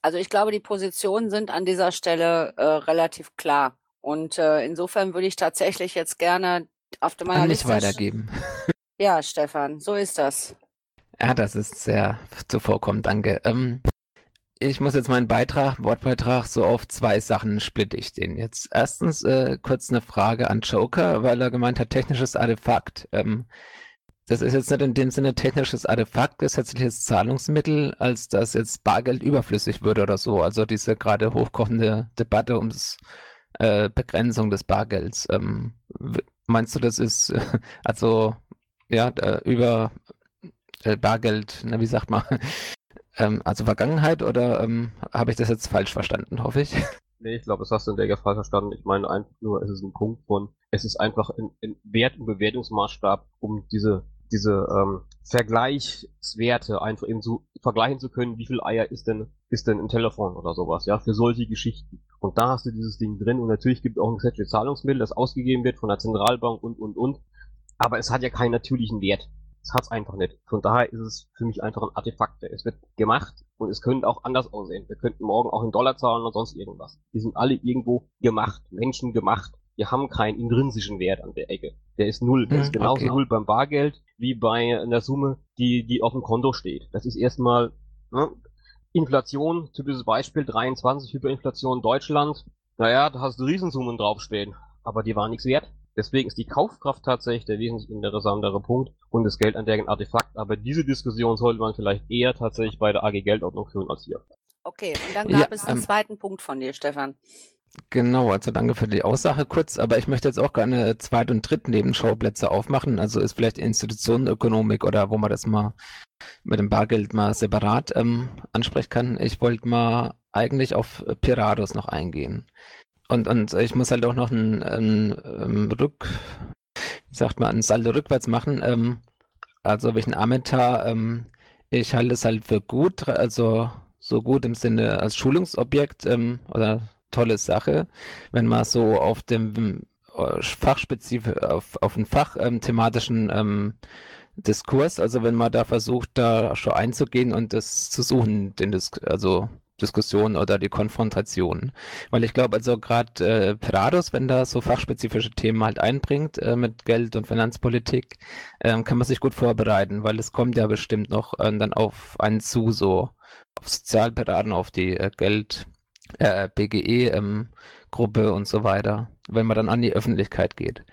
Also ich glaube, die Positionen sind an dieser Stelle äh, relativ klar. Und äh, insofern würde ich tatsächlich jetzt gerne auf meiner An Liste. weitergeben. Ja, Stefan, so ist das. Ja, das ist sehr zuvorkommend, danke. Ähm, ich muss jetzt meinen Beitrag, Wortbeitrag, so auf zwei Sachen splitte ich den jetzt. Erstens äh, kurz eine Frage an Joker, weil er gemeint hat, technisches Artefakt. Ähm, das ist jetzt nicht in dem Sinne technisches Artefakt, gesetzliches Zahlungsmittel, als dass jetzt Bargeld überflüssig würde oder so. Also diese gerade hochkochende Debatte um das äh, Begrenzung des Bargelds. Ähm, meinst du, das ist also ja über äh, Bargeld, na, wie sagt man, ähm, also Vergangenheit oder ähm, habe ich das jetzt falsch verstanden, hoffe ich? Nee, ich glaube, das hast du in der Fall verstanden. Ich meine einfach nur, es ist ein Punkt von, es ist einfach ein, ein Wert- und Bewertungsmaßstab, um diese, diese ähm, Vergleichswerte einfach eben so vergleichen zu können, wie viel Eier ist denn, ist denn ein Telefon oder sowas, ja, für solche Geschichten. Und da hast du dieses Ding drin und natürlich gibt es auch ein gesetzliches Zahlungsmittel, das ausgegeben wird von der Zentralbank und, und, und. Aber es hat ja keinen natürlichen Wert. Es hat's einfach nicht. Von daher ist es für mich einfach ein Artefakt. Es wird gemacht und es könnte auch anders aussehen. Wir könnten morgen auch in Dollar zahlen oder sonst irgendwas. Die sind alle irgendwo gemacht, Menschen gemacht. Die haben keinen intrinsischen Wert an der Ecke. Der ist null. Der Hm, ist genauso okay. null beim Bargeld wie bei einer Summe, die, die auf dem Konto steht. Das ist erstmal ne, Inflation, typisches Beispiel 23, Hyperinflation Deutschland. Naja, da hast du Riesensummen draufstehen, aber die waren nichts wert. Deswegen ist die Kaufkraft tatsächlich der wesentlich interessantere Punkt und das Geld an der Artefakt. Aber diese Diskussion sollte man vielleicht eher tatsächlich bei der AG Geldordnung führen als hier. Okay, und dann Ja, gab es einen ähm, zweiten Punkt von dir, Stefan. Genau, also danke für die Aussage kurz, aber ich möchte jetzt auch gerne Zweit- und Drittnebenschauplätze aufmachen. Also ist vielleicht Institutionenökonomik oder wo man das mal mit dem Bargeld mal separat ähm, ansprechen kann. Ich wollte mal eigentlich auf Pirados noch eingehen. Und, und ich muss halt auch noch ein, ein, ähm, Rück, wie sagt man, ein Saldo rückwärts machen. Ähm, also welchen Ameta, ähm, ich halte es halt für gut, also so gut im Sinne als Schulungsobjekt oder tolle Sache, wenn man so auf dem äh, Fachspezifisch, auf, auf einen Fach ähm, thematischen ähm, Diskurs, also wenn man da versucht, da schon einzugehen und das zu suchen, den Dis also Diskussion oder die Konfrontation. Weil ich glaube, also gerade äh, Perados, wenn da so fachspezifische Themen halt einbringt äh, mit Geld und Finanzpolitik, ähm, kann man sich gut vorbereiten, weil es kommt ja bestimmt noch äh, dann auf einen zu, so auf Sozialberaten, auf die äh, Geld, äh, BGE ähm, Gruppe und so weiter, wenn man dann an die Öffentlichkeit geht.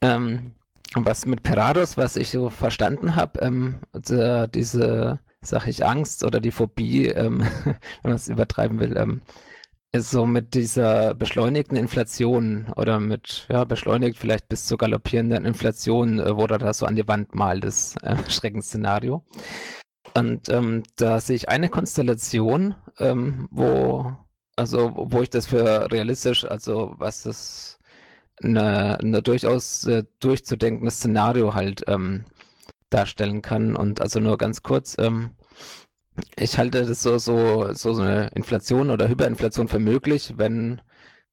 Ähm, was mit Perados, was ich so verstanden habe, ähm, also diese, sag ich, Angst oder die Phobie, ähm, wenn man es übertreiben will, ähm, ist so mit dieser beschleunigten Inflation oder mit, ja, beschleunigt vielleicht bis zur galoppierenden Inflation, äh, er da so an die Wand malt, das äh, Schreckensszenario. Und ähm, da sehe ich eine Konstellation, ähm, wo, also wo ich das für realistisch, also was das eine, eine durchaus äh, durchzudenkendes Szenario halt ähm, darstellen kann. Und also nur ganz kurz, ähm, ich halte das so, so, so, eine Inflation oder Hyperinflation für möglich, wenn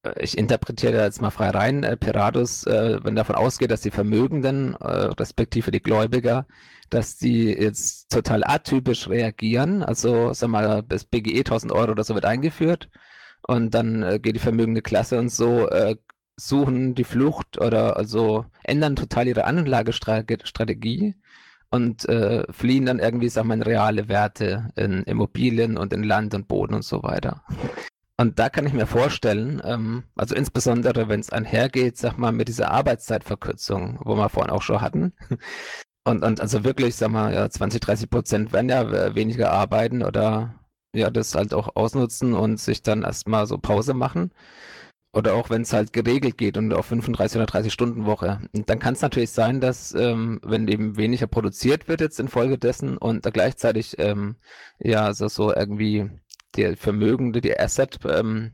äh, ich interpretiere jetzt mal frei rein, äh, Piratus, äh, wenn davon ausgeht, dass die Vermögenden, äh, respektive die Gläubiger, dass die jetzt total atypisch reagieren. Also, sag mal, das BGE 1000 Euro oder so wird eingeführt und dann äh, geht die vermögende Klasse und so äh, suchen die Flucht oder also ändern total ihre Anlagestrategie und äh, fliehen dann irgendwie, sag mal, in reale Werte in Immobilien und in Land und Boden und so weiter. Und da kann ich mir vorstellen, ähm, also insbesondere wenn es einhergeht, sag mal, mit dieser Arbeitszeitverkürzung, wo wir vorhin auch schon hatten. Und, und also wirklich, sag mal, ja, 20, 30 Prozent werden ja äh, weniger arbeiten oder ja, das halt auch ausnutzen und sich dann erstmal so Pause machen. Oder auch wenn es halt geregelt geht und auf 35 oder 30 Stunden Woche. Und dann kann es natürlich sein, dass ähm, wenn eben weniger produziert wird jetzt infolgedessen und da gleichzeitig ähm, ja also so irgendwie die Vermögende, die Asset, ähm,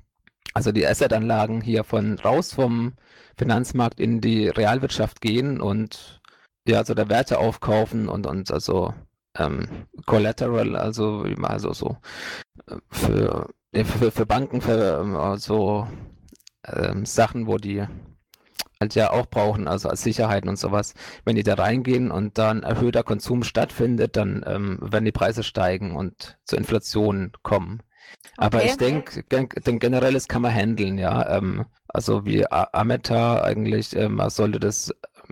also die Asset-Anlagen hier von raus vom Finanzmarkt in die Realwirtschaft gehen und ja, also der Werte aufkaufen und, und also ähm, Collateral, also also so äh, für, für, für Banken, für ähm, also ähm, Sachen, wo die halt ja auch brauchen, also als Sicherheiten und sowas. Wenn die da reingehen und dann erhöhter Konsum stattfindet, dann ähm, werden die Preise steigen und zur Inflation kommen. Aber Okay. ich denke, denk, generelles kann man handeln, ja. Ähm, also wie Ameta eigentlich, ähm, man sollte das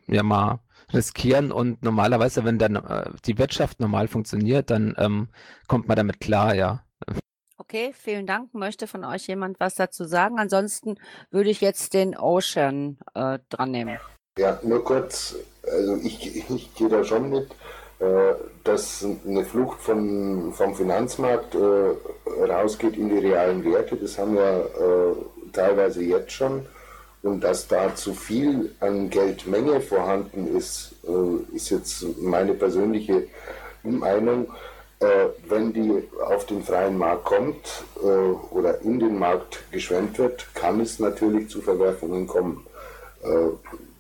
ähm, ja mal riskieren und normalerweise, wenn dann äh, die Wirtschaft normal funktioniert, dann ähm, kommt man damit klar, ja. Okay, vielen Dank. Möchte von euch jemand was dazu sagen? Ansonsten würde ich jetzt den Ocean äh, dran nehmen. Ja, nur kurz, also ich, ich gehe da schon mit, äh, dass eine Flucht von, vom Finanzmarkt äh, rausgeht in die realen Werte, das haben wir äh, teilweise jetzt schon. Und dass da zu viel an Geldmenge vorhanden ist, äh, ist jetzt meine persönliche Meinung. Äh, wenn die auf den freien Markt kommt äh, oder in den Markt geschwemmt wird, kann es natürlich zu Verwerfungen kommen. Äh,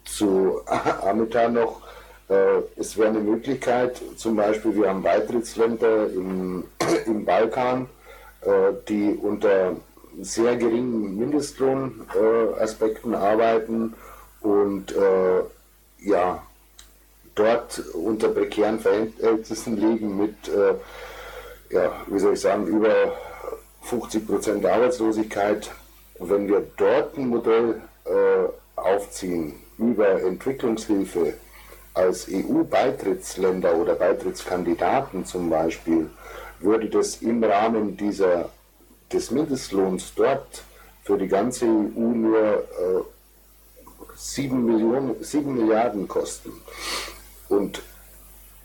zu Amita noch, äh, es wäre eine Möglichkeit, zum Beispiel wir haben Beitrittsländer im, im Balkan, äh, die unter sehr geringen Mindestlohnaspekten Aspekten arbeiten und ja, dort unter prekären Verhältnissen leben mit, äh, ja, wie soll ich sagen, über 50 Prozent Arbeitslosigkeit. Und wenn wir dort ein Modell äh, aufziehen über Entwicklungshilfe als EU-Beitrittsländer oder Beitrittskandidaten zum Beispiel, würde das im Rahmen dieser, des Mindestlohns dort für die ganze EU nur äh, 7, Millionen, 7 Milliarden kosten. Und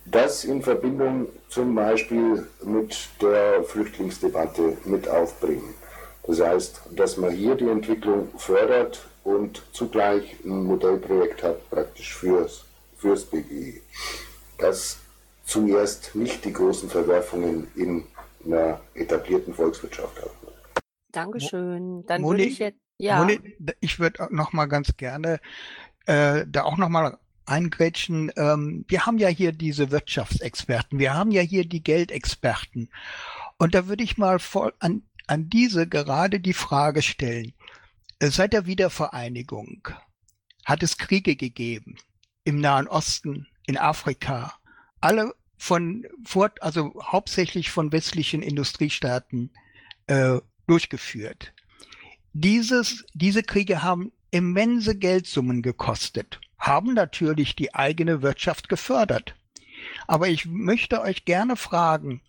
das in Verbindung zum Beispiel mit der Flüchtlingsdebatte mit aufbringen. Das heißt, dass man hier die Entwicklung fördert und zugleich ein Modellprojekt hat, praktisch fürs, fürs BGI. Das zuerst nicht die großen Verwerfungen in einer etablierten Volkswirtschaft hat. Dankeschön. Dann würde Moni, ich jetzt, ja, Moni, ich würde noch mal ganz gerne äh, da auch noch mal eingrätschen. Ähm, wir haben ja hier diese Wirtschaftsexperten, wir haben ja hier die Geldexperten. Und da würde ich mal voll an, an diese gerade die Frage stellen. Seit der Wiedervereinigung hat es Kriege gegeben im Nahen Osten, in Afrika, alle von fort, also hauptsächlich von westlichen Industriestaaten äh, durchgeführt. Dieses, diese Kriege haben immense Geldsummen gekostet, haben natürlich die eigene Wirtschaft gefördert. Aber ich möchte euch gerne fragen,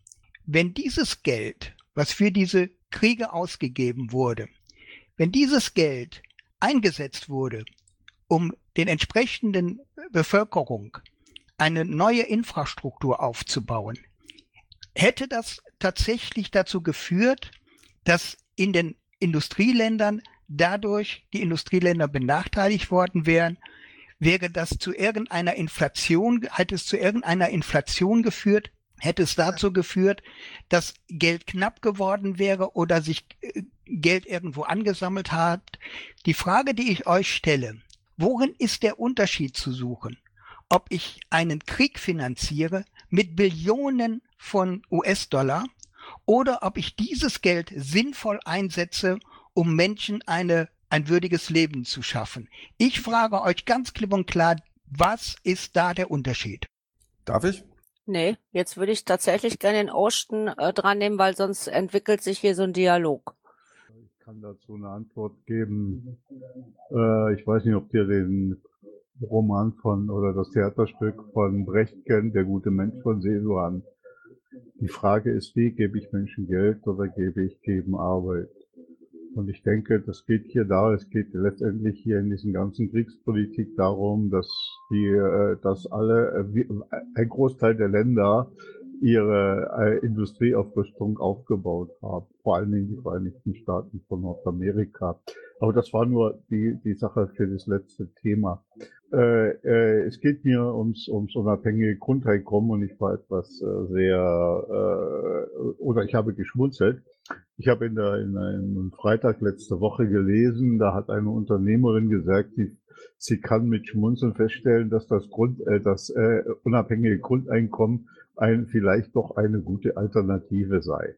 wenn dieses Geld, was für diese Kriege ausgegeben wurde, wenn dieses Geld eingesetzt wurde, um den entsprechenden Bevölkerung eine neue Infrastruktur aufzubauen, hätte das tatsächlich dazu geführt, dass in den Industrieländern dadurch die Industrieländer benachteiligt worden wären, wäre das zu irgendeiner Inflation, hätte es zu irgendeiner Inflation geführt, hätte es dazu geführt, dass Geld knapp geworden wäre oder sich äh, Geld irgendwo angesammelt hat. Die Frage, die ich euch stelle, worin ist der Unterschied zu suchen? Ob ich einen Krieg finanziere mit Billionen von US-Dollar oder ob ich dieses Geld sinnvoll einsetze, um Menschen eine, ein würdiges Leben zu schaffen. Ich frage euch ganz klipp und klar, was ist da der Unterschied? Darf ich? nee, jetzt würde ich tatsächlich gerne den Ocean äh, dran nehmen, weil sonst entwickelt sich hier so ein Dialog. Ich kann dazu eine Antwort geben. Äh, ich weiß nicht, ob ihr den Roman von oder das Theaterstück von Brecht kennt, Der gute Mensch von Seesuan. Die Frage ist, wie gebe ich Menschen Geld oder gebe ich geben Arbeit? Und ich denke, das geht hier da, es geht letztendlich hier in diesen ganzen Kriegspolitik darum, dass die, äh, dass alle, äh, ein Großteil der Länder ihre äh, Industrieaufrüstung aufgebaut haben. Vor allen Dingen die Vereinigten Staaten von Nordamerika. Aber das war nur die, die Sache für das letzte Thema. Äh, äh, es geht mir ums, ums unabhängige Grundeinkommen und ich war etwas äh, sehr, oder ich habe geschmunzelt. Ich habe in, der, in einem Freitag letzte Woche gelesen, da hat eine Unternehmerin gesagt, sie Sie kann mit Schmunzeln feststellen, dass das Grund, äh, das äh, unabhängige Grundeinkommen ein, vielleicht doch eine gute Alternative sei.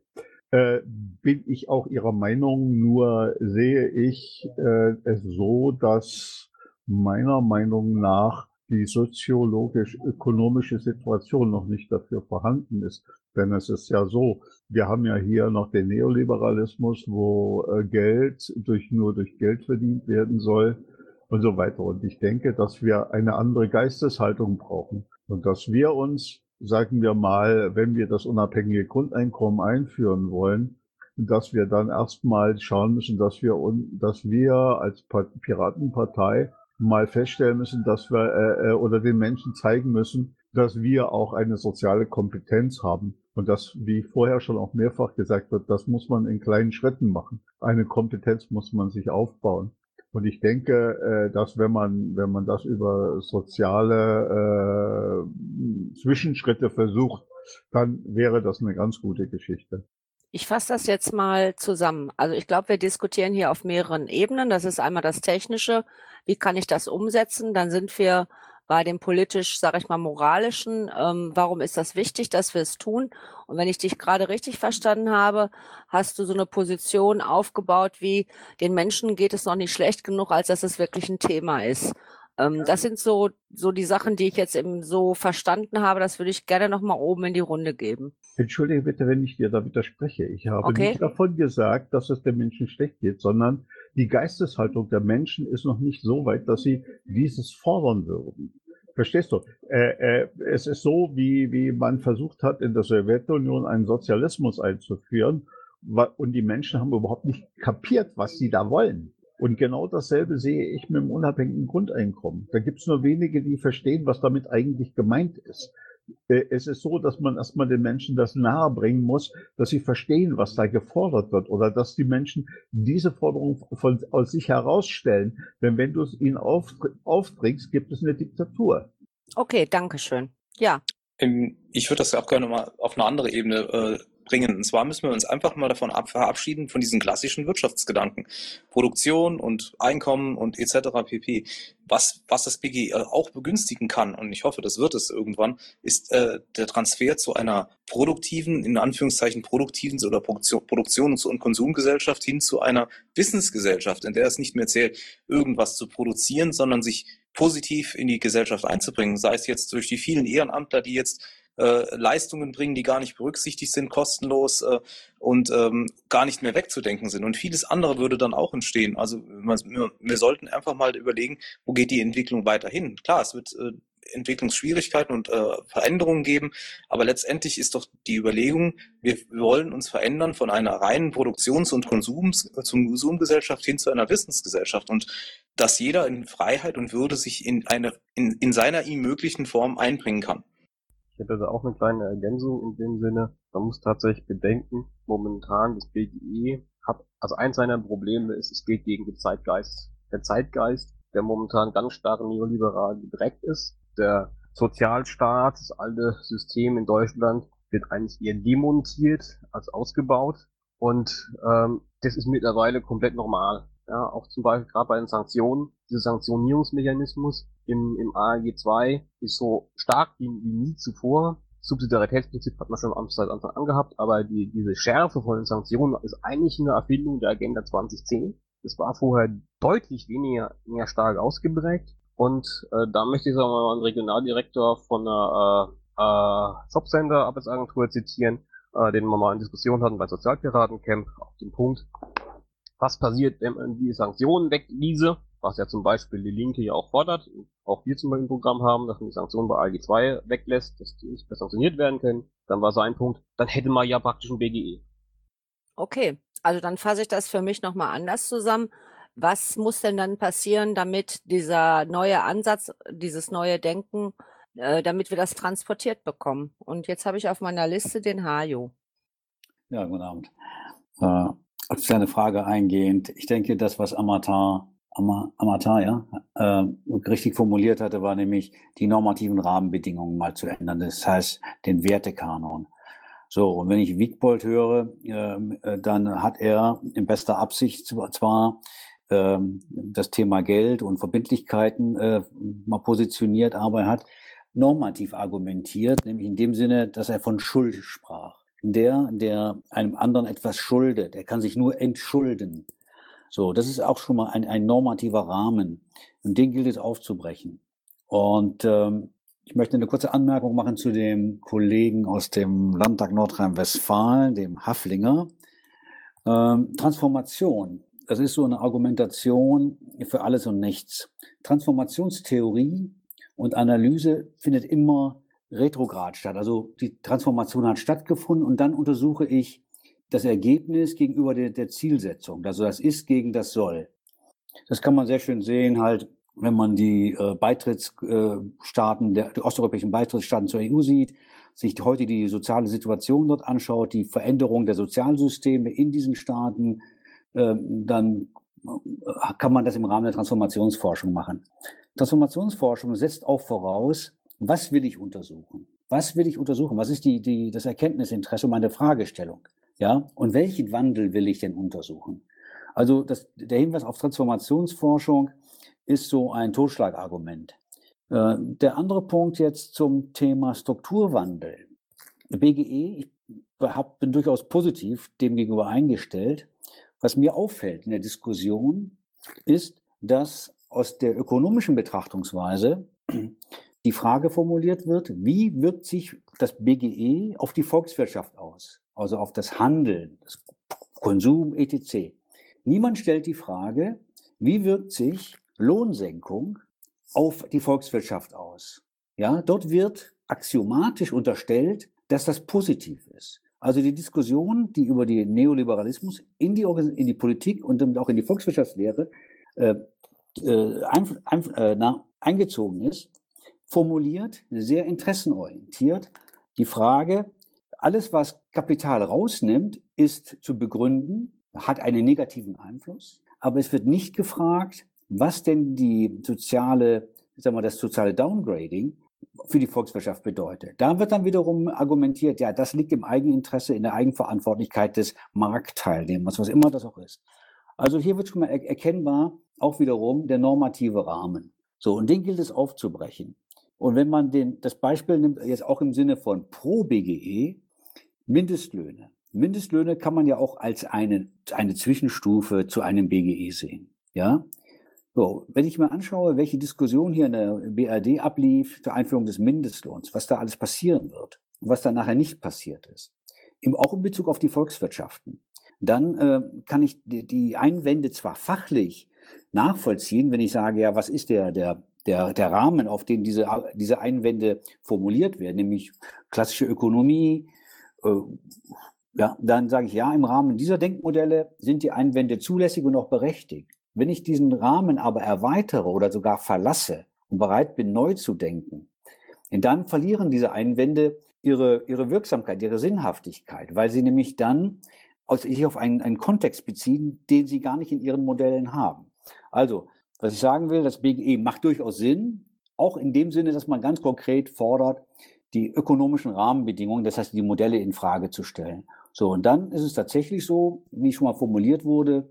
Äh, bin ich auch Ihrer Meinung, nur sehe ich äh, es so, dass meiner Meinung nach die soziologisch-ökonomische Situation noch nicht dafür vorhanden ist. Denn es ist ja so, wir haben ja hier noch den Neoliberalismus, wo äh, Geld durch, nur durch Geld verdient werden soll und so weiter. Und ich denke, dass wir eine andere Geisteshaltung brauchen und dass wir uns, sagen wir mal, wenn wir das unabhängige Grundeinkommen einführen wollen, dass wir dann erstmal schauen müssen, dass wir, dass wir als Piratenpartei mal feststellen müssen, dass wir äh, äh, oder den Menschen zeigen müssen, dass wir auch eine soziale Kompetenz haben. Und das, wie vorher schon auch mehrfach gesagt wird, das muss man in kleinen Schritten machen. Eine Kompetenz muss man sich aufbauen. Und ich denke, äh, dass wenn man, wenn man das über soziale äh, Zwischenschritte versucht, dann wäre das eine ganz gute Geschichte. Ich fasse das jetzt mal zusammen. Also ich glaube, wir diskutieren hier auf mehreren Ebenen. Das ist einmal das Technische. Wie kann ich das umsetzen? Dann sind wir bei dem politisch, sage ich mal, moralischen. Ähm, warum ist das wichtig, dass wir es tun? Und wenn ich dich gerade richtig verstanden habe, hast du so eine Position aufgebaut, wie den Menschen geht es noch nicht schlecht genug, als dass es wirklich ein Thema ist. Ähm, das sind so, so die Sachen, die ich jetzt eben so verstanden habe. Das würde ich gerne nochmal oben in die Runde geben. Entschuldige bitte, wenn ich dir da widerspreche. Ich habe okay. nicht davon gesagt, dass es den Menschen schlecht geht, sondern die Geisteshaltung der Menschen ist noch nicht so weit, dass sie dieses fordern würden. Verstehst du? Äh, äh, es ist so, wie, wie man versucht hat, in der Sowjetunion einen Sozialismus einzuführen. Und die Menschen haben überhaupt nicht kapiert, was sie da wollen. Und genau dasselbe sehe ich mit dem unabhängigen Grundeinkommen. Da gibt es nur wenige, die verstehen, was damit eigentlich gemeint ist. Äh, es ist so, dass man erstmal den Menschen das nahebringen muss, dass sie verstehen, was da gefordert wird oder dass die Menschen diese Forderung von, aus sich herausstellen. Denn wenn du es ihnen aufdringst, gibt es eine Diktatur. Okay, danke schön. Ja. Ähm, ich würde das auch gerne mal auf eine andere Ebene äh, bringen. Und zwar müssen wir uns einfach mal davon verabschieden, von diesen klassischen Wirtschaftsgedanken. Produktion und Einkommen und etc. pp. Was, was das BG auch begünstigen kann, und ich hoffe, das wird es irgendwann, ist äh, der Transfer zu einer produktiven, in Anführungszeichen produktiven oder Produktion, Produktions- und Konsumgesellschaft hin zu einer Wissensgesellschaft, in der es nicht mehr zählt, irgendwas zu produzieren, sondern sich positiv in die Gesellschaft einzubringen, sei es jetzt durch die vielen Ehrenamtler, die jetzt äh, Leistungen bringen, die gar nicht berücksichtigt sind, kostenlos äh, und ähm, gar nicht mehr wegzudenken sind. Und vieles andere würde dann auch entstehen. Also wir, wir sollten einfach mal überlegen, wo geht die Entwicklung weiterhin. Klar, es wird äh, Entwicklungsschwierigkeiten und äh, Veränderungen geben. Aber letztendlich ist doch die Überlegung, wir, wollen uns verändern von einer reinen Produktions- und Konsums, zum Konsumgesellschaft hin zu einer Wissensgesellschaft und dass jeder in Freiheit und Würde sich in eine in, in seiner ihm möglichen Form einbringen kann. Ich hätte da auch eine kleine Ergänzung in dem Sinne. Man muss tatsächlich bedenken, momentan das BGE hat, also eins seiner Probleme ist, es geht gegen den Zeitgeist. Der Zeitgeist, der momentan ganz stark neoliberal geprägt ist, der Sozialstaat, das alte System in Deutschland wird eigentlich eher demontiert als ausgebaut. Und ähm, das ist mittlerweile komplett normal. Ja, auch zum Beispiel gerade bei den Sanktionen, dieser Sanktionierungsmechanismus im, im ARG 2 ist so stark wie, wie nie zuvor. Subsidiaritätsprinzip hat man schon am seit Anfang an gehabt, aber die, diese Schärfe von Sanktionen ist eigentlich eine Erfindung der Agenda 2010. Das war vorher deutlich weniger, mehr stark ausgeprägt. Und äh, da möchte ich sagen mal einen Regionaldirektor von einer äh, äh, Jobcenter Arbeitsagentur zitieren, äh, den wir mal in Diskussion hatten bei Sozialpiratencamp auf den Punkt, was passiert, wenn man die Sanktionen wegwiese, was ja zum Beispiel die Linke ja auch fordert, auch wir zum Beispiel im Programm haben, dass man die Sanktionen bei AG 2 weglässt, dass die nicht mehr sanktioniert werden können, dann war sein Punkt, dann hätte man ja praktisch ein BGE. Okay, also dann fasse ich das für mich nochmal anders zusammen. Was muss denn dann passieren, damit dieser neue Ansatz, dieses neue Denken, äh, damit wir das transportiert bekommen? Und jetzt habe ich auf meiner Liste den Hajo. Ja, guten Abend. Äh, auf deine Frage eingehend, ich denke, das, was Amatar, Amatar ja, äh, richtig formuliert hatte, war nämlich die normativen Rahmenbedingungen mal zu ändern. Das heißt, den Wertekanon. So, und wenn ich Wiegbold höre, ähm, äh, dann hat er in bester Absicht zwar ähm, das Thema Geld und Verbindlichkeiten äh, mal positioniert, aber er hat normativ argumentiert, nämlich in dem Sinne, dass er von Schuld sprach. Der, der einem anderen etwas schuldet, der kann sich nur entschulden. So, das ist auch schon mal ein, ein normativer Rahmen. Und den gilt es aufzubrechen. Und ähm, ich möchte eine kurze Anmerkung machen zu dem Kollegen aus dem Landtag Nordrhein-Westfalen, dem Haflinger. Ähm, Transformation, das ist so eine Argumentation für alles und nichts. Transformationstheorie und Analyse findet immer retrograd statt. Also die Transformation hat stattgefunden und dann untersuche ich das Ergebnis gegenüber der, der Zielsetzung. Also das ist gegen das soll. Das kann man sehr schön sehen, halt, wenn man die äh, Beitrittsstaaten, der, die osteuropäischen Beitrittsstaaten zur EU sieht, sich heute die soziale Situation dort anschaut, die Veränderung der Sozialsysteme in diesen Staaten, äh, dann äh, kann man das im Rahmen der Transformationsforschung machen. Transformationsforschung setzt auch voraus, was will ich untersuchen? Was will ich untersuchen? Was ist die, die, das Erkenntnisinteresse und meine Fragestellung? Ja, und welchen Wandel will ich denn untersuchen? Also das, der Hinweis auf Transformationsforschung ist so ein Totschlagargument. Äh, der andere Punkt jetzt zum Thema Strukturwandel. BGE, ich hab, bin durchaus positiv dem gegenüber eingestellt. Was mir auffällt in der Diskussion ist, dass aus der ökonomischen Betrachtungsweise die Frage formuliert wird, wie wirkt sich das BGE auf die Volkswirtschaft aus? Also auf das Handeln, das Konsum, etc. Niemand stellt die Frage, wie wirkt sich Lohnsenkung auf die Volkswirtschaft aus? Ja, dort wird axiomatisch unterstellt, dass das positiv ist. Also die Diskussion, die über den Neoliberalismus in die, in die Politik und auch in die Volkswirtschaftslehre äh, äh, ein, ein, äh, na, eingezogen ist, formuliert sehr interessenorientiert die Frage, alles, was Kapital rausnimmt, ist zu begründen, hat einen negativen Einfluss. Aber es wird nicht gefragt, was denn die soziale, sagen wir, das soziale Downgrading für die Volkswirtschaft bedeutet. Da wird dann wiederum argumentiert, ja, das liegt im Eigeninteresse, in der Eigenverantwortlichkeit des Marktteilnehmers, was immer das auch ist. Also hier wird schon mal erkennbar auch wiederum der normative Rahmen. So, und den gilt es aufzubrechen. Und wenn man den, das Beispiel nimmt, jetzt auch im Sinne von pro BGE, Mindestlöhne. Mindestlöhne kann man ja auch als eine, eine Zwischenstufe zu einem BGE sehen. Ja? So, wenn ich mir anschaue, welche Diskussion hier in der BRD ablief zur Einführung des Mindestlohns, was da alles passieren wird und was da nachher nicht passiert ist, im, auch in Bezug auf die Volkswirtschaften, dann äh, kann ich die, die Einwände zwar fachlich nachvollziehen, wenn ich sage, ja, was ist der, der, der, der Rahmen, auf den diese, diese Einwände formuliert werden, nämlich klassische Ökonomie, ja, dann sage ich, ja, im Rahmen dieser Denkmodelle sind die Einwände zulässig und auch berechtigt. Wenn ich diesen Rahmen aber erweitere oder sogar verlasse und bereit bin, neu zu denken, dann verlieren diese Einwände ihre, ihre Wirksamkeit, ihre Sinnhaftigkeit, weil sie nämlich dann sich auf einen, einen Kontext beziehen, den sie gar nicht in ihren Modellen haben. Also, was ich sagen will, das BGE macht durchaus Sinn, auch in dem Sinne, dass man ganz konkret fordert, die ökonomischen Rahmenbedingungen, das heißt die Modelle in Frage zu stellen. So, und dann ist es tatsächlich so, wie schon mal formuliert wurde,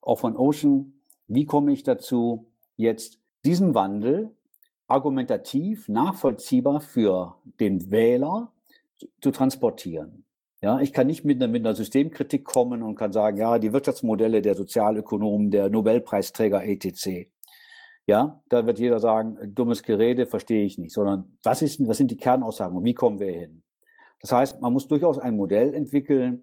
auch von Ocean, wie komme ich dazu, jetzt diesen Wandel argumentativ nachvollziehbar für den Wähler zu, transportieren. Ja, ich kann nicht mit einer, mit einer Systemkritik kommen und kann sagen, ja, die Wirtschaftsmodelle der Sozialökonomen, der Nobelpreisträger etc. Ja, da wird jeder sagen, dummes Gerede verstehe ich nicht, sondern was, ist, was sind die Kernaussagen und wie kommen wir hin? Das heißt, man muss durchaus ein Modell entwickeln,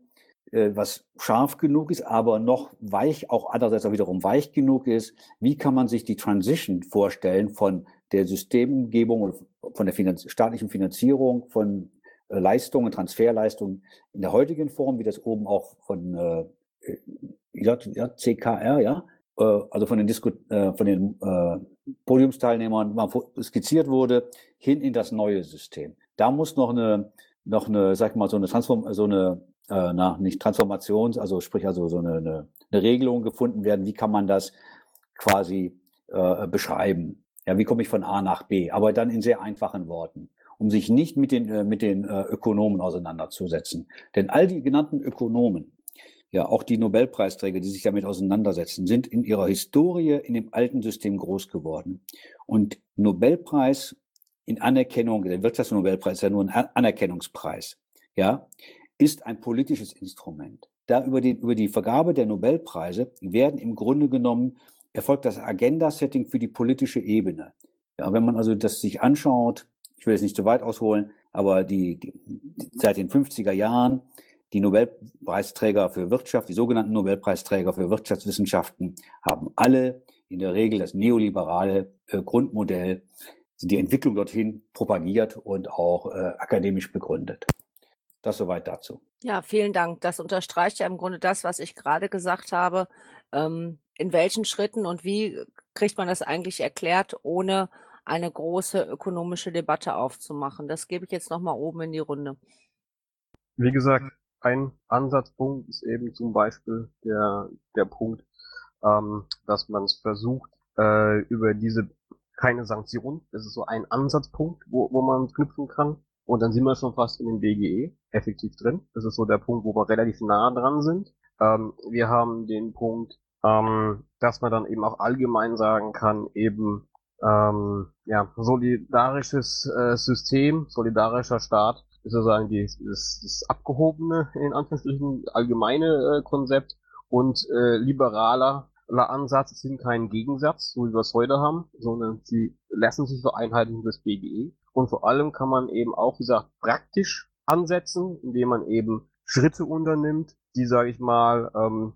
äh, was scharf genug ist, aber noch weich, auch andererseits auch wiederum weich genug ist. Wie kann man sich die Transition vorstellen von der Systemgebung von der Finanz staatlichen Finanzierung von äh, Leistungen, Transferleistungen in der heutigen Form, wie das oben auch von äh, JCKR, ja, äh, also von den, Disku äh, von den äh, Podiumsteilnehmern mal skizziert wurde, hin in das neue System. Da muss noch eine, noch eine, sag mal, so eine Transform, so eine, äh, na, nicht Transformations, also sprich also so eine, eine, eine Regelung gefunden werden, wie kann man das quasi äh, beschreiben. Ja, wie komme ich von A nach B? Aber dann in sehr einfachen Worten, um sich nicht mit den, äh, mit den äh, Ökonomen auseinanderzusetzen. Denn all die genannten Ökonomen, ja, auch die Nobelpreisträger, die sich damit auseinandersetzen, sind in ihrer Historie in dem alten System groß geworden. Und Nobelpreis in Anerkennung, der Wirtschaftsnobelpreis ist ja nur ein Anerkennungspreis, ja, ist ein politisches Instrument. Da über die, über die Vergabe der Nobelpreise werden im Grunde genommen erfolgt das Agenda-Setting für die politische Ebene. Ja, wenn man also das sich anschaut, ich will jetzt nicht zu weit ausholen, aber die, die seit den 50er Jahren die Nobelpreisträger für Wirtschaft, die sogenannten Nobelpreisträger für Wirtschaftswissenschaften, haben alle in der Regel das neoliberale äh, Grundmodell, die Entwicklung dorthin propagiert und auch äh, akademisch begründet. Das soweit dazu. Ja, vielen Dank. Das unterstreicht ja im Grunde das, was ich gerade gesagt habe. Ähm, in welchen Schritten und wie kriegt man das eigentlich erklärt, ohne eine große ökonomische Debatte aufzumachen? Das gebe ich jetzt nochmal oben in die Runde. Wie gesagt, ein Ansatzpunkt ist eben zum Beispiel der, der Punkt, ähm, dass man es versucht, äh, über diese keine Sanktionen, das ist so ein Ansatzpunkt, wo, wo man knüpfen kann. Und dann sind wir schon fast in den BGE effektiv drin. Das ist so der Punkt, wo wir relativ nah dran sind. Ähm, wir haben den Punkt, ähm, dass man dann eben auch allgemein sagen kann, eben ähm, ja, solidarisches äh, System, solidarischer Staat sozusagen die, das, das abgehobene, in Anführungsstrichen, allgemeine äh, Konzept und äh, liberaler Ansatz sind kein Gegensatz, so wie wir es heute haben, sondern sie lassen sich vereinheitlichen das BGE. Und vor allem kann man eben auch, wie gesagt, praktisch ansetzen, indem man eben Schritte unternimmt, die, sage ich mal, ähm,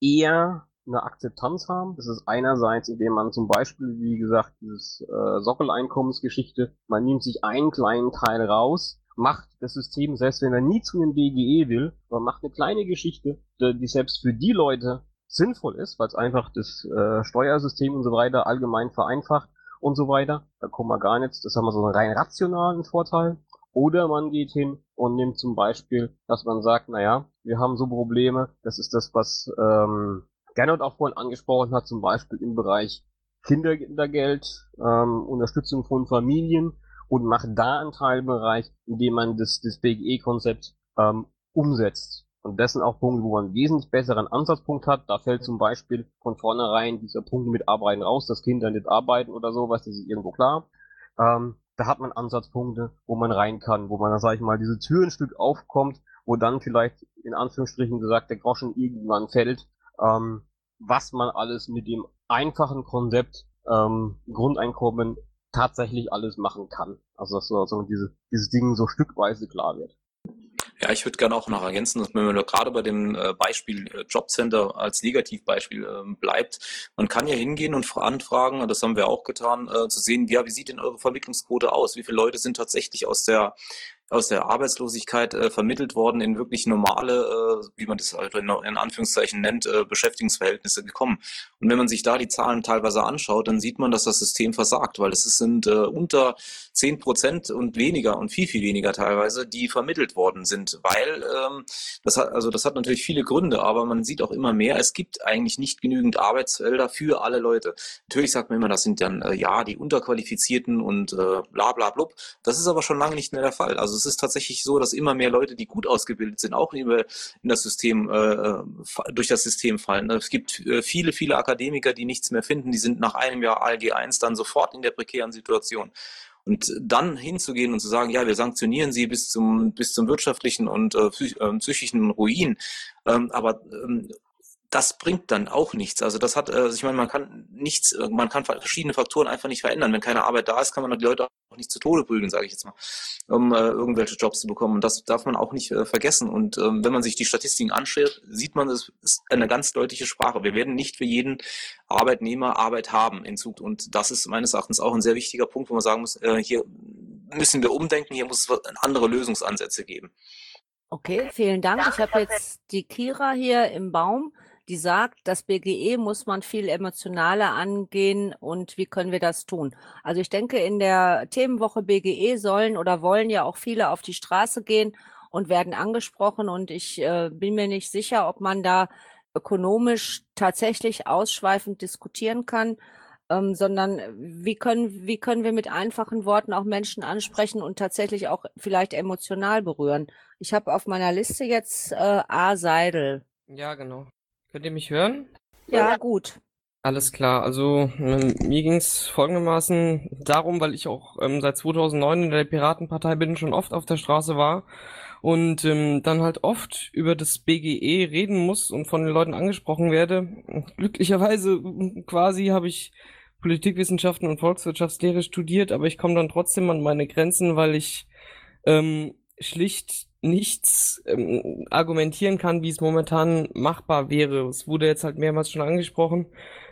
eher eine Akzeptanz haben. Das ist einerseits, indem man zum Beispiel, wie gesagt, dieses äh, Sockeleinkommensgeschichte, man nimmt sich einen kleinen Teil raus, macht das System, selbst wenn er nie zu einem BGE will, man macht eine kleine Geschichte, die selbst für die Leute sinnvoll ist, weil es einfach das äh, Steuersystem und so weiter allgemein vereinfacht und so weiter. Da kommen wir gar nicht. Das haben wir so einen rein rationalen Vorteil. Oder man geht hin und nimmt zum Beispiel, dass man sagt, naja, wir haben so Probleme, das ist das, was ähm, Gernot auch vorhin angesprochen hat, zum Beispiel im Bereich Kindergeld, ähm, Unterstützung von Familien und macht da einen Teilbereich, in dem man das, das BGE-Konzept ähm, umsetzt. Und das sind auch Punkte, wo man einen wesentlich besseren Ansatzpunkt hat. Da fällt zum Beispiel von vornherein dieser Punkt mit Arbeiten raus, dass Kinder nicht arbeiten oder sowas, das ist irgendwo klar. Ähm, da hat man Ansatzpunkte, wo man rein kann, wo man, dann sag ich mal, diese Tür ein Stück aufkommt, wo dann vielleicht in Anführungsstrichen gesagt der Groschen irgendwann fällt ähm, was man alles mit dem einfachen Konzept ähm, Grundeinkommen tatsächlich alles machen kann. Also dass so diese, dieses Ding so stückweise klar wird. Ja, ich würde gerne auch noch ergänzen, dass wenn man gerade bei dem äh, Beispiel äh, Jobcenter als Negativbeispiel ähm, bleibt, man kann ja hingehen und anfragen, das haben wir auch getan, äh, zu sehen, ja, wie sieht denn eure Vermittlungsquote aus? Wie viele Leute sind tatsächlich aus der aus der Arbeitslosigkeit äh, vermittelt worden in wirklich normale, äh, wie man das halt in, in Anführungszeichen nennt, äh, Beschäftigungsverhältnisse gekommen. Und wenn man sich da die Zahlen teilweise anschaut, dann sieht man, dass das System versagt, weil es sind äh, unter zehn Prozent und weniger und viel, viel weniger teilweise, die vermittelt worden sind, weil ähm, das hat, also das hat natürlich viele Gründe, aber man sieht auch immer mehr, es gibt eigentlich nicht genügend Arbeitsfelder für alle Leute. Natürlich sagt man immer, das sind dann äh, ja die Unterqualifizierten und äh, bla bla blub. Das ist aber schon lange nicht mehr der Fall. Also es ist tatsächlich so, dass immer mehr Leute, die gut ausgebildet sind, auch in, das System, äh, durch das System fallen. Es gibt äh, viele, viele Akademiker, die nichts mehr finden, die sind nach einem Jahr ALG 1 dann sofort in der prekären Situation. Und dann hinzugehen und zu sagen, ja, wir sanktionieren sie bis zum, bis zum wirtschaftlichen und äh, äh psychischen Ruin, ähm, aber ähm, das bringt dann auch nichts. Also das hat, also ich meine, man kann nichts, äh, man kann verschiedene Faktoren einfach nicht verändern. Wenn keine Arbeit da ist, kann man die Leute auch nicht zu Tode prügeln, sage ich jetzt mal, um äh, irgendwelche Jobs zu bekommen. Und das darf man auch nicht äh, vergessen. Und ähm, wenn man sich die Statistiken anschaut, sieht man, es ist eine ganz deutliche Sprache. Wir werden nicht für jeden Arbeitnehmer Arbeit haben in Zukunft. Und das ist meines Erachtens auch ein sehr wichtiger Punkt, wo man sagen muss, äh, hier müssen wir umdenken, hier muss es andere Lösungsansätze geben. Okay, vielen Dank. Ich habe jetzt die Kira hier im Baum die sagt, das BGE muss man viel emotionaler angehen und wie können wir das tun? Also ich denke, in der Themenwoche BGE sollen oder wollen ja auch viele auf die Straße gehen und werden angesprochen und ich äh, bin mir nicht sicher, ob man da ökonomisch tatsächlich ausschweifend diskutieren kann, ähm, sondern wie können, wie können wir mit einfachen Worten auch Menschen ansprechen und tatsächlich auch vielleicht emotional berühren. Ich habe auf meiner Liste jetzt äh, A. Seidel Ja, genau. Könnt ihr mich hören? Ja, gut. Alles klar. Also ähm, mir ging es folgendermaßen darum, weil ich auch ähm, seit 2009 in der Piratenpartei bin, schon oft auf der Straße war und ähm, dann halt oft über das BGE reden muss und von den Leuten angesprochen werde. Glücklicherweise quasi habe ich Politikwissenschaften und Volkswirtschaftslehre studiert, aber ich komme dann trotzdem an meine Grenzen, weil ich ähm, schlicht nichts ähm, argumentieren kann, wie es momentan machbar wäre. Es wurde jetzt halt mehrmals schon angesprochen.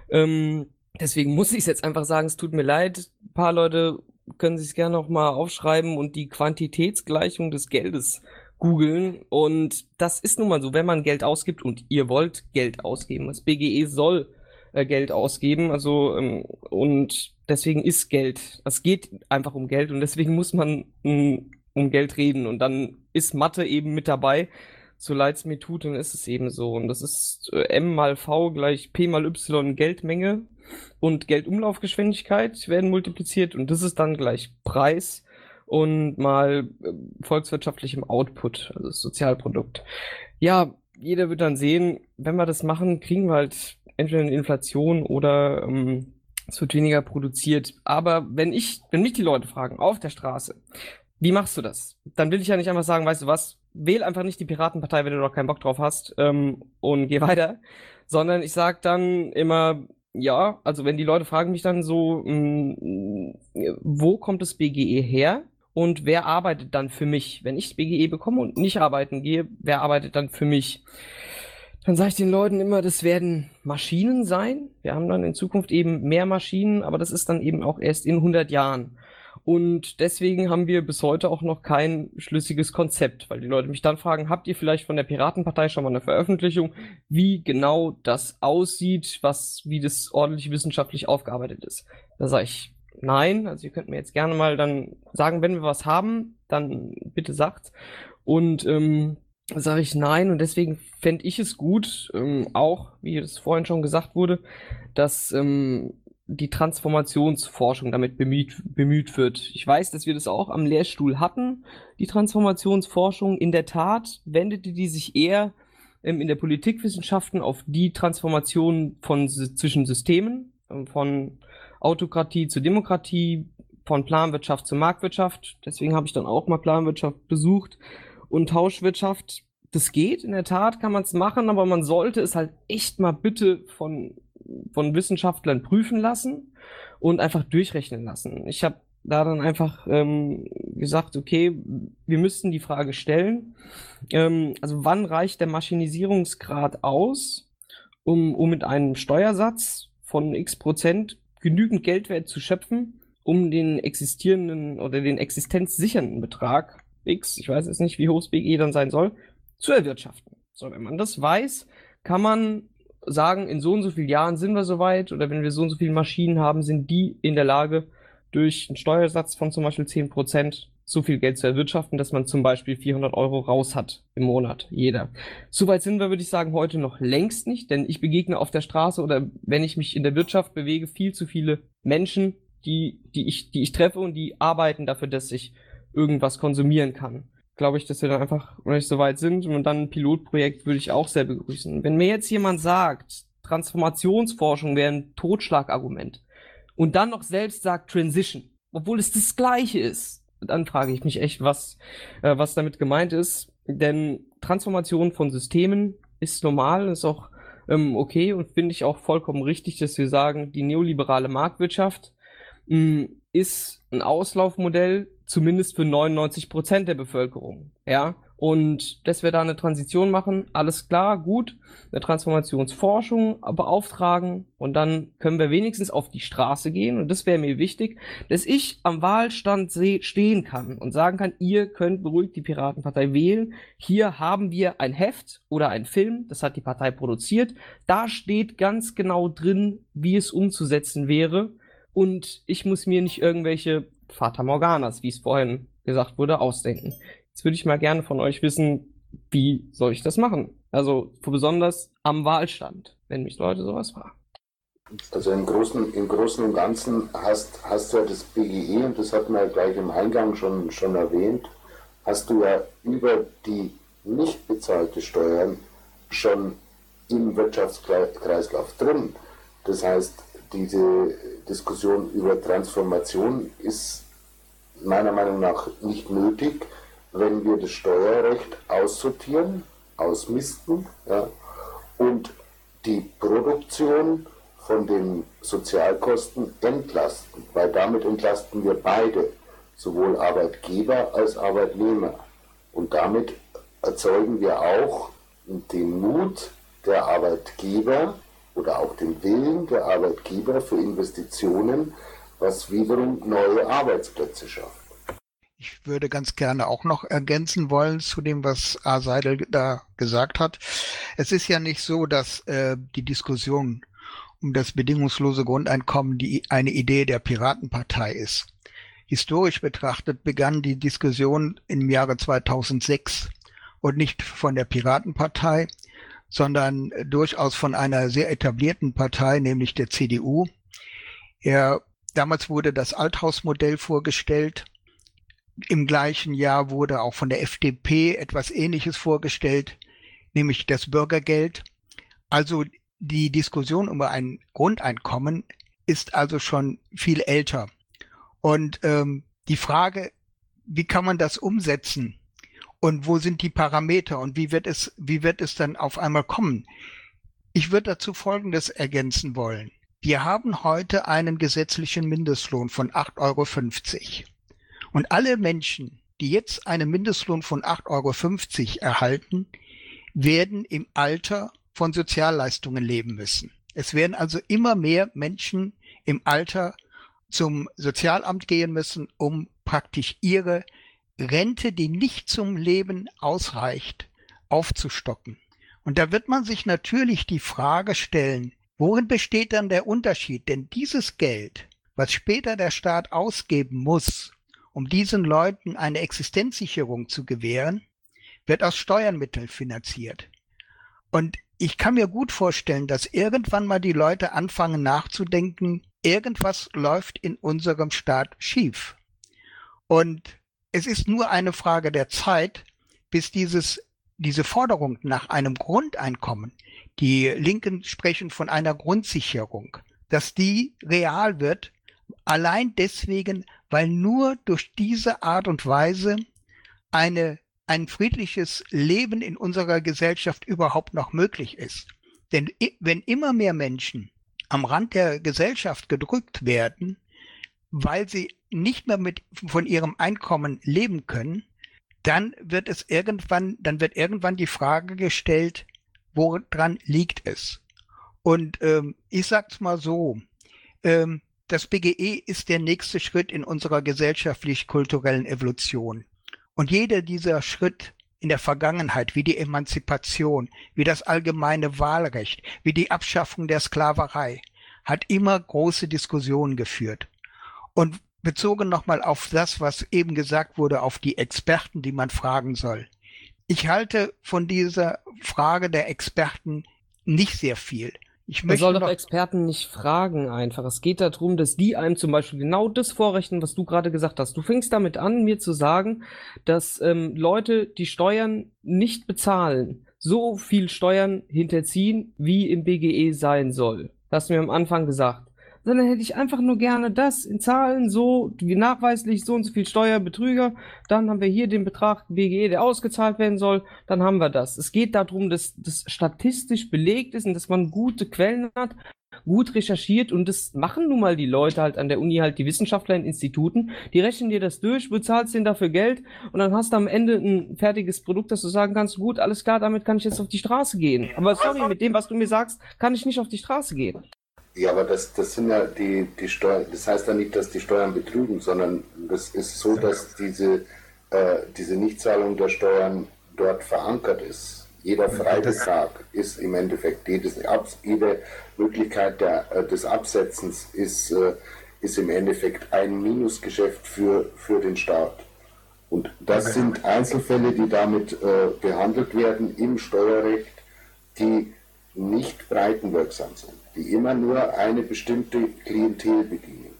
Ähm, deswegen muss ich es jetzt einfach sagen, es tut mir leid. Ein paar Leute können sich gerne noch mal aufschreiben und die Quantitätsgleichung des Geldes googeln. Und das ist nun mal so, wenn man Geld ausgibt und ihr wollt Geld ausgeben. Das BGE soll äh, Geld ausgeben. Also ähm, und deswegen ist Geld. Es geht einfach um Geld und deswegen muss man ähm, um Geld reden. Und dann ist Mathe eben mit dabei. So leid es mir tut, dann ist es eben so. Und das ist äh, M mal V gleich P mal Y Geldmenge und Geldumlaufgeschwindigkeit werden multipliziert und das ist dann gleich Preis und mal äh, volkswirtschaftlichem Output, also Sozialprodukt. Ja, jeder wird dann sehen, wenn wir das machen, kriegen wir halt entweder eine Inflation oder ähm, es wird weniger produziert. Aber wenn ich, wenn mich die Leute fragen auf der Straße, wie machst du das? Dann will ich ja nicht einfach sagen, weißt du was, wähl einfach nicht die Piratenpartei, wenn du noch keinen Bock drauf hast ähm, und geh weiter, sondern ich sag dann immer, ja, also wenn die Leute fragen mich dann so, mh, mm, wo kommt das BGE her? Und wer arbeitet dann für mich? Wenn ich das BGE bekomme und nicht arbeiten gehe, wer arbeitet dann für mich? Dann sage ich den Leuten immer, das werden Maschinen sein. Wir haben dann in Zukunft eben mehr Maschinen, aber das ist dann eben auch erst in 100 Jahren. Und deswegen haben wir bis heute auch noch kein schlüssiges Konzept, weil die Leute mich dann fragen, habt ihr vielleicht von der Piratenpartei schon mal eine Veröffentlichung, wie genau das aussieht, was, wie das ordentlich wissenschaftlich aufgearbeitet ist? Da sage ich, nein, also ihr könnt mir jetzt gerne mal dann sagen, wenn wir was haben, dann bitte sagt. Und ähm, sage ich nein und deswegen fände ich es gut, ähm, auch, wie es vorhin schon gesagt wurde, dass ähm, die Transformationsforschung damit bemüht, bemüht wird. Ich weiß, dass wir das auch am Lehrstuhl hatten, die Transformationsforschung. In der Tat wendete die sich eher ähm, in der Politikwissenschaften auf die Transformation von zwischen Systemen, ähm, von Autokratie zu Demokratie, von Planwirtschaft zu Marktwirtschaft. Deswegen habe ich dann auch mal Planwirtschaft besucht und Tauschwirtschaft. Das geht, in der Tat kann man es machen, aber man sollte es halt echt mal bitte von von Wissenschaftlern prüfen lassen und einfach durchrechnen lassen. Ich habe da dann einfach ähm, gesagt, okay, wir müssten die Frage stellen, ähm, also wann reicht der Maschinisierungsgrad aus, um, um mit einem Steuersatz von x Prozent genügend Geldwert zu schöpfen, um den existierenden oder den existenzsichernden Betrag x, ich weiß jetzt nicht, wie hoch das BGE dann sein soll, zu erwirtschaften. So, wenn man das weiß, kann man sagen, in so und so vielen Jahren sind wir soweit oder wenn wir so und so viele Maschinen haben, sind die in der Lage, durch einen Steuersatz von zum Beispiel 10% so viel Geld zu erwirtschaften, dass man zum Beispiel 400 Euro raus hat im Monat, jeder. Soweit sind wir, würde ich sagen, heute noch längst nicht, denn ich begegne auf der Straße oder wenn ich mich in der Wirtschaft bewege, viel zu viele Menschen, die, die, ich, die ich treffe und die arbeiten dafür, dass ich irgendwas konsumieren kann glaube ich, dass wir dann einfach noch nicht so weit sind. Und dann ein Pilotprojekt würde ich auch sehr begrüßen. Wenn mir jetzt jemand sagt, Transformationsforschung wäre ein Totschlagargument und dann noch selbst sagt Transition, obwohl es das Gleiche ist, dann frage ich mich echt, was, äh, was damit gemeint ist. Denn Transformation von Systemen ist normal, ist auch ähm, okay und finde ich auch vollkommen richtig, dass wir sagen, die neoliberale Marktwirtschaft mh, mm, ist ein Auslaufmodell zumindest für 99 Prozent der Bevölkerung. Ja, und dass wir da eine Transition machen, alles klar, gut, eine Transformationsforschung beauftragen und dann können wir wenigstens auf die Straße gehen und das wäre mir wichtig, dass ich am Wahlstand stehen kann und sagen kann, ihr könnt beruhigt die Piratenpartei wählen. Hier haben wir ein Heft oder ein Film, das hat die Partei produziert. Da steht ganz genau drin, wie es umzusetzen wäre und ich muss mir nicht irgendwelche Fata Morganas, wie es vorhin gesagt wurde, ausdenken. Jetzt würde ich mal gerne von euch wissen, wie soll ich das machen? Also besonders am Wahlstand, wenn mich Leute sowas fragen. Also im Großen, im Großen und Ganzen hast, hast du ja das BGE, und das hat man ja gleich im Eingang schon, schon erwähnt, hast du ja über die nicht bezahlte Steuern schon im Wirtschaftskreislauf drin. Das heißt, diese Diskussion über Transformation ist meiner Meinung nach nicht nötig, wenn wir das Steuerrecht aussortieren, ausmisten ja, und die Produktion von den Sozialkosten entlasten, weil damit entlasten wir beide, sowohl Arbeitgeber als Arbeitnehmer. Und damit erzeugen wir auch den Mut der Arbeitgeber oder auch den Willen der Arbeitgeber für Investitionen, was wiederum neue Arbeitsplätze schafft. Ich würde ganz gerne auch noch ergänzen wollen zu dem, was A. Seidel da gesagt hat. Es ist ja nicht so, dass äh, die Diskussion um das bedingungslose Grundeinkommen die eine Idee der Piratenpartei ist. Historisch betrachtet begann die Diskussion im Jahre 2006 und nicht von der Piratenpartei, sondern durchaus von einer sehr etablierten Partei, nämlich der CDU. Er, damals wurde das Althausmodell vorgestellt. Im gleichen Jahr wurde auch von der FDP etwas Ähnliches vorgestellt, nämlich das Bürgergeld. Also die Diskussion über ein Grundeinkommen ist also schon viel älter. Und ähm, die Frage, wie kann man das umsetzen? Und wo sind die Parameter und wie wird es, wie wird es dann auf einmal kommen? Ich würde dazu Folgendes ergänzen wollen. Wir haben heute einen gesetzlichen Mindestlohn von 8,50 Euro. Und alle Menschen, die jetzt einen Mindestlohn von 8,50 Euro erhalten, werden im Alter von Sozialleistungen leben müssen. Es werden also immer mehr Menschen im Alter zum Sozialamt gehen müssen, um praktisch ihre Rente, die nicht zum Leben ausreicht, aufzustocken. Und da wird man sich natürlich die Frage stellen, worin besteht dann der Unterschied? Denn dieses Geld, was später der Staat ausgeben muss, um diesen Leuten eine Existenzsicherung zu gewähren, wird aus Steuermitteln finanziert. Und ich kann mir gut vorstellen, dass irgendwann mal die Leute anfangen nachzudenken, irgendwas läuft in unserem Staat schief. Und es ist nur eine Frage der Zeit, bis dieses, diese Forderung nach einem Grundeinkommen, die Linken sprechen von einer Grundsicherung, dass die real wird, allein deswegen, weil nur durch diese Art und Weise eine, ein friedliches Leben in unserer Gesellschaft überhaupt noch möglich ist. Denn wenn immer mehr Menschen am Rand der Gesellschaft gedrückt werden, weil sie nicht mehr mit von ihrem Einkommen leben können, dann wird es irgendwann, dann wird irgendwann die Frage gestellt, woran liegt es? Und ähm, ich sag's mal so, ähm, das BGE ist der nächste Schritt in unserer gesellschaftlich-kulturellen Evolution. Und jeder dieser Schritt in der Vergangenheit, wie die Emanzipation, wie das allgemeine Wahlrecht, wie die Abschaffung der Sklaverei, hat immer große Diskussionen geführt. Und bezogen nochmal auf das, was eben gesagt wurde, auf die Experten, die man fragen soll. Ich halte von dieser Frage der Experten nicht sehr viel. Ich Man soll doch Experten nicht fragen einfach. Es geht darum, dass die einem zum Beispiel genau das vorrechnen, was du gerade gesagt hast. Du fängst damit an, mir zu sagen, dass ähm, Leute, die Steuern nicht bezahlen, so viel Steuern hinterziehen, wie im BGE sein soll. Das hast du mir am Anfang gesagt sondern hätte ich einfach nur gerne das in Zahlen so, wie nachweislich so und so viel Steuerbetrüger, dann haben wir hier den Betrag BGE, der ausgezahlt werden soll, dann haben wir das. Es geht darum, dass das statistisch belegt ist und dass man gute Quellen hat, gut recherchiert und das machen nun mal die Leute halt an der Uni, halt die Wissenschaftler in Instituten, die rechnen dir das durch, bezahlst denen dafür Geld und dann hast du am Ende ein fertiges Produkt, dass du sagen kannst, gut, alles klar, damit kann ich jetzt auf die Straße gehen. Aber sorry, mit dem, was du mir sagst, kann ich nicht auf die Straße gehen. Ja, aber das, das sind ja die, die Steuern, das heißt ja nicht, dass die Steuern betrügen, sondern das ist so, dass diese, äh, diese Nichtzahlung der Steuern dort verankert ist. Jeder Freibetrag ist im Endeffekt, jedes, jede Möglichkeit der, äh, des Absetzens ist, äh, ist im Endeffekt ein Minusgeschäft für, für den Staat. Und das sind Einzelfälle, die damit äh, behandelt werden im Steuerrecht, die nicht breitenwirksam sind die immer nur eine bestimmte Klientel bedienen.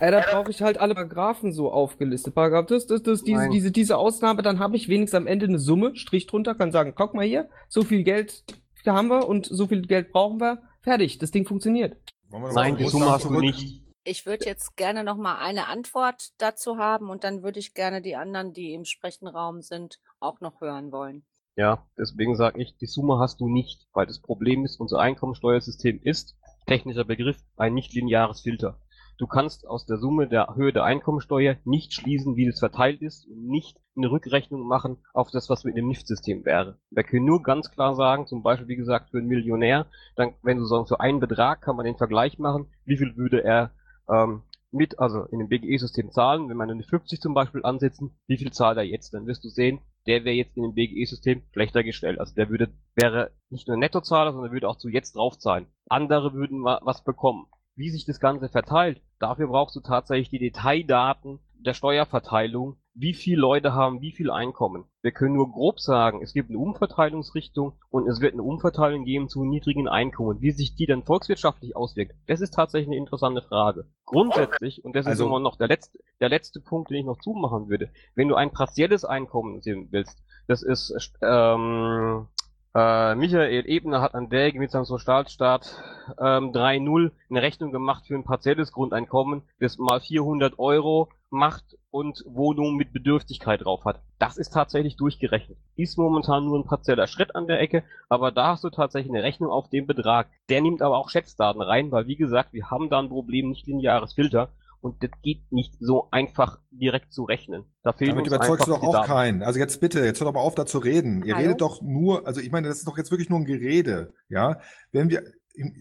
Ja, da brauche ich halt alle Paragraphen so aufgelistet. Paragraph das, das, das, diese, diese, diese Ausnahme, dann habe ich wenigstens am Ende eine Summe, Strich drunter, kann sagen, guck mal hier, so viel Geld haben wir und so viel Geld brauchen wir. Fertig, das Ding funktioniert. Nein, die Summe hast du nicht. Ich würde jetzt gerne noch mal eine Antwort dazu haben und dann würde ich gerne die anderen, die im Sprechenraum sind, auch noch hören wollen. Ja, deswegen sage ich, die Summe hast du nicht, weil das Problem ist, unser Einkommensteuersystem ist, technischer Begriff, ein nichtlineares Filter. Du kannst aus der Summe der Höhe der Einkommensteuer nicht schließen, wie das verteilt ist und nicht eine Rückrechnung machen auf das, was mit dem NIFT-System wäre. Wir können nur ganz klar sagen, zum Beispiel, wie gesagt, für einen Millionär, dann, wenn du sagst, für einen Betrag kann man den Vergleich machen, wie viel würde er ähm, mit, also in dem BGE-System zahlen, wenn man eine 50 zum Beispiel ansetzen, wie viel zahlt er jetzt? Dann wirst du sehen, der wäre jetzt in dem BGE-System schlechter gestellt. Also der würde, wäre nicht nur Nettozahler, sondern würde auch zu jetzt drauf zahlen. Andere würden was bekommen. Wie sich das Ganze verteilt, dafür brauchst du tatsächlich die Detaildaten der Steuerverteilung, wie viele Leute haben wie viel Einkommen. Wir können nur grob sagen, es gibt eine Umverteilungsrichtung und es wird eine Umverteilung geben zu niedrigen Einkommen. Wie sich die dann volkswirtschaftlich auswirkt, das ist tatsächlich eine interessante Frage. Grundsätzlich, und das also, ist immer noch der letzte, der letzte Punkt, den ich noch zumachen würde, wenn du ein partielles Einkommen sehen willst, das ist ähm, äh, Michael Ebner hat an der mit seinem Sozialstaat ähm, 3.0 eine Rechnung gemacht für ein partielles Grundeinkommen, das mal 400 Euro macht und Wohnung mit Bedürftigkeit drauf hat. Das ist tatsächlich durchgerechnet. Ist momentan nur ein partieller Schritt an der Ecke, aber da hast du tatsächlich eine Rechnung auf den Betrag. Der nimmt aber auch Schätzdaten rein, weil wie gesagt, wir haben da ein Problem, nicht lineares Filter. Und das geht nicht so einfach direkt zu rechnen. Da fehlen Damit überzeugst du doch auch Daten. keinen. Also jetzt bitte, jetzt hört doch mal auf, da zu reden. Ihr Hallo? redet doch nur, also ich meine, das ist doch jetzt wirklich nur ein Gerede, ja. Wenn wir,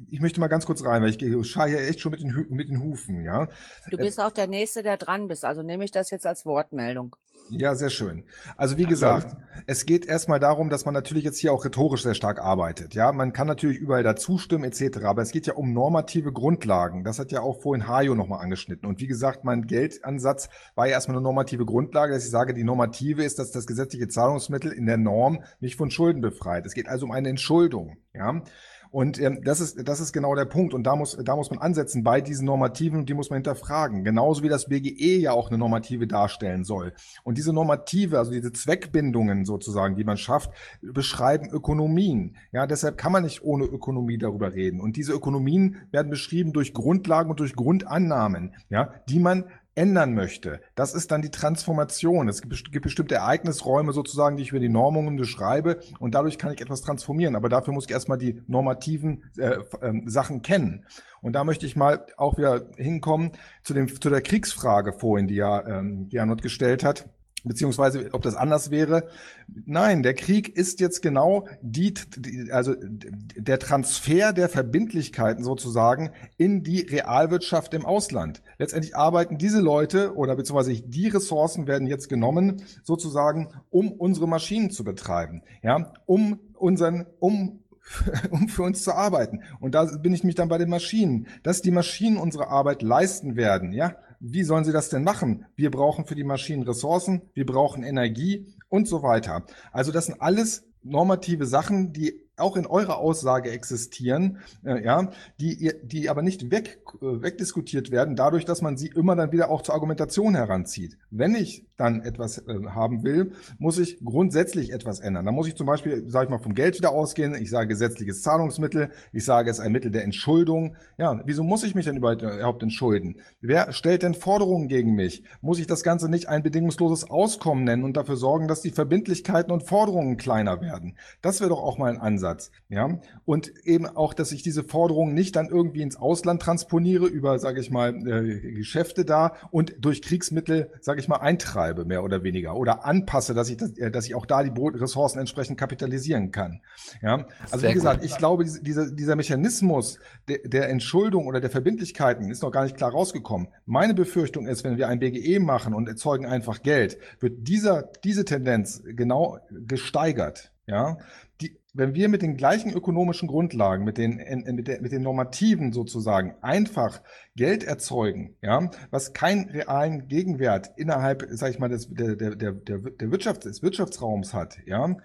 ich möchte mal ganz kurz rein, weil ich schaue hier echt schon mit den, mit den Hufen, ja. Du bist auch der Nächste, der dran bist, also nehme ich das jetzt als Wortmeldung. Ja, sehr schön. Also wie gesagt, es geht erstmal darum, dass man natürlich jetzt hier auch rhetorisch sehr stark arbeitet. Ja, man kann natürlich überall dazu stimmen etc., aber es geht ja um normative Grundlagen. Das hat ja auch vorhin Hajo nochmal angeschnitten. Und wie gesagt, mein Geldansatz war ja erstmal eine normative Grundlage, dass ich sage, die normative ist, dass das gesetzliche Zahlungsmittel in der Norm mich von Schulden befreit. Es geht also um eine Entschuldung. Ja. Und ähm, das, ist, das ist genau der Punkt. Und da muss, da muss man ansetzen bei diesen Normativen und die muss man hinterfragen. Genauso wie das BGE ja auch eine Normative darstellen soll. Und diese Normative, also diese Zweckbindungen sozusagen, die man schafft, beschreiben Ökonomien. Ja, deshalb kann man nicht ohne Ökonomie darüber reden. Und diese Ökonomien werden beschrieben durch Grundlagen und durch Grundannahmen, ja, die man ändern möchte. Das ist dann die Transformation. Es gibt best- gibt bestimmte Ereignisräume sozusagen, die ich über die Normungen beschreibe und dadurch kann ich etwas transformieren. Aber dafür muss ich erstmal die normativen äh, ähm, Sachen kennen. Und da möchte ich mal auch wieder hinkommen zu, dem, zu der Kriegsfrage vorhin, die ja ähm, Gernot gestellt hat beziehungsweise ob das anders wäre. Nein, der Krieg ist jetzt genau die, also der Transfer der Verbindlichkeiten sozusagen in die Realwirtschaft im Ausland. Letztendlich arbeiten diese Leute oder beziehungsweise die Ressourcen werden jetzt genommen sozusagen, um unsere Maschinen zu betreiben, ja, um unseren, um um für uns zu arbeiten. Und da bin ich mich dann bei den Maschinen. Dass die Maschinen unsere Arbeit leisten werden, ja, wie sollen sie das denn machen? Wir brauchen für die Maschinen Ressourcen, wir brauchen Energie und so weiter. Also das sind alles normative Sachen, die auch in eurer Aussage existieren, äh, ja, die, die aber nicht weg, äh, wegdiskutiert werden, dadurch, dass man sie immer dann wieder auch zur Argumentation heranzieht. Wenn ich dann etwas äh, haben will, muss ich grundsätzlich etwas ändern. Da muss ich zum Beispiel, sage ich mal, vom Geld wieder ausgehen. Ich sage gesetzliches Zahlungsmittel. Ich sage, es ein Mittel der Entschuldung. Ja, wieso muss ich mich denn überhaupt entschulden? Wer stellt denn Forderungen gegen mich? Muss ich das Ganze nicht ein bedingungsloses Auskommen nennen und dafür sorgen, dass die Verbindlichkeiten und Forderungen kleiner werden? Das wäre doch auch mal ein Ansatz. Ja, und eben auch, dass ich diese Forderungen nicht dann irgendwie ins Ausland transponiere über, sage ich mal, äh, Geschäfte da und durch Kriegsmittel, sage ich mal, eintreibe mehr oder weniger oder anpasse, dass ich, das, äh, dass ich auch da die Ressourcen entsprechend kapitalisieren kann. Ja, also Sehr wie gesagt, gut. ich glaube, diese, dieser, dieser Mechanismus der, der Entschuldung oder der Verbindlichkeiten ist noch gar nicht klar rausgekommen. Meine Befürchtung ist, wenn wir ein BGE machen und erzeugen einfach Geld, wird dieser, diese Tendenz genau gesteigert. Ja, wenn wir mit den gleichen ökonomischen Grundlagen, mit den, mit, der, mit den Normativen sozusagen einfach Geld erzeugen, ja, was keinen realen Gegenwert innerhalb, sag ich mal, des, der, der, der, der der Wirtschaft, des Wirtschaftsraums hat, ja,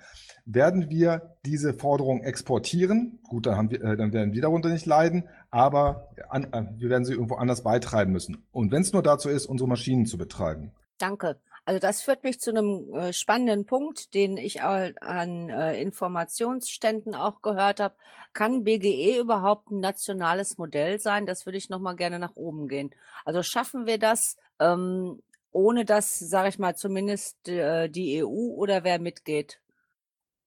werden wir diese Forderung exportieren. Gut, dann, haben wir, äh, dann werden wir darunter nicht leiden, aber an, äh, wir werden sie irgendwo anders beitreiben müssen. Und wenn es nur dazu ist, unsere Maschinen zu betreiben. Danke. Also das führt mich zu einem äh, spannenden Punkt, den ich an äh, Informationsständen auch gehört habe. Kann BGE überhaupt ein nationales Modell sein? Das würde ich noch mal gerne nach oben gehen. Also schaffen wir das, ähm, ohne dass, sage ich mal, zumindest äh, die EU oder wer mitgeht?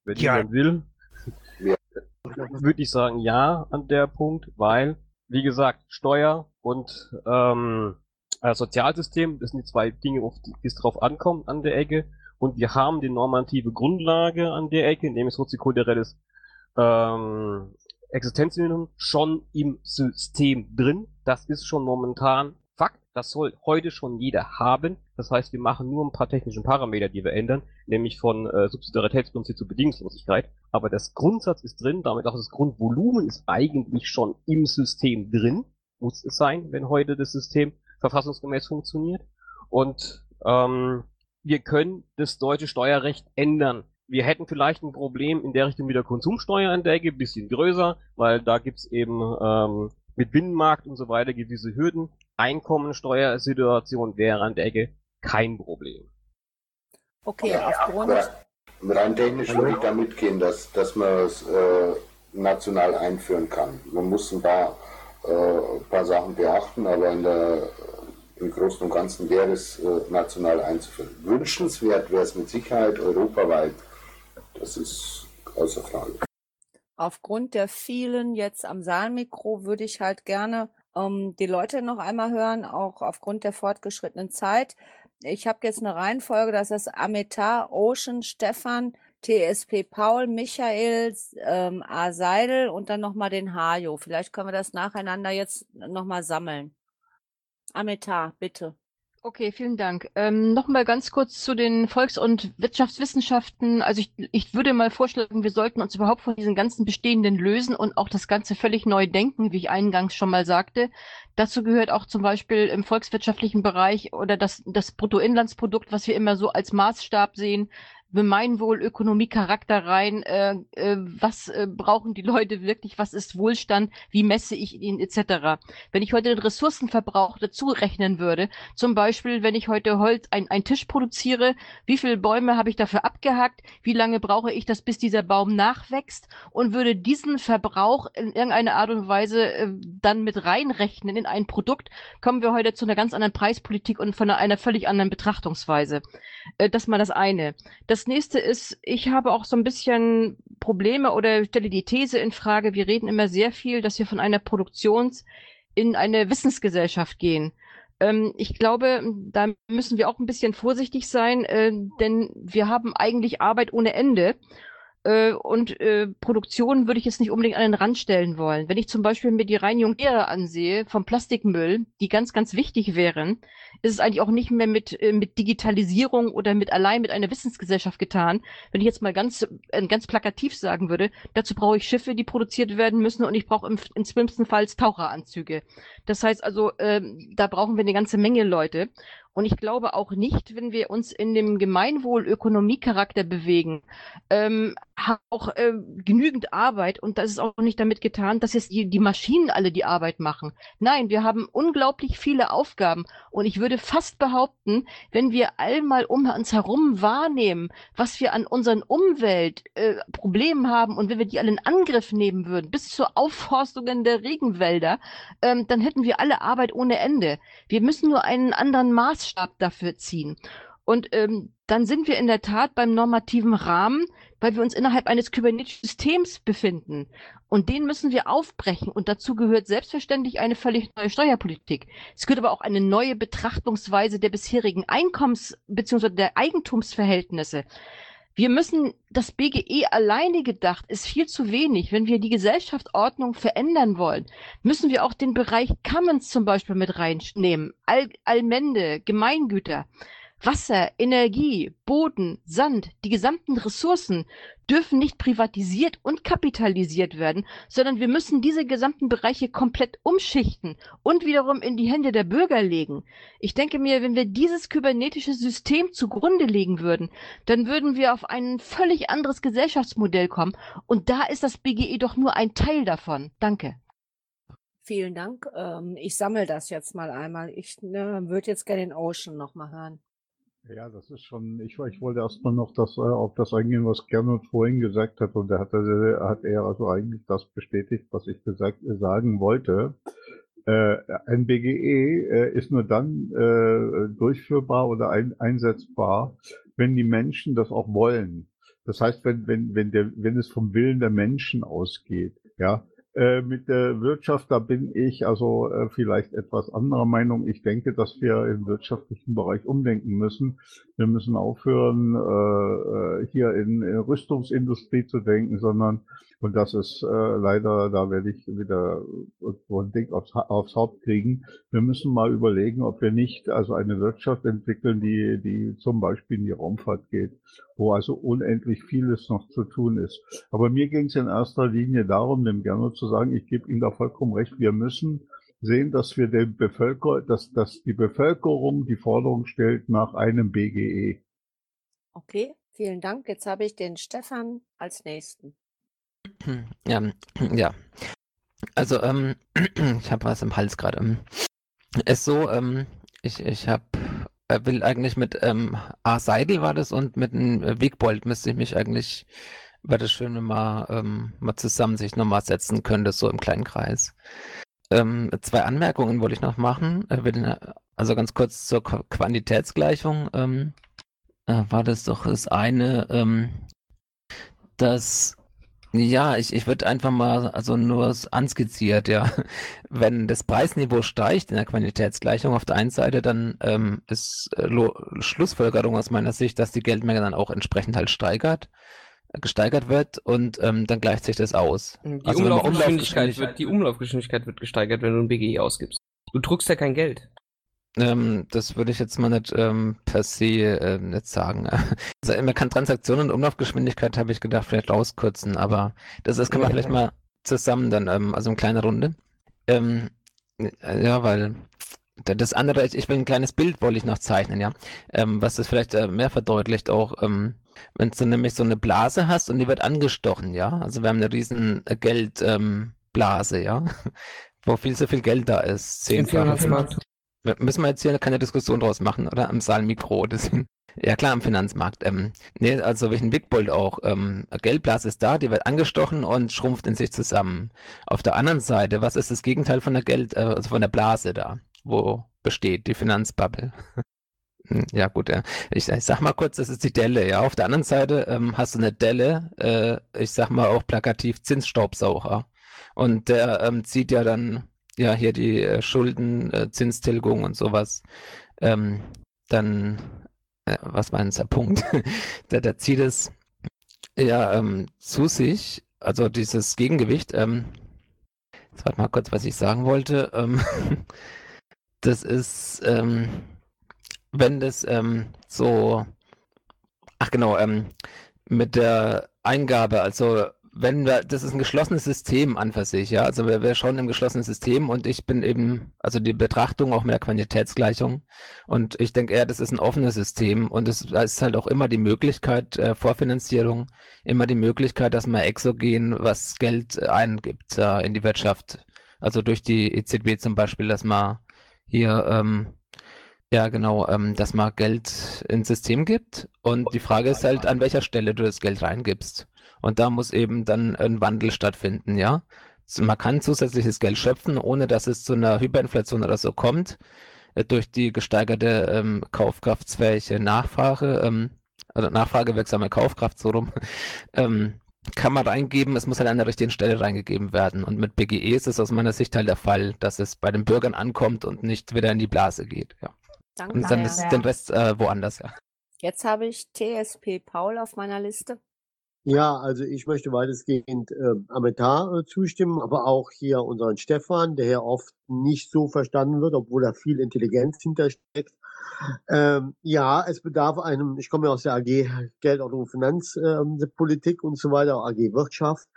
Wenn Ja. jemand will, würde ich sagen ja an der Punkt, weil, wie gesagt, Steuer und ähm, äh, Sozialsystem, das sind die zwei Dinge, auf die es drauf ankommt an der Ecke. Und wir haben die normative Grundlage an der Ecke, nämlich soziokulturelles ähm, Existenzminimum, schon im System drin. Das ist schon momentan Fakt. Das soll heute schon jeder haben. Das heißt, wir machen nur ein paar technische Parameter, die wir ändern, nämlich von äh, Subsidiaritätsprinzip zu Bedingungslosigkeit. Aber das Grundsatz ist drin, damit auch das Grundvolumen ist eigentlich schon im System drin. Muss es sein, wenn heute das System verfassungsgemäß funktioniert. Und ähm, wir können das deutsche Steuerrecht ändern. Wir hätten vielleicht ein Problem in der Richtung mit der Konsumsteuer an der Ecke, bisschen größer, weil da gibt's eben ähm, mit Binnenmarkt und so weiter gewisse Hürden. Einkommensteuersituation wäre an der Ecke kein Problem. Okay, aufgrund, Rein technisch würde ich da mitgehen, dass, dass man es äh, national einführen kann. Man muss ein paar, ein paar Sachen beachten, aber in der, im Großen und Ganzen wäre es äh, national einzuführen. Wünschenswert wäre es mit Sicherheit europaweit. Das ist außer Frage. aufgrund der vielen jetzt am Saalmikro würde ich halt gerne ähm, die Leute noch einmal hören, auch aufgrund der fortgeschrittenen Zeit. Ich habe jetzt eine Reihenfolge, das ist Ametar, Ocean, Stefan, TSP Paul, Michael, ähm, A. Seidel und dann nochmal den Hajo. Vielleicht können wir das nacheinander jetzt nochmal sammeln. Ametar, bitte. Okay, vielen Dank. Ähm, Nochmal ganz kurz zu den Volks- und Wirtschaftswissenschaften. Also ich, ich würde mal vorschlagen, wir sollten uns überhaupt von diesen ganzen bestehenden lösen und auch das Ganze völlig neu denken, wie ich eingangs schon mal sagte. Dazu gehört auch zum Beispiel im volkswirtschaftlichen Bereich oder das, das Bruttoinlandsprodukt, was wir immer so als Maßstab sehen, Gemeinwohl, Ökonomie, Charakter rein, äh, äh, was äh, brauchen die Leute wirklich, was ist Wohlstand, wie messe ich ihn etc. Wenn ich heute den Ressourcenverbrauch dazu rechnen würde, zum Beispiel, wenn ich heute Holz, ein, ein Tisch produziere, wie viele Bäume habe ich dafür abgehackt, wie lange brauche ich das, bis dieser Baum nachwächst und würde diesen Verbrauch in irgendeiner Art und Weise äh, dann mit reinrechnen in ein Produkt, kommen wir heute zu einer ganz anderen Preispolitik und von einer, einer völlig anderen Betrachtungsweise. Äh, das mal das eine. Das nächste ist, ich habe auch so ein bisschen Probleme oder stelle die These in Frage, wir reden immer sehr viel, dass wir von einer Produktions- in eine Wissensgesellschaft gehen. Ähm, ich glaube, da müssen wir auch ein bisschen vorsichtig sein, äh, denn wir haben eigentlich Arbeit ohne Ende. Äh, und äh, Produktion würde ich jetzt nicht unbedingt an den Rand stellen wollen. Wenn ich zum Beispiel mir die Reinigung Erde ansehe vom Plastikmüll, die ganz, ganz wichtig wären, ist es eigentlich auch nicht mehr mit, äh, mit Digitalisierung oder mit allein mit einer Wissensgesellschaft getan. Wenn ich jetzt mal ganz, äh, ganz plakativ sagen würde, dazu brauche ich Schiffe, die produziert werden müssen und ich brauche im, im schlimmsten Fall Taucheranzüge. Das heißt also, ähm, da brauchen wir eine ganze Menge Leute. Und ich glaube auch nicht, wenn wir uns in dem Gemeinwohl-Ökonomie-Charakter bewegen, ähm, auch äh, genügend Arbeit und das ist auch nicht damit getan, dass jetzt die, die Maschinen alle die Arbeit machen. Nein, wir haben unglaublich viele Aufgaben und ich würde fast behaupten, wenn wir einmal um uns herum wahrnehmen, was wir an unseren Umwelt äh, haben und wenn wir die alle in Angriff nehmen würden, bis zur Aufforstung der Regenwälder, ähm, dann hätten wir alle Arbeit ohne Ende. Wir müssen nur einen anderen Maßstab dafür ziehen. Und ähm, dann sind wir in der Tat beim normativen Rahmen, weil wir uns innerhalb eines kybernetischen Systems befinden. Und den müssen wir aufbrechen. Und dazu gehört selbstverständlich eine völlig neue Steuerpolitik. Es gehört aber auch eine neue Betrachtungsweise der bisherigen Einkommens- bzw. der Eigentumsverhältnisse. Wir müssen, das BGE alleine gedacht ist viel zu wenig. Wenn wir die Gesellschaftsordnung verändern wollen, müssen wir auch den Bereich Commons zum Beispiel mit reinnehmen. All, Allmende, Gemeingüter. Wasser, Energie, Boden, Sand, die gesamten Ressourcen dürfen nicht privatisiert und kapitalisiert werden, sondern wir müssen diese gesamten Bereiche komplett umschichten und wiederum in die Hände der Bürger legen. Ich denke mir, wenn wir dieses kybernetische System zugrunde legen würden, dann würden wir auf ein völlig anderes Gesellschaftsmodell kommen und da ist das BGE doch nur ein Teil davon. Danke. Vielen Dank. Ähm, ich sammle das jetzt mal einmal. Ich ne, würde jetzt gerne den Ocean nochmal hören. Ja, das ist schon, ich, ich wollte erstmal noch das, äh, auf das eingehen, was Gernot vorhin gesagt hat, und da hat er, hat er also eigentlich das bestätigt, was ich gesagt, sagen wollte. Äh, ein BGE äh, ist nur dann äh, durchführbar oder ein, einsetzbar, wenn die Menschen das auch wollen. Das heißt, wenn, wenn, wenn, der, wenn es vom Willen der Menschen ausgeht. Ja, äh, mit der Wirtschaft, da bin ich also äh, vielleicht etwas anderer Meinung. Ich denke, dass wir im wirtschaftlichen Bereich umdenken müssen. Wir müssen aufhören, äh, äh hier in, in Rüstungsindustrie zu denken, sondern und das ist äh, leider, da werde ich wieder so ein Ding aufs, aufs Haupt kriegen. Wir müssen mal überlegen, ob wir nicht also eine Wirtschaft entwickeln, die, die zum Beispiel in die Raumfahrt geht, wo also unendlich vieles noch zu tun ist. Aber mir ging es in erster Linie darum, dem gerne zu sagen, ich gebe Ihnen da vollkommen recht, wir müssen sehen, dass wir den Bevölker, dass, dass die Bevölkerung die Forderung stellt nach einem BGE. Okay, vielen Dank. Jetzt habe ich den Stefan als nächsten. Ja, ja. Also, ähm, ich habe was im Hals gerade. Ähm, ist so, ähm, ich, ich habe, äh, will eigentlich mit ähm, A. Seidel war das und mit einem äh, Wegbold müsste ich mich eigentlich, wäre das schön, wenn man ähm, mal zusammen sich nochmal setzen könnte, so im kleinen Kreis. Ähm, zwei Anmerkungen wollte ich noch machen. Äh, also ganz kurz zur Quantitätsgleichung. Ähm, äh, war das doch das eine, ähm, dass ja, ich, ich würde einfach mal, also nur anskizziert, ja. Wenn das Preisniveau steigt in der Quantitätsgleichung auf der einen Seite, dann ähm, ist äh, Schlussfolgerung aus meiner Sicht, dass die Geldmenge dann auch entsprechend halt steigert, äh, gesteigert wird und ähm, dann gleicht sich das aus. Die also Umlaufgeschwindigkeit, wird, die Umlaufgeschwindigkeit wird gesteigert, wenn du ein BGE ausgibst. Du druckst ja kein Geld. Ähm, das würde ich jetzt mal nicht ähm, per se äh, nicht sagen. Also man kann Transaktionen und Umlaufgeschwindigkeit, habe ich gedacht, vielleicht rauskürzen, aber das, das kann man vielleicht mal zusammen dann, ähm, also eine kleine Runde. Ähm, äh, ja, weil das andere, ich, ich will ein kleines Bild, wollte ich noch zeichnen, ja, ähm, was das vielleicht äh, mehr verdeutlicht auch, ähm, wenn du nämlich so eine Blase hast und die wird angestochen, ja, also wir haben eine riesen äh, Geldblase, ähm, ja, wo viel so viel Geld da ist, zehn Müssen wir jetzt hier keine Diskussion draus machen, oder? Am Saalmikro. Deswegen. Ja klar, am Finanzmarkt. Ähm, nee, also welchen Big Bolt auch. Ähm, Geldblase ist da, die wird angestochen und schrumpft in sich zusammen. Auf der anderen Seite, was ist das Gegenteil von der Geld, äh, also von der Blase da, wo besteht die Finanzbubble? Hm, ja gut, ja. Ich, ich, sag mal kurz, das ist die Delle, ja. Auf der anderen Seite ähm, hast du eine Delle, äh, ich sag mal auch plakativ Zinsstaubsauger. Und der ähm, zieht ja dann ja hier die äh, Schulden, äh, Zinstilgung und sowas, ähm, dann, äh, was war jetzt der Punkt? der, der zieht es ja ähm, zu sich, also dieses Gegengewicht, ähm, jetzt warte mal kurz, was ich sagen wollte, ähm, das ist, ähm, wenn das ähm, so, ach genau, ähm, mit der Eingabe, also wenn wir, das ist ein geschlossenes System an für sich, ja. Also wir, wir schauen im geschlossenen System und ich bin eben, also die Betrachtung auch mehr Quantitätsgleichung. Und ich denke eher, das ist ein offenes System und es ist halt auch immer die Möglichkeit, äh, Vorfinanzierung, immer die Möglichkeit, dass man exogen was Geld eingibt äh, in die Wirtschaft. Also durch die EZB zum Beispiel, dass man hier ähm, ja, genau, ähm, dass man Geld ins System gibt. Und die Frage ist halt, an welcher Stelle du das Geld reingibst. Und da muss eben dann ein Wandel stattfinden, ja. Man kann zusätzliches Geld schöpfen, ohne dass es zu einer Hyperinflation oder so kommt, äh, durch die gesteigerte ähm, kaufkraftsfähige Nachfrage, ähm, oder nachfragewirksame Kaufkraft so rum, ähm, kann man reingeben, es muss halt an der richtigen Stelle reingegeben werden. Und mit BGE ist es aus meiner Sicht halt der Fall, dass es bei den Bürgern ankommt und nicht wieder in die Blase geht. Ja. Danke. Und dann ist den Rest äh, woanders, ja. Jetzt habe ich TSP Paul auf meiner Liste. Ja, also ich möchte weitestgehend äh, Ametar äh, zustimmen, aber auch hier unseren Stefan, der ja oft nicht so verstanden wird, obwohl da viel Intelligenz hintersteckt. Ähm, ja, es bedarf einem, ich komme ja aus der AG Geldordnung Finanzpolitik ähm, und so weiter, AG Wirtschaft.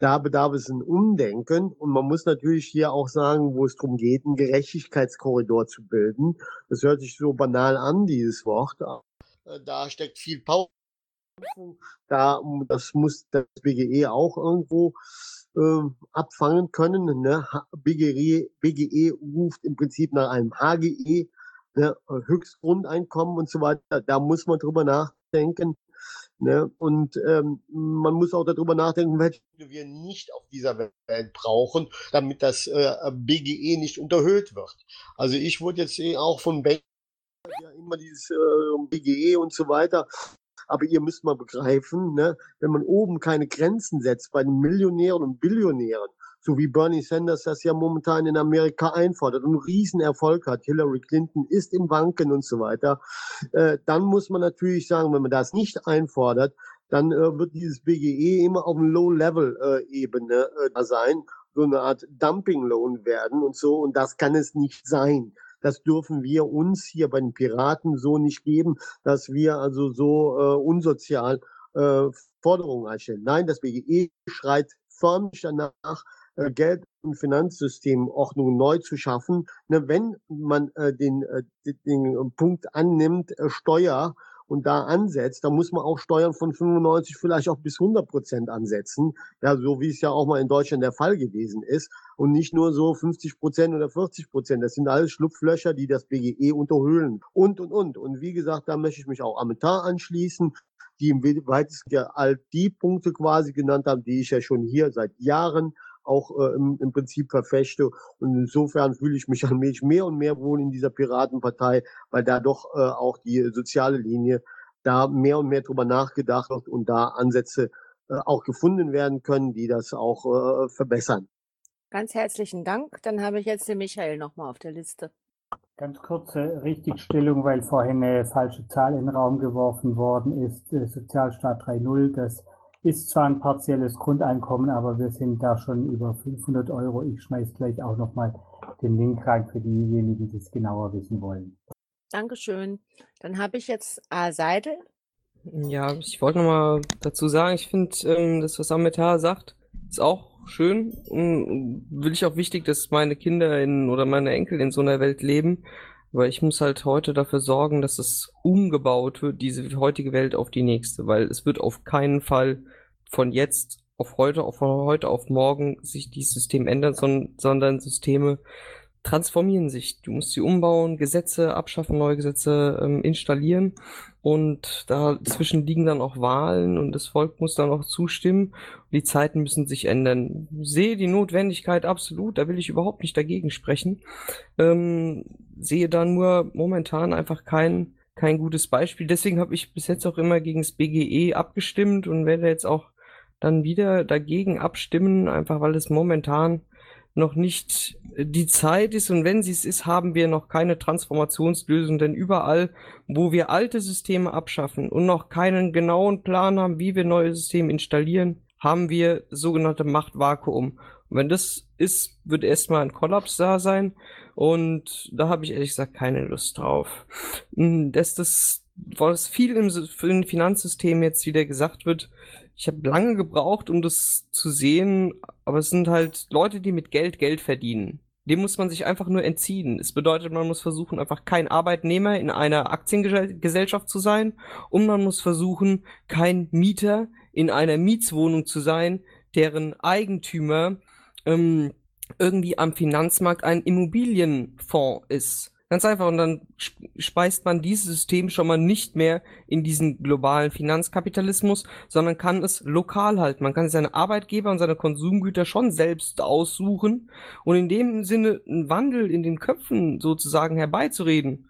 Da bedarf es ein Umdenken und man muss natürlich hier auch sagen, wo es darum geht, einen Gerechtigkeitskorridor zu bilden. Das hört sich so banal an, dieses Wort. Äh, da steckt viel Power da, das muss das BGE auch irgendwo äh, abfangen können. Ne? BGE, BGE ruft im Prinzip nach einem HGE ne, Höchstgrundeinkommen und so weiter. Da muss man drüber nachdenken. Ne? Und ähm, man muss auch darüber nachdenken, welche wir nicht auf dieser Welt brauchen, damit das äh, BGE nicht unterhöht wird. Also ich wurde jetzt eh auch von Bank ja immer dieses äh, BGE und so weiter. Aber ihr müsst mal begreifen, ne, wenn man oben keine Grenzen setzt bei den Millionären und Billionären, so wie Bernie Sanders das ja momentan in Amerika einfordert und einen Riesenerfolg hat. Hillary Clinton ist im Wanken und so weiter. Äh, dann muss man natürlich sagen, wenn man das nicht einfordert, dann äh, wird dieses BGE immer auf Low-Level-Ebene äh, da sein, so eine Art Dumping-Loan werden und so. Und das kann es nicht sein. Das dürfen wir uns hier bei den Piraten so nicht geben, dass wir also so äh, unsozial äh, Forderungen einstellen. Nein, das BGE schreit förmlich danach, äh, Geld- und Finanzsystemordnung neu zu schaffen. Ne, wenn man äh, den, äh, den Punkt annimmt, äh, Steuer und da ansetzt, dann muss man auch Steuern von 95 vielleicht auch bis 100 Prozent ansetzen, ja, so wie es ja auch mal in Deutschland der Fall gewesen ist und nicht nur so 50 Prozent oder 40 Prozent. Das sind alles Schlupflöcher, die das BGE unterhöhlen und und und. Und wie gesagt, da möchte ich mich auch Amitar anschließen die im weitesten all die Punkte quasi genannt haben, die ich ja schon hier seit Jahren auch äh, im, im Prinzip verfechte. Und insofern fühle ich mich allmählich mehr und mehr wohl in dieser Piratenpartei, weil da doch äh, auch die soziale Linie da mehr und mehr drüber nachgedacht wird und da Ansätze äh, auch gefunden werden können, die das auch äh, verbessern. Ganz herzlichen Dank. Dann habe ich jetzt den Michael nochmal auf der Liste. Ganz kurze Richtigstellung, weil vorhin eine falsche Zahl in den Raum geworfen worden ist. Sozialstaat 3.0, das ist zwar ein partielles Grundeinkommen, aber wir sind da schon über 500 Euro. Ich schmeiß gleich auch nochmal den Link rein für diejenigen, die es genauer wissen wollen. Dankeschön. Dann habe ich jetzt A. Seidel. Ja, ich wollte nochmal dazu sagen, ich finde, ähm, das, was Amitar sagt, ist auch schön und will ich auch wichtig, dass meine Kinder in, oder meine Enkel in so einer Welt leben. Aber ich muss halt heute dafür sorgen, dass es umgebaut wird, diese heutige Welt auf die nächste, weil es wird auf keinen Fall von jetzt auf heute, von heute auf morgen sich dieses System sondern, sondern Systeme transformieren sich. Du musst sie umbauen, Gesetze abschaffen, neue Gesetze ähm, installieren und dazwischen liegen dann auch Wahlen und das Volk muss dann auch zustimmen. Die Zeiten müssen sich ändern. Ich sehe die Notwendigkeit absolut, da will ich überhaupt nicht dagegen sprechen. Ähm, sehe da nur momentan einfach kein, kein gutes Beispiel. Deswegen habe ich bis jetzt auch immer gegen das BGE abgestimmt und werde jetzt auch dann wieder dagegen abstimmen, einfach weil es momentan noch nicht die Zeit ist und wenn sie es ist, haben wir noch keine Transformationslösung, denn überall, wo wir alte Systeme abschaffen und noch keinen genauen Plan haben, wie wir neue Systeme installieren, haben wir sogenannte Machtvakuum. Und wenn das ist, wird erstmal ein Kollaps da sein und da habe ich ehrlich gesagt keine Lust drauf. Hm, dass das, was viel im Finanzsystem jetzt wieder gesagt wird, ich habe lange gebraucht, um das zu sehen, aber es sind halt Leute, die mit Geld Geld verdienen. Dem muss man sich einfach nur entziehen. Es bedeutet, man muss versuchen, einfach kein Arbeitnehmer in einer Aktiengesellschaft zu sein und man muss versuchen, kein Mieter in einer Mietswohnung zu sein, deren Eigentümer ähm, irgendwie am Finanzmarkt ein Immobilienfonds ist. Ganz einfach. Und dann speist man dieses System schon mal nicht mehr in diesen globalen Finanzkapitalismus, sondern kann es lokal halten. Man kann seine Arbeitgeber und seine Konsumgüter schon selbst aussuchen und in dem Sinne einen Wandel in den Köpfen sozusagen herbeizureden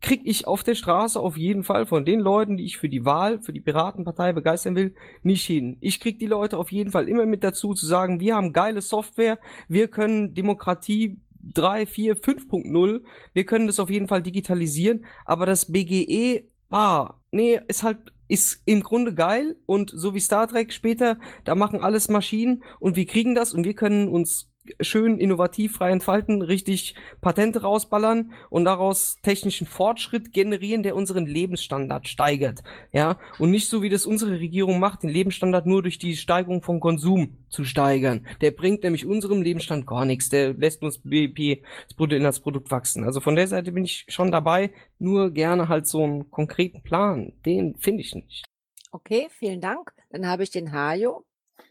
krieg ich auf der Straße auf jeden Fall von den Leuten, die ich für die Wahl, für die Piratenpartei begeistern will, nicht hin. Ich krieg die Leute auf jeden Fall immer mit dazu zu sagen, wir haben geile Software, wir können Demokratie 3, 4, 5.0. Wir können das auf jeden Fall digitalisieren, aber das BGE, ah, nee, ist halt, ist im Grunde geil und so wie Star Trek später, da machen alles Maschinen und wir kriegen das und wir können uns schön innovativ frei entfalten, richtig Patente rausballern und daraus technischen Fortschritt generieren, der unseren Lebensstandard steigert. Ja, und nicht so wie das unsere Regierung macht, den Lebensstandard nur durch die Steigerung von Konsum zu steigern. Der bringt nämlich unserem Lebensstand gar nichts. Der lässt uns BIP, das Bruttoinlandsprodukt wachsen. Also von der Seite bin ich schon dabei, nur gerne halt so einen konkreten Plan. Den finde ich nicht. Okay, vielen Dank. Dann habe ich den Hajo.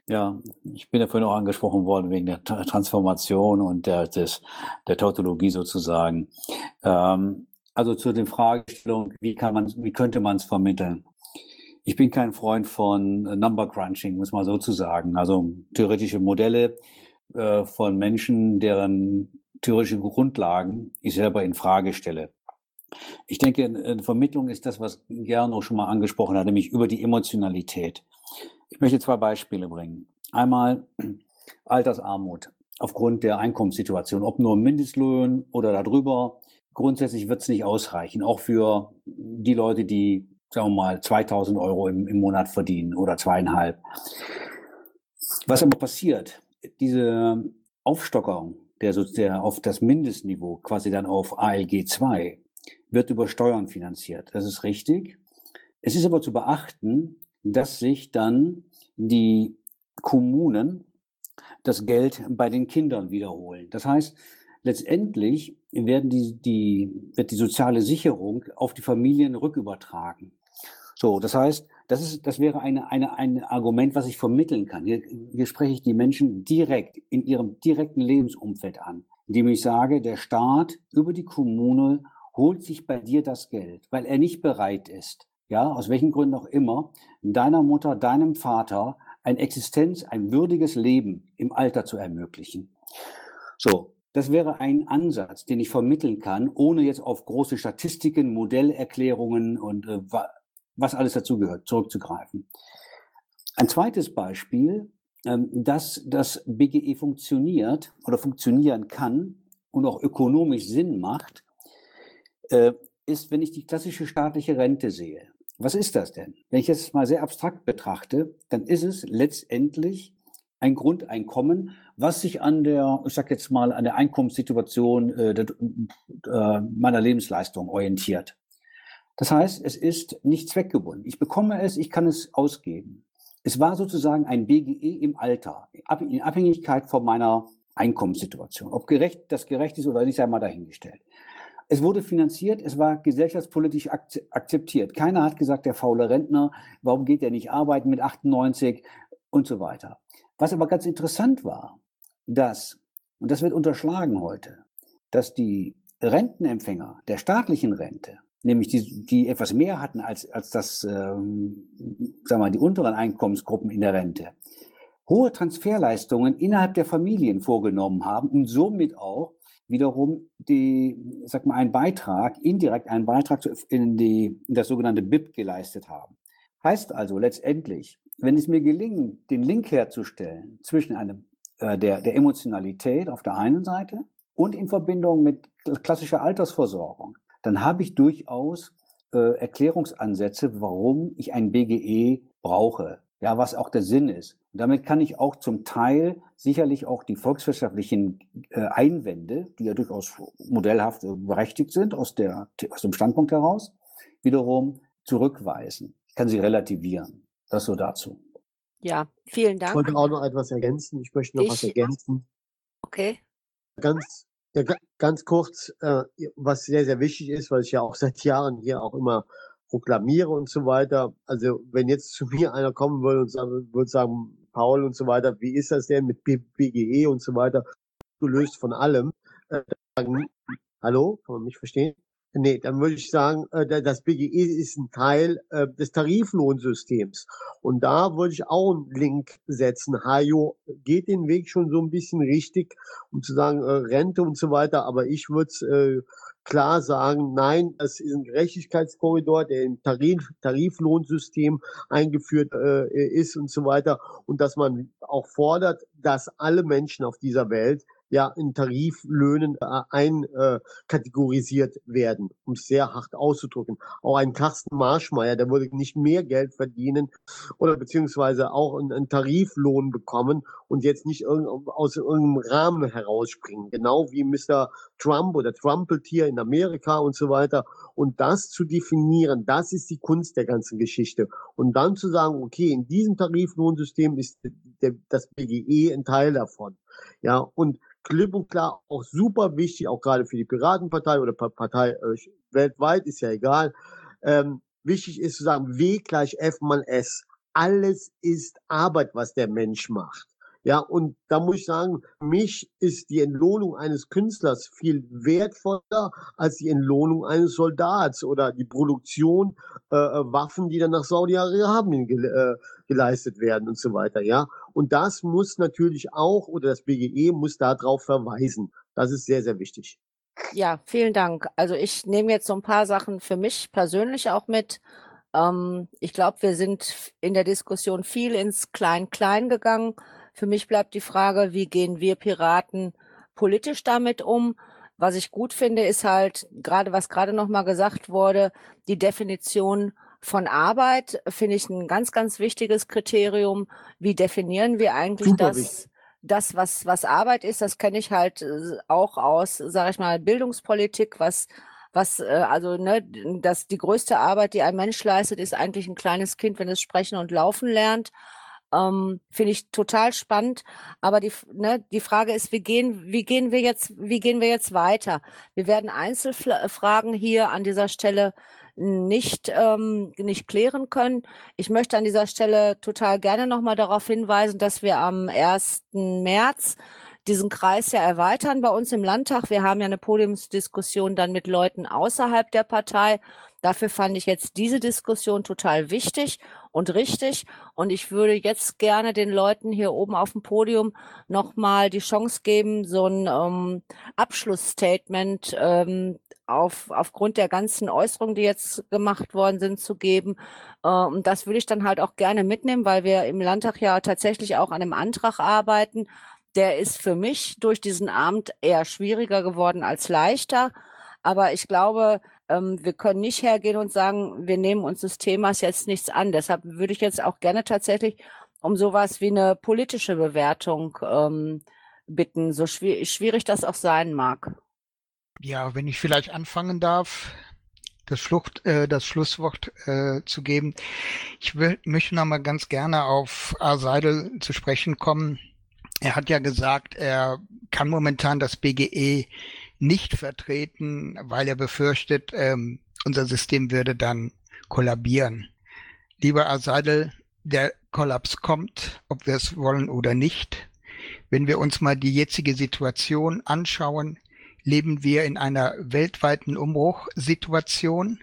Ja, ich bin ja vorhin auch angesprochen worden wegen der Transformation und der, des, der Tautologie sozusagen. Ähm, Also zu den Fragestellungen, wie kann man, wie könnte man es vermitteln? Ich bin kein Freund von Number Crunching, muss man so zu sagen. Also theoretische Modelle äh, von Menschen, deren theoretische Grundlagen ich selber in Frage stelle. Ich denke, eine Vermittlung ist das, was Gernot schon mal angesprochen hat, nämlich über die Emotionalität. Ich möchte zwei Beispiele bringen. Einmal Altersarmut aufgrund der Einkommenssituation, ob nur Mindestlohn oder darüber. Grundsätzlich wird es nicht ausreichen, auch für die Leute, die sagen wir mal, 2000 Euro im, im Monat verdienen oder zweieinhalb. Was aber passiert, diese Aufstockung der, der auf das Mindestniveau, quasi dann auf ALG 2, wird über Steuern finanziert. Das ist richtig. Es ist aber zu beachten, dass sich dann die Kommunen das Geld bei den Kindern wiederholen. Das heißt, letztendlich werden die, die, wird die soziale Sicherung auf die Familien rückübertragen. So, das heißt, das, ist, das wäre eine, eine, ein Argument, was ich vermitteln kann. Hier, hier spreche ich die Menschen direkt in ihrem direkten Lebensumfeld an, indem ich sage, der Staat über die Kommune holt sich bei dir das Geld, weil er nicht bereit ist, ja, aus welchen Gründen auch immer, deiner Mutter, deinem Vater ein Existenz, ein würdiges Leben im Alter zu ermöglichen. So, das wäre ein Ansatz, den ich vermitteln kann, ohne jetzt auf große Statistiken, Modellerklärungen und äh, was alles dazugehört, zurückzugreifen. Ein zweites Beispiel, ähm, dass das BGE funktioniert oder funktionieren kann und auch ökonomisch Sinn macht, äh, ist, wenn ich die klassische staatliche Rente sehe. Was ist das denn? Wenn ich das mal sehr abstrakt betrachte, dann ist es letztendlich ein Grundeinkommen, was sich an der, ich sag jetzt mal, an der Einkommenssituation äh, der, äh, meiner Lebensleistung orientiert. Das heißt, es ist nicht zweckgebunden. Ich bekomme es, ich kann es ausgeben. Es war sozusagen ein BGE im Alter, in Abhängigkeit von meiner Einkommenssituation. Ob gerecht, das gerecht ist oder nicht, sei mal dahingestellt. Es wurde finanziert, es war gesellschaftspolitisch akzeptiert. Keiner hat gesagt, der faule Rentner, warum geht er nicht arbeiten mit 98 und so weiter. Was aber ganz interessant war, dass, und das wird unterschlagen heute, dass die Rentenempfänger der staatlichen Rente nämlich die, die etwas mehr hatten als, als das, ähm, sagen wir mal, die unteren Einkommensgruppen in der Rente, hohe Transferleistungen innerhalb der Familien vorgenommen haben und somit auch wiederum die, sag mal, einen Beitrag, indirekt einen Beitrag in, die, in das sogenannte BIP geleistet haben. Heißt also letztendlich, wenn es mir gelingt, den Link herzustellen zwischen einem, äh, der, der Emotionalität auf der einen Seite und in Verbindung mit klassischer Altersversorgung, dann habe ich durchaus äh, Erklärungsansätze, warum ich ein BGE brauche. Ja, was auch der Sinn ist. Und damit kann ich auch zum Teil sicherlich auch die volkswirtschaftlichen äh, Einwände, die ja durchaus modellhaft berechtigt sind aus, der, aus dem Standpunkt heraus, wiederum zurückweisen. Ich kann sie relativieren. Das so dazu. Ja, vielen Dank. Ich wollte auch noch etwas ergänzen. Ich möchte noch Ich- was ergänzen. Okay. Ganz, ja, ga- ganz kurz, äh, was sehr, sehr wichtig ist, weil ich ja auch seit Jahren hier auch immer proklamiere und so weiter. Also wenn jetzt zu mir einer kommen würde und sagen, würde sagen, Paul und so weiter, wie ist das denn mit BGE und so weiter, gelöst von allem, äh, hallo, kann man mich verstehen? Nee, dann würde ich sagen, äh, da- das BGE ist ein Teil äh, des Tariflohnsystems. Und da würde ich auch einen Link setzen. Hajo geht den Weg schon so ein bisschen richtig, um zu sagen, äh, Rente und so weiter. Aber ich würde äh, klar sagen, nein, das ist ein Gerechtigkeitskorridor, der im Tarif, Tariflohnsystem eingeführt ist und so weiter. Und dass man auch fordert, dass alle Menschen auf dieser Welt ja in Tariflöhnen äh, einkategorisiert werden, um es sehr hart auszudrücken. Auch ein Carsten Marschmeier, der würde nicht mehr Geld verdienen oder beziehungsweise auch einen, einen Tariflohn bekommen und jetzt nicht irgend, aus irgendeinem Rahmen herausspringen. Genau wie Mr. Trump oder Trumpeltier in Amerika und so weiter. Und das zu definieren, das ist die Kunst der ganzen Geschichte. Und dann zu sagen, okay, in diesem Tariflohnsystem ist der, das BGE ein Teil davon. Ja, und klipp und klar auch super wichtig, auch gerade für die Piratenpartei oder Pa- Partei äh, weltweit, ist ja egal. Ähm, wichtig ist zu sagen, W gleich F mal S. Alles ist Arbeit, was der Mensch macht. Ja, und da muss ich sagen, mich ist die Entlohnung eines Künstlers viel wertvoller als die Entlohnung eines Soldats oder die Produktion äh, äh Waffen, die dann nach Saudi-Arabien ge äh, geleistet werden und so weiter. Ja, und das muss natürlich auch oder das BGE muss darauf verweisen. Das ist sehr, sehr wichtig. Ja, vielen Dank. Also ich nehme jetzt so ein paar Sachen für mich persönlich auch mit. Ähm, ich glaube, wir sind in der Diskussion viel ins Klein-Klein gegangen. Für mich bleibt die Frage, wie gehen wir Piraten politisch damit um? Was ich gut finde, ist halt gerade, was gerade noch mal gesagt wurde, die Definition von Arbeit finde ich ein ganz, ganz wichtiges Kriterium. Wie definieren wir eigentlich Super das? Wichtig das, was, was Arbeit ist, das kenne ich halt äh, auch aus, sage ich mal, Bildungspolitik, was, was, äh, also, ne, dass die größte Arbeit, die ein Mensch leistet, ist eigentlich ein kleines Kind, wenn es sprechen und laufen lernt. Ähm, Finde ich total spannend. Aber die, ne, die Frage ist, wie gehen, wie gehen wir jetzt, wie gehen wir jetzt weiter? Wir werden Einzelfragen hier an dieser Stelle nicht, ähm, nicht klären können. Ich möchte an dieser Stelle total gerne nochmal darauf hinweisen, dass wir am 1. März diesen Kreis ja erweitern bei uns im Landtag. Wir haben ja eine Podiumsdiskussion dann mit Leuten außerhalb der Partei. Dafür fand ich jetzt diese Diskussion total wichtig und richtig. Und ich würde jetzt gerne den Leuten hier oben auf dem Podium nochmal die Chance geben, so ein ähm, Abschlussstatement ähm, auf, aufgrund der ganzen Äußerungen, die jetzt gemacht worden sind, zu geben. Äh, und das würde ich dann halt auch gerne mitnehmen, weil wir im Landtag ja tatsächlich auch an einem Antrag arbeiten. Der ist für mich durch diesen Abend eher schwieriger geworden als leichter. Aber ich glaube, ähm, wir können nicht hergehen und sagen, wir nehmen uns des Themas jetzt nichts an. Deshalb würde ich jetzt auch gerne tatsächlich um sowas wie eine politische Bewertung ähm, bitten, so schwierig, schwierig das auch sein mag. Ja, wenn ich vielleicht anfangen darf, das, Schlucht, äh, das Schlusswort äh, zu geben. Ich will, möchte noch mal ganz gerne auf A. Seidel zu sprechen kommen. Er hat ja gesagt, er kann momentan das BGE nicht vertreten, weil er befürchtet, ähm, unser System würde dann kollabieren. Lieber A. Der Kollaps kommt, ob wir es wollen oder nicht. Wenn wir uns mal die jetzige Situation anschauen, leben wir in einer weltweiten Umbruchsituation.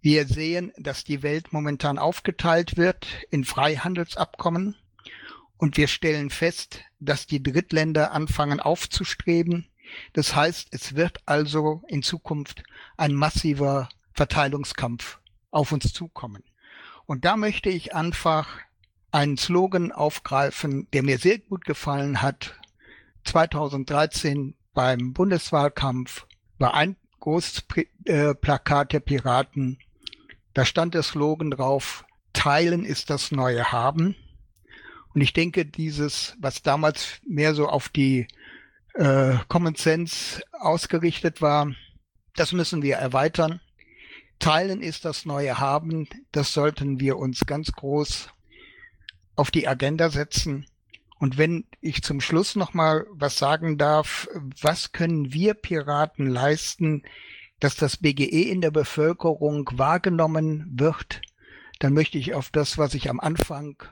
Wir sehen, dass die Welt momentan aufgeteilt wird in Freihandelsabkommen und wir stellen fest, dass die Drittländer anfangen aufzustreben. Das heißt, es wird also in Zukunft ein massiver Verteilungskampf auf uns zukommen. Und da möchte ich einfach einen Slogan aufgreifen, der mir sehr gut gefallen hat. 2013 beim Bundeswahlkampf war ein großes äh, Plakat der Piraten. Da stand der Slogan drauf, Teilen ist das neue Haben. Und ich denke, dieses, was damals mehr so auf die äh, Common Sense ausgerichtet war, das müssen wir erweitern. Teilen ist das neue Haben. Das sollten wir uns ganz groß auf die Agenda setzen. Und wenn ich zum Schluss noch mal was sagen darf, was können wir Piraten leisten, dass das BGE in der Bevölkerung wahrgenommen wird, dann möchte ich auf das, was ich am Anfang,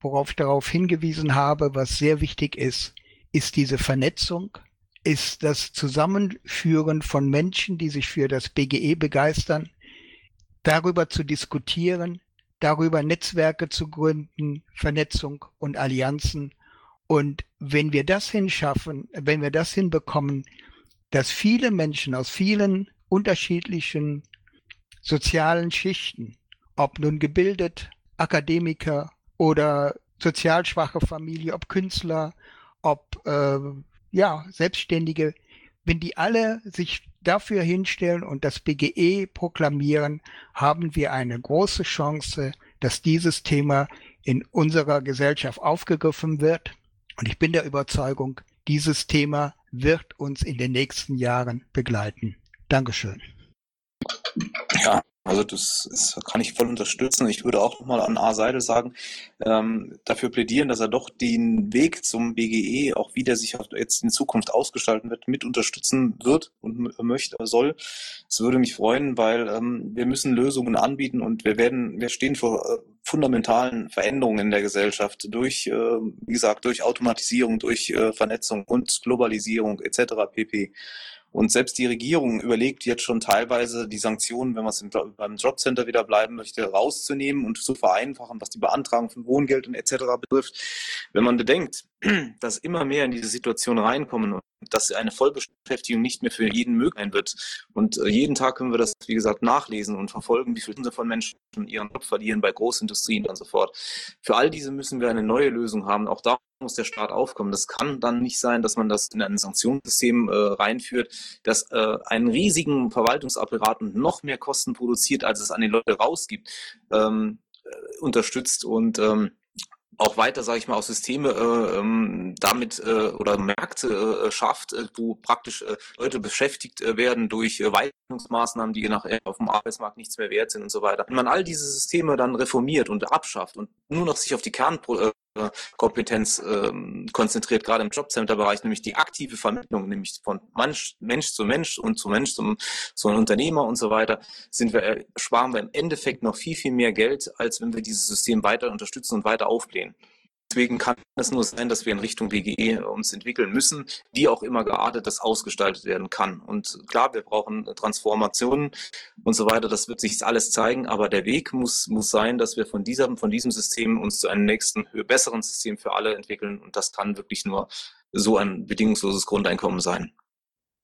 worauf ich darauf hingewiesen habe, was sehr wichtig ist, ist diese Vernetzung, ist das Zusammenführen von Menschen, die sich für das BGE begeistern, darüber zu diskutieren, darüber Netzwerke zu gründen, Vernetzung und Allianzen und wenn wir das hinschaffen, wenn wir das hinbekommen, dass viele Menschen aus vielen unterschiedlichen sozialen Schichten, ob nun gebildet, Akademiker oder sozial schwache Familie, ob Künstler, ob äh, ja Selbstständige, wenn die alle sich dafür hinstellen und das BGE proklamieren, haben wir eine große Chance, dass dieses Thema in unserer Gesellschaft aufgegriffen wird und ich bin der Überzeugung, dieses Thema wird uns in den nächsten Jahren begleiten. Dankeschön. Ja, Also das, das kann ich voll unterstützen. Ich würde auch nochmal an A. Seidel sagen, ähm, dafür plädieren, dass er doch den Weg zum BGE, auch wie der sich jetzt in Zukunft ausgestalten wird, mit unterstützen wird und möchte, soll. Es würde mich freuen, weil ähm, wir müssen Lösungen anbieten und wir werden, wir stehen vor äh, fundamentalen Veränderungen in der Gesellschaft durch, äh, wie gesagt, durch Automatisierung, durch äh, Vernetzung und Globalisierung etc. pp. Und selbst die Regierung überlegt jetzt schon teilweise, die Sanktionen, wenn man es beim Jobcenter wieder bleiben möchte, rauszunehmen und zu vereinfachen, was die Beantragung von Wohngeld und etc. betrifft. Wenn man bedenkt, dass immer mehr in diese Situation reinkommen und dass eine Vollbeschäftigung nicht mehr für jeden möglich sein wird. Und äh, jeden Tag können wir das, wie gesagt, nachlesen und verfolgen, wie viele von Menschen ihren Job verlieren bei Großindustrien und so fort. Für all diese müssen wir eine neue Lösung haben. Auch da muss der Staat aufkommen. Das kann dann nicht sein, dass man das in ein Sanktionssystem äh, reinführt, das äh, einen riesigen Verwaltungsapparat und noch mehr Kosten produziert, als es an die Leute rausgibt, ähm, äh, unterstützt und ähm, auch weiter, sage ich mal, auch Systeme äh, ähm, damit äh, oder Märkte äh, schafft, äh, wo praktisch äh, Leute beschäftigt äh, werden durch äh, Weiterungsmaßnahmen, die nachher auf dem Arbeitsmarkt nichts mehr wert sind und so weiter. Wenn man all diese Systeme dann reformiert und abschafft und nur noch sich auf die Kernkompetenz äh, konzentriert, gerade im Jobcenter-Bereich, nämlich die aktive Vermittlung, nämlich von Mensch, Mensch zu Mensch und zu Mensch zum, zum Unternehmer und so weiter, sind wir, äh, sparen wir im Endeffekt noch viel, viel mehr Geld, als wenn wir dieses System weiter unterstützen und weiter aufblähen. Deswegen kann es nur sein, dass wir in Richtung BGE uns entwickeln müssen, die auch immer geartet das ausgestaltet werden kann. Und klar, wir brauchen Transformationen und so weiter. Das wird sich alles zeigen. Aber der Weg muss, muss sein, dass wir von diesem, von diesem System uns zu einem nächsten, besseren System für alle entwickeln. Und das kann wirklich nur so ein bedingungsloses Grundeinkommen sein.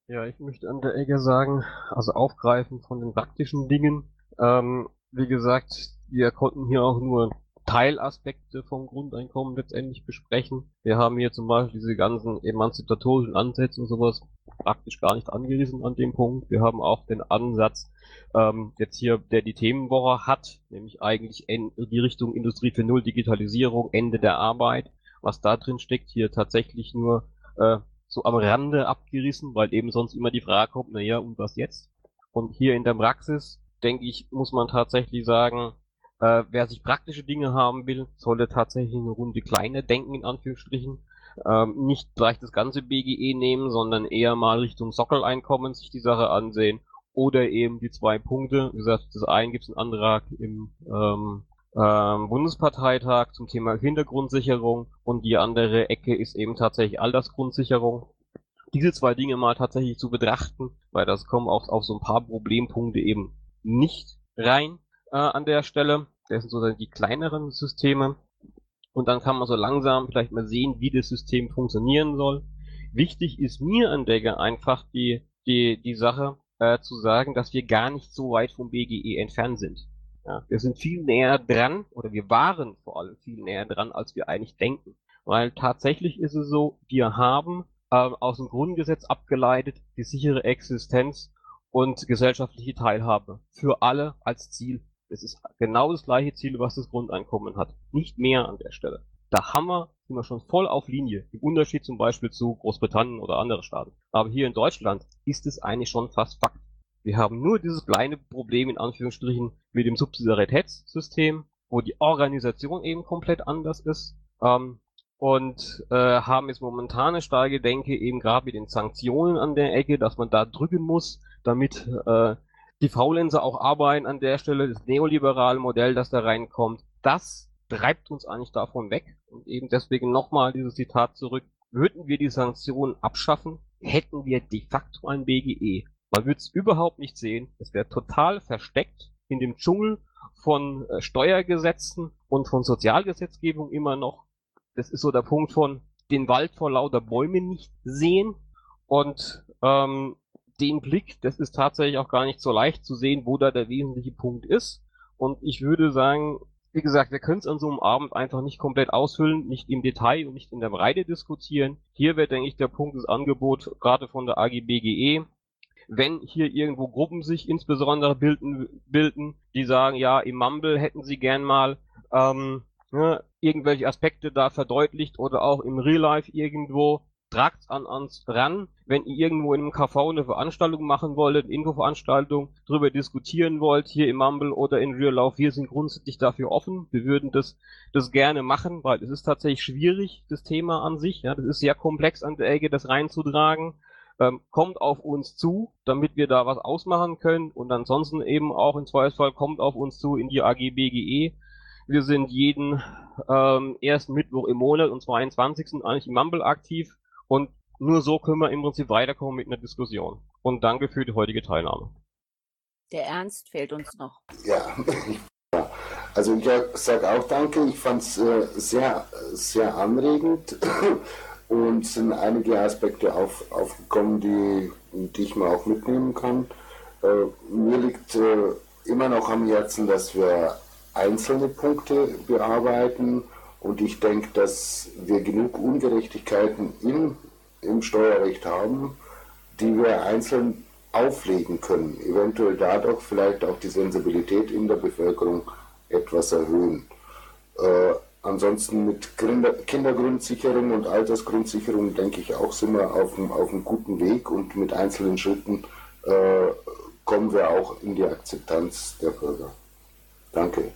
Ja, ich möchte an der Ecke sagen, also aufgreifen von den praktischen Dingen. Ähm, wie gesagt, wir konnten hier auch nur Teilaspekte vom Grundeinkommen letztendlich besprechen. Wir haben hier zum Beispiel diese ganzen emanzipatorischen Ansätze und sowas praktisch gar nicht angerissen an dem Punkt. Wir haben auch den Ansatz, ähm, jetzt hier, der die Themenwoche hat, nämlich eigentlich in die Richtung Industrie für Null, Digitalisierung, Ende der Arbeit. Was da drin steckt, hier tatsächlich nur äh, so am Rande abgerissen, weil eben sonst immer die Frage kommt, naja, und was jetzt? Und hier in der Praxis, denke ich, muss man tatsächlich sagen, äh, wer sich praktische Dinge haben will, sollte tatsächlich eine Runde kleiner denken, in Anführungsstrichen. Ähm, nicht gleich das ganze BGE nehmen, sondern eher mal Richtung Sockeleinkommen sich die Sache ansehen. Oder eben die zwei Punkte. Wie gesagt, das eine gibt es einen Antrag im ähm, ähm, Bundesparteitag zum Thema Hintergrundsicherung und die andere Ecke ist eben tatsächlich Altersgrundsicherung. Diese zwei Dinge mal tatsächlich zu betrachten, weil das kommen auch auf so ein paar Problempunkte eben nicht rein äh, an der Stelle. Das sind sozusagen die kleineren Systeme. Und dann kann man so langsam vielleicht mal sehen, wie das System funktionieren soll. Wichtig ist mir an der einfach die, die, die Sache äh, zu sagen, dass wir gar nicht so weit vom BGE entfernt sind. Ja, wir sind viel näher dran, oder wir waren vor allem viel näher dran, als wir eigentlich denken. Weil tatsächlich ist es so, wir haben äh, aus dem Grundgesetz abgeleitet die sichere Existenz und gesellschaftliche Teilhabe für alle als Ziel es ist genau das gleiche Ziel, was das Grundeinkommen hat. Nicht mehr an der Stelle. Da haben wir, sind wir schon voll auf Linie. Im Unterschied zum Beispiel zu Großbritannien oder anderen Staaten. Aber hier in Deutschland ist es eigentlich schon fast Fakt. Wir haben nur dieses kleine Problem in Anführungsstrichen mit dem Subsidiaritätssystem, wo die Organisation eben komplett anders ist. Ähm, und äh, haben jetzt momentan eine starke Denke eben gerade mit den Sanktionen an der Ecke, dass man da drücken muss, damit äh, die Faulenzer auch arbeiten an der Stelle, das neoliberale Modell, das da reinkommt, das treibt uns eigentlich davon weg. Und eben deswegen nochmal dieses Zitat zurück. Würden wir die Sanktionen abschaffen, hätten wir de facto ein BGE. Man würde es überhaupt nicht sehen. Es wäre total versteckt in dem Dschungel von äh, Steuergesetzen und von Sozialgesetzgebung immer noch. Das ist so der Punkt von den Wald vor lauter Bäumen nicht sehen. Und ähm, den Blick, das ist tatsächlich auch gar nicht so leicht zu sehen, wo da der wesentliche Punkt ist. Und ich würde sagen, wie gesagt, wir können es an so einem Abend einfach nicht komplett ausfüllen, nicht im Detail und nicht in der Breite diskutieren. Hier wäre, denke ich, der Punkt des Angebots, gerade von der AGBGE, wenn hier irgendwo Gruppen sich insbesondere bilden, bilden die sagen, ja, im Mumble hätten sie gern mal ähm, ne, irgendwelche Aspekte da verdeutlicht oder auch im Real Life irgendwo tragt an uns ran, wenn ihr irgendwo in einem KV eine Veranstaltung machen wollt, eine Infoveranstaltung, drüber diskutieren wollt, hier im Mumble oder in Real Life, wir sind grundsätzlich dafür offen. Wir würden das, das gerne machen, weil es ist tatsächlich schwierig, das Thema an sich. Ja, das ist sehr komplex an der Ecke, das reinzutragen. Ähm, kommt auf uns zu, damit wir da was ausmachen können und ansonsten eben auch im Zweifelsfall kommt auf uns zu in die AGBGE. Wir sind jeden ähm, ersten Mittwoch im Monat und 22. eigentlich im Mumble aktiv und nur so können wir im Prinzip weiterkommen mit einer Diskussion. Und danke für die heutige Teilnahme. Der Ernst fehlt uns noch. Ja, also ich sage auch danke. Ich fand es äh, sehr, sehr anregend und sind einige Aspekte auf, aufgekommen, die, die ich mal auch mitnehmen kann. Äh, mir liegt äh, immer noch am Herzen, dass wir einzelne Punkte bearbeiten und ich denke, dass wir genug Ungerechtigkeiten im, im Steuerrecht haben, die wir einzeln auflegen können, eventuell dadurch vielleicht auch die Sensibilität in der Bevölkerung etwas erhöhen. Äh, ansonsten mit Kinder Kindergrundsicherung und Altersgrundsicherung, denke ich auch, sind wir auf einem, auf guten Weg und mit einzelnen Schritten äh, kommen wir auch in die Akzeptanz der Bürger. Danke.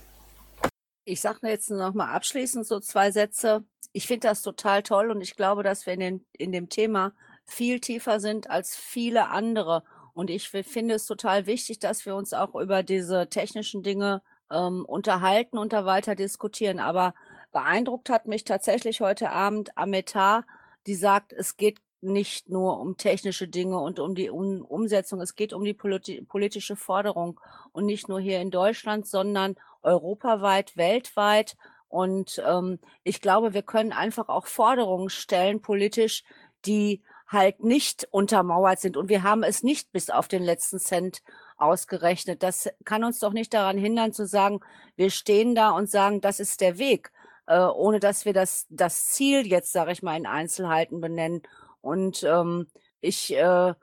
Ich sage jetzt noch mal abschließend so zwei Sätze. Ich finde das total toll und ich glaube, dass wir in, den, in dem Thema viel tiefer sind als viele andere. Und ich finde es total wichtig, dass wir uns auch über diese technischen Dinge ähm, unterhalten und da weiter diskutieren. Aber beeindruckt hat mich tatsächlich heute Abend Ametar, die sagt, es geht nicht nur um technische Dinge und um die um Umsetzung, es geht um die politi politische Forderung und nicht nur hier in Deutschland, sondern europaweit, weltweit. Und ähm, ich glaube, wir können einfach auch Forderungen stellen, politisch, die halt nicht untermauert sind. Und wir haben es nicht bis auf den letzten Cent ausgerechnet. Das kann uns doch nicht daran hindern zu sagen, wir stehen da und sagen, das ist der Weg, äh, ohne dass wir das, das Ziel jetzt, sage ich mal, in Einzelheiten benennen. Und ähm, ich, äh,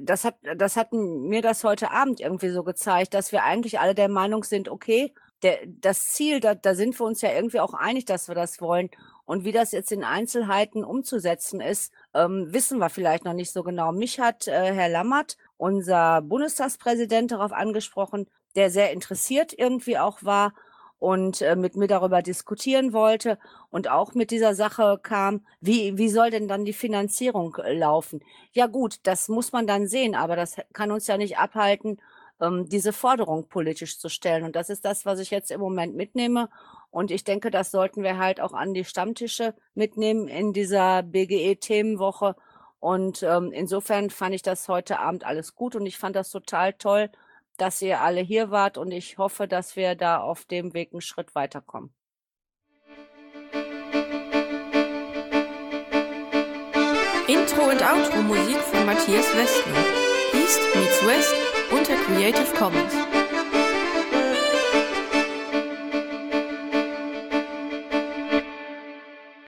das hat, das hat mir das heute Abend irgendwie so gezeigt, dass wir eigentlich alle der Meinung sind, okay, der, das Ziel, da, da sind wir uns ja irgendwie auch einig, dass wir das wollen. Und wie das jetzt in Einzelheiten umzusetzen ist, ähm, wissen wir vielleicht noch nicht so genau. Mich hat äh, Herr Lammert, unser Bundestagspräsident, darauf angesprochen, der sehr interessiert irgendwie auch war und äh, mit mir darüber diskutieren wollte und auch mit dieser Sache kam, wie, wie soll denn dann die Finanzierung äh, laufen? Ja gut, das muss man dann sehen, aber das kann uns ja nicht abhalten, ähm, diese Forderung politisch zu stellen. Und das ist das, was ich jetzt im Moment mitnehme. Und ich denke, das sollten wir halt auch an die Stammtische mitnehmen in dieser BGE-Themenwoche. Und ähm, insofern fand ich das heute Abend alles gut und ich fand das total toll, dass ihr alle hier wart und ich hoffe, dass wir da auf dem Weg einen Schritt weiterkommen. Intro und Outro Musik von Matthias Westner. East meets West unter Creative Commons.